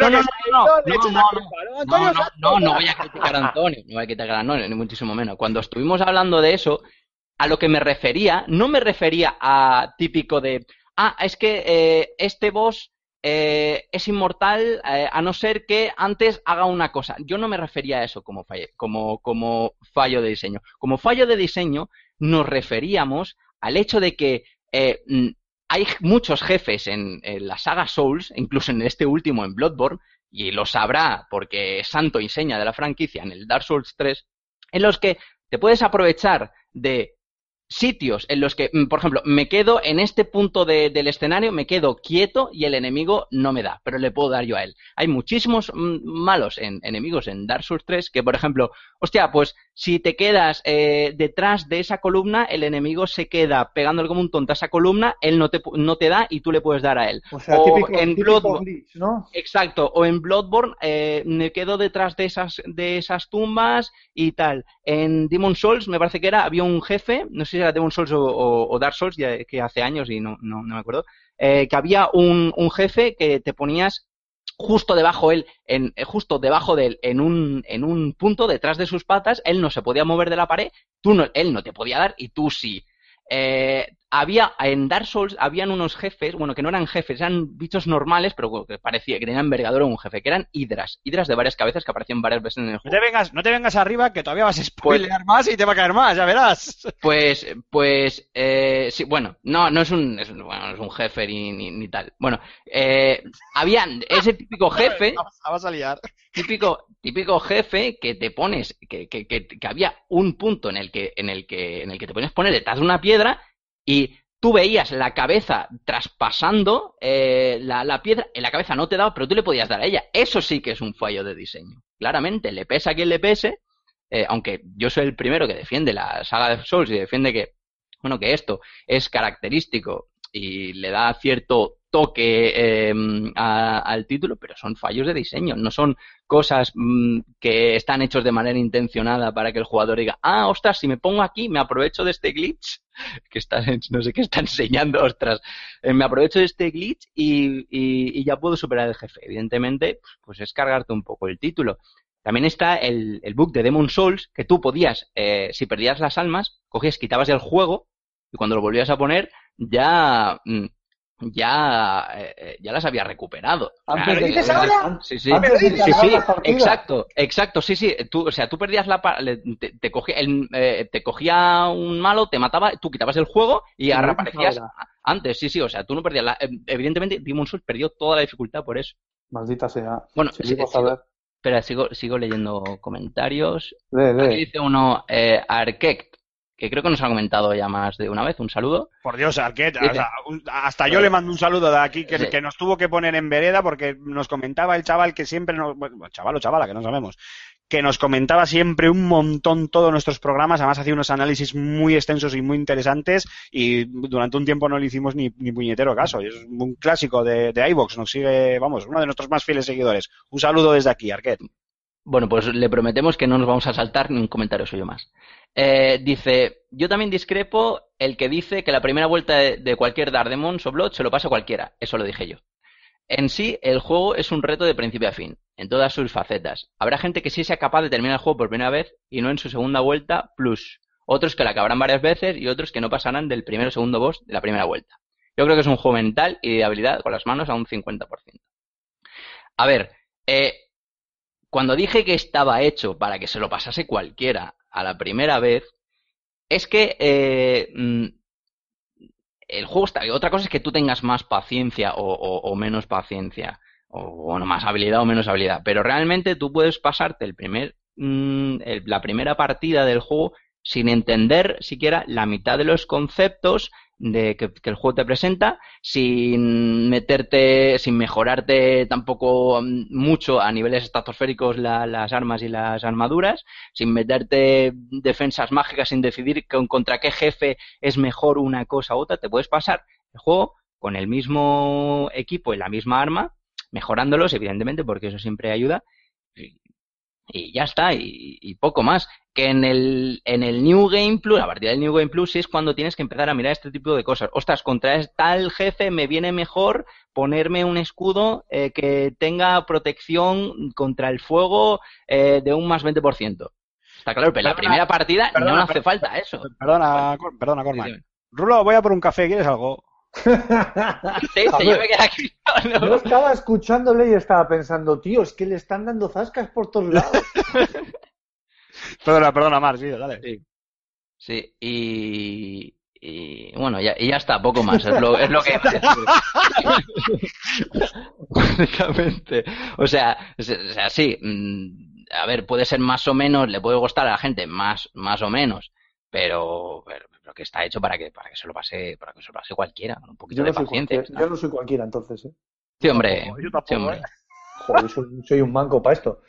No, no, que no, no, le no, eches no, la no. culpa, ¿no? No, Antonio no, no, no voy a criticar a Antonio, no voy a criticar a Antonio, ni muchísimo menos. Cuando estuvimos hablando de eso, a lo que me refería, no me refería a típico de, ah, es que eh, este boss eh, es inmortal eh, a no ser que antes haga una cosa. Yo no me refería a eso como, fallo de diseño. Como fallo de diseño nos referíamos al hecho de que eh, mm, hay muchos jefes en, la saga Souls, incluso en este último, en Bloodborne, y lo sabrá porque santo y seña de la franquicia en el Dark Souls 3, en los que te puedes aprovechar de sitios en los que, mm, por ejemplo, me quedo en este punto de- del escenario, me quedo quieto y el enemigo no me da, pero le puedo dar yo a él. Hay muchísimos mm, malos en, enemigos en Dark Souls 3 que, por ejemplo, hostia, pues si te quedas eh, detrás de esa columna, el enemigo se queda pegándole como un tonto a esa columna, él no te, no te da y tú le puedes dar a él. O sea, O típico, en típico Bloodborne- glitch, ¿no? Exacto, o en Bloodborne eh, me quedo detrás de esas, de esas tumbas y tal. En Demon Souls me parece que era, había un jefe, no sé si era Demon Souls o, o- o Dark Souls, ya que hace años y no, no, me acuerdo, eh, que había un, un jefe que te ponías justo debajo él, en, eh, justo debajo de él, en un, en un punto detrás de sus patas, él no se podía mover de la pared, tú no, él no te podía dar y tú sí. Eh, había en Dark Souls habían unos jefes, bueno, que no eran jefes, eran bichos normales, pero que parecía que tenían envergadura un jefe, que eran hidras, hidras de varias cabezas que aparecían varias veces en el No juego. te vengas, no te vengas arriba que todavía vas a spoilear más y te va a caer más, ya verás. Pues, pues, eh, sí, bueno, no, no es un, es, bueno, no es un jefe ni, ni, ni tal. Bueno, eh, habían ese típico jefe, La vas a liar. típico, típico jefe que te pones, que, que, que, que había un punto en el que, en el que, en el que te ponías poner detrás de una piedra y tú veías la cabeza traspasando eh, la, la piedra, en la cabeza no te daba, pero tú le podías dar a ella. Eso sí que es un fallo de diseño. Claramente, le pesa a quien le pese, eh, aunque yo soy el primero que defiende la saga de Souls y defiende que, bueno, que esto es característico y le da cierto toque eh, a- al título, pero son fallos de diseño, no son cosas mm, que están hechos de manera intencionada para que el jugador diga, ah, ostras, si me pongo aquí, me aprovecho de este glitch, que está, no sé qué está enseñando, ostras, eh, me aprovecho de este glitch y, y- y ya puedo superar el jefe. Evidentemente, pues es cargarte un poco el título. También está el, el bug de Demon Souls, que tú podías, eh, si perdías las almas, cogías, quitabas el juego y cuando lo volvías a poner, ya, mm, ya, eh, eh, ya las había recuperado. Antes de- Claro, ¿Dices eh, ahora? Sí, sí. Antes de Sí, exacto, exacto, sí, sí. Tú, o sea, tú perdías la, te, te cogía, el, eh, te cogía un malo, te mataba, tú quitabas el juego y ahora aparecías antes, sí, sí, o sea, tú no perdías la, eh, evidentemente Demon Souls perdió toda la dificultad por eso. Maldita sea. Bueno, sí, sigo- ver. espera, sigo, sigo leyendo comentarios. Lee, lee. Aquí dice uno, eh, Arquect, que creo que nos ha comentado ya más de una vez, un saludo. Por Dios, un- hasta yo le mando un saludo de aquí que, Sí. que nos tuvo que poner en vereda porque nos comentaba el chaval que siempre nos, bueno, chaval o chavala, que no sabemos, que nos comentaba siempre un montón todos nuestros programas, además hacía unos análisis muy extensos y muy interesantes y durante un tiempo no le hicimos ni, ni puñetero caso. Es un clásico de, de iVox, nos sigue, vamos, uno de nuestros más fieles seguidores. Un saludo desde aquí, Arquette. Bueno, pues le prometemos que no nos vamos a saltar ni un comentario suyo más. Eh, dice, yo también discrepo el que dice que la primera vuelta de, de cualquier Daredemon o Blood se lo pasa cualquiera. Eso lo dije yo. En sí, el juego es un reto de principio a fin, en todas sus facetas. Habrá gente que sí sea capaz de terminar el juego por primera vez y no en su segunda vuelta plus. Otros que la acabarán varias veces y otros que no pasarán del primero o segundo boss de la primera vuelta. Yo creo que es un juego mental y de habilidad con las manos a un 50%. A ver, eh, cuando dije que estaba hecho para que se lo pasase cualquiera a la primera vez, es que eh, mm, el juego está. Otra cosa es que tú tengas más paciencia o, menos paciencia, o más habilidad o menos habilidad, pero realmente tú puedes pasarte el primer, mm, la primera partida del juego sin entender siquiera la mitad de los conceptos de que, el juego te presenta, sin meterte, sin mejorarte tampoco mm, mucho a niveles estratosféricos la- las armas y las armaduras, sin meterte defensas mágicas, sin decidir con- contra qué jefe es mejor una cosa u otra, te puedes pasar el juego con el mismo equipo y la misma arma, mejorándolos, evidentemente, porque eso siempre ayuda, y, ya está, y, y poco más. Que en el, en el New Game Plus, a partir del New Game Plus, sí es cuando tienes que empezar a mirar este tipo de cosas. Ostras, contra tal jefe me viene mejor ponerme un escudo eh, que tenga protección contra el fuego eh, de un más 20%. Está claro, pero en la primera partida perdona, no hace falta eso. Perdona, perdona, Cormac. Rulo, voy a por un café, ¿quieres algo? Sí, sí, yo me quedé aquí. Yo estaba escuchándole y estaba pensando, tío, es que le están dando zascas por todos lados. Perdona, perdona, Mar, sí, dale. Sí. Sí, y, y bueno, ya, y ya está, poco más. Es lo, es lo que. Básicamente. O sea, o sea, sí. mm, A ver, puede ser más o menos, le puede gustar a la gente más, más o menos, pero, pero, pero que está hecho para que, para que se lo pase, para que se lo pase cualquiera, con un poquito Yo de paciencia. yo no soy cualquiera entonces, ¿eh? Sí, hombre. Yo tampoco, Sí, hombre. ¿eh? Joder, yo soy, soy un manco para esto.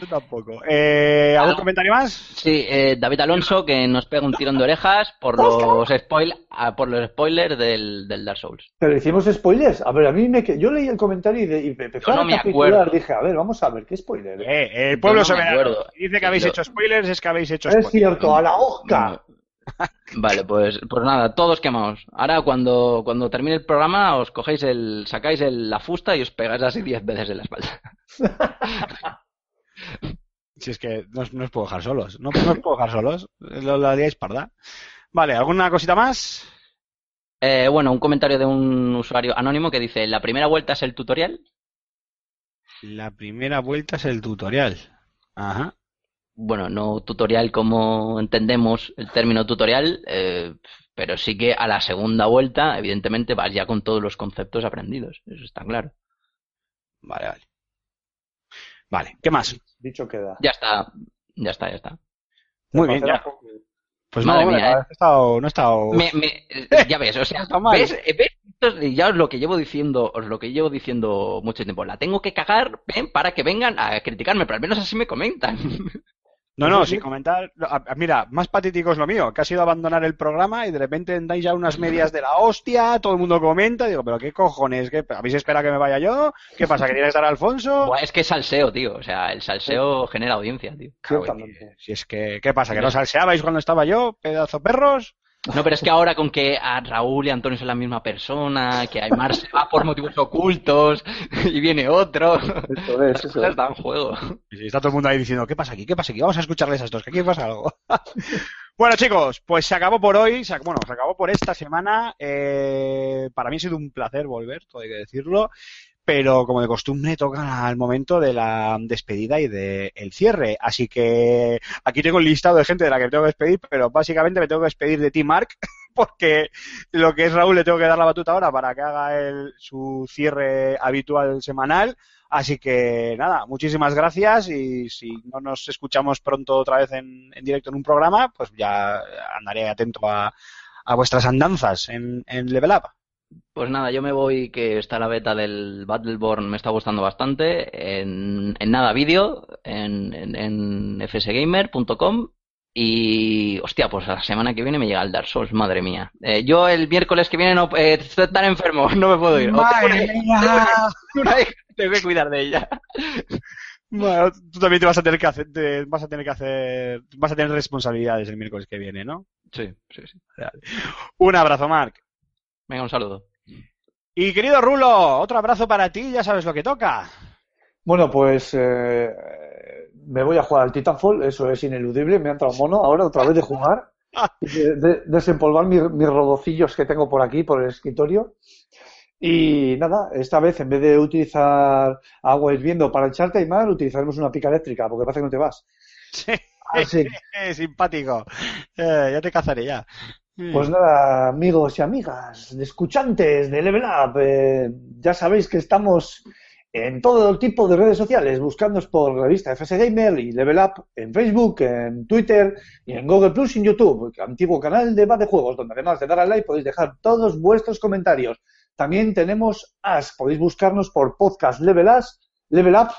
Yo tampoco. Eh, ¿Algún comentario más? Sí, eh, David Alonso que nos pega un tirón de orejas por los spoil, por los spoilers del, del Dark Souls. Pero hicimos spoilers. A ver, a mí me que- yo leí el comentario y, de, y empezó Yo no a me acuerdo. Dije, a ver, vamos a ver, ¿qué spoiler? Eh, el pueblo no me soberano. dice que habéis Yo- hecho spoilers, es que habéis hecho es spoilers. cierto, a la Oscar. Vale, pues, pues nada, todos quemados. Ahora cuando, cuando termine el programa os cogéis el, sacáis el- la fusta y os pegáis así 10 veces en la espalda. Si es que no os, no os puedo dejar solos. No, no os puedo dejar solos. Lo, lo haríais parda. Vale, ¿alguna cosita más? Eh, bueno, un comentario de un usuario anónimo que dice, la primera vuelta es el tutorial. La primera vuelta es el tutorial. Ajá. Bueno, no tutorial como entendemos el término tutorial, eh, pero sí que a la segunda vuelta, evidentemente, vas ya con todos los conceptos aprendidos. Eso está claro. Vale, vale. Vale, ¿qué más? Dicho queda. Ya está, ya está, ya está. Muy bien, ya. Pues no, Madre hombre, mía, ¿eh? he estado, no he estado... Me- me- eh, ya ves, o sea, Está mal. ¿ves? Eh, ¿ves? Esto es ya os lo que llevo diciendo, os lo que llevo diciendo mucho tiempo. La tengo que cagar ¿ven? para que vengan a criticarme, pero al menos así me comentan. No, no, sin comentar. Mira, más patético es lo mío, que ha sido abandonar el programa y de repente dais ya unas medias de la hostia, todo el mundo comenta, digo, pero qué cojones, ¿qué, ¿habéis esperado que me vaya yo? ¿Qué pasa, que tiene que estar Alfonso? Buah, es que es salseo, tío. O sea, el salseo genera audiencia, tío. Ciertamente. Si es que, ¿qué pasa, que no salseabais cuando estaba yo, pedazo perros? No, pero es que ahora con que a Raúl y Antonio son la misma persona, que Aymar se va por motivos ocultos y viene otro. Eso es, eso Cosas es. dan juego. Y está todo el mundo ahí diciendo, ¿qué pasa aquí? ¿Qué pasa aquí? Vamos a escucharles a estos, que aquí pasa algo. bueno, chicos, pues se acabó por hoy, se, bueno, se acabó por esta semana. Eh, para mí ha sido un placer volver, todo hay que decirlo. Pero como de costumbre toca al momento de la despedida y del el cierre. Así que aquí tengo el listado de gente de la que me tengo que despedir, pero básicamente me tengo que despedir de ti, Mark, porque lo que es Raúl le tengo que dar la batuta ahora para que haga el, su cierre habitual semanal. Así que nada, muchísimas gracias y si no nos escuchamos pronto otra vez en, en directo en un programa, pues ya andaré atento a, a vuestras andanzas en, en Level Up. Pues nada, yo me voy, que está la beta del Battleborn, me está gustando bastante. En, en nada vídeo, en, en, en fsgamer.com. Y, hostia, pues la semana que viene me llega el Dark Souls, madre mía. Eh, yo el miércoles que viene no, eh, estoy tan enfermo, no me puedo ir. ¡Madre mía! tengo que cuidar de ella. Bueno, tú también te vas a tener que hacer, te vas a tener que hacer, vas a tener responsabilidades el miércoles que viene, ¿no? Sí, sí, sí. Un abrazo, Mark. Venga, un saludo. Y querido Rulo, otro abrazo para ti, ya sabes lo que toca. Bueno, pues eh, me voy a jugar al Titanfall, eso es ineludible, me ha entrado mono ahora otra vez de jugar y de, de- desempolvar mis, mis robocillos que tengo por aquí, por el escritorio. Y nada, esta vez en vez de utilizar agua hirviendo para echarte y mar, utilizaremos una pica eléctrica, porque parece que no te vas. Sí. Así Simpático. Eh, ya te cazaré ya. Pues nada, amigos y amigas, escuchantes de Level Up, eh, ya sabéis que estamos en todo tipo de redes sociales, buscándonos por revista FS Gamer y Level Up en Facebook, en Twitter y en Google Plus y en YouTube, antiguo canal de Bad de Juegos, donde además de dar al like podéis dejar todos vuestros comentarios. También tenemos As, podéis buscarnos por podcast Level As, Level Up.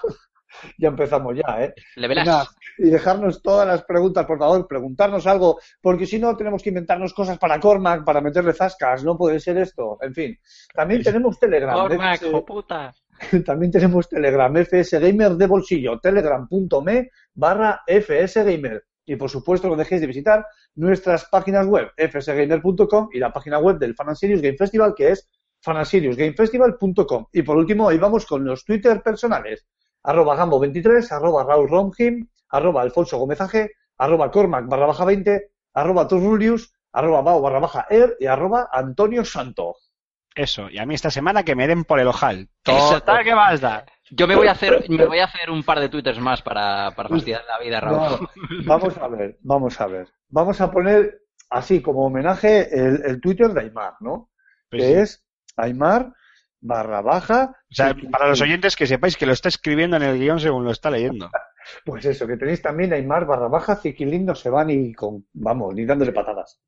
ya empezamos ya, ¿eh? As. Venga, Y dejarnos todas las preguntas, por favor, preguntarnos algo, porque si no tenemos que inventarnos cosas para Cormac, para meterle zascas, no puede ser esto. En fin, también tenemos Telegram. Cormac, FS hijo puta. también tenemos Telegram, FS Gamer de bolsillo, telegram.me barra FS Gamer. Y por supuesto, no dejéis de visitar nuestras páginas web, fsgamer.com y la página web del Fan Serious Game Festival, que es fanandserious.gamefestival.com. Y por último, ahí vamos con los Twitter personales. Arroba Gambo23, arroba Raúl Romjim, arroba Alfonso Gómez AG, arroba Cormac barra baja 20, arroba Torrulius, arroba Bao barra baja Er y arroba Antonio Santo. Eso, y a mí esta semana que me den por el ojal. Eso. Total, ¿qué más da? Yo me voy a hacer, me voy a hacer un par de twitters más para, para fastidiar la vida, Raúl. No, vamos a ver, vamos a ver. Vamos a poner así como homenaje el, el Twitter de Aymar, ¿no? Pues que sí. es Aymar barra baja. O sea, para los oyentes que sepáis que lo está escribiendo en el guion según lo está leyendo. Pues eso, que tenéis también Aymar barra baja, Ziquilín no se va ni con, vamos, ni dándole patadas.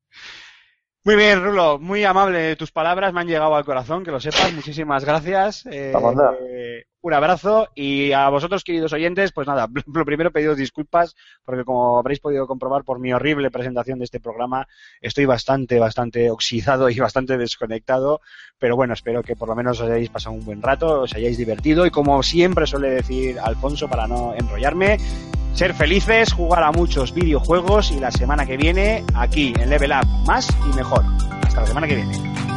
Muy bien, Rulo, muy amable. Tus palabras, me han llegado al corazón, que lo sepas, muchísimas gracias. Eh, eh, un abrazo. Y a vosotros, queridos oyentes, pues nada, lo primero pediros disculpas, porque como habréis podido comprobar por mi horrible presentación de este programa, estoy bastante, bastante oxidado y bastante desconectado, pero bueno, espero que por lo menos os hayáis pasado un buen rato, os hayáis divertido. Y como siempre suele decir Alfonso, para no enrollarme, ser felices, jugar a muchos videojuegos y la semana que viene aquí en Level Up, más y mejor. Hasta la semana que viene.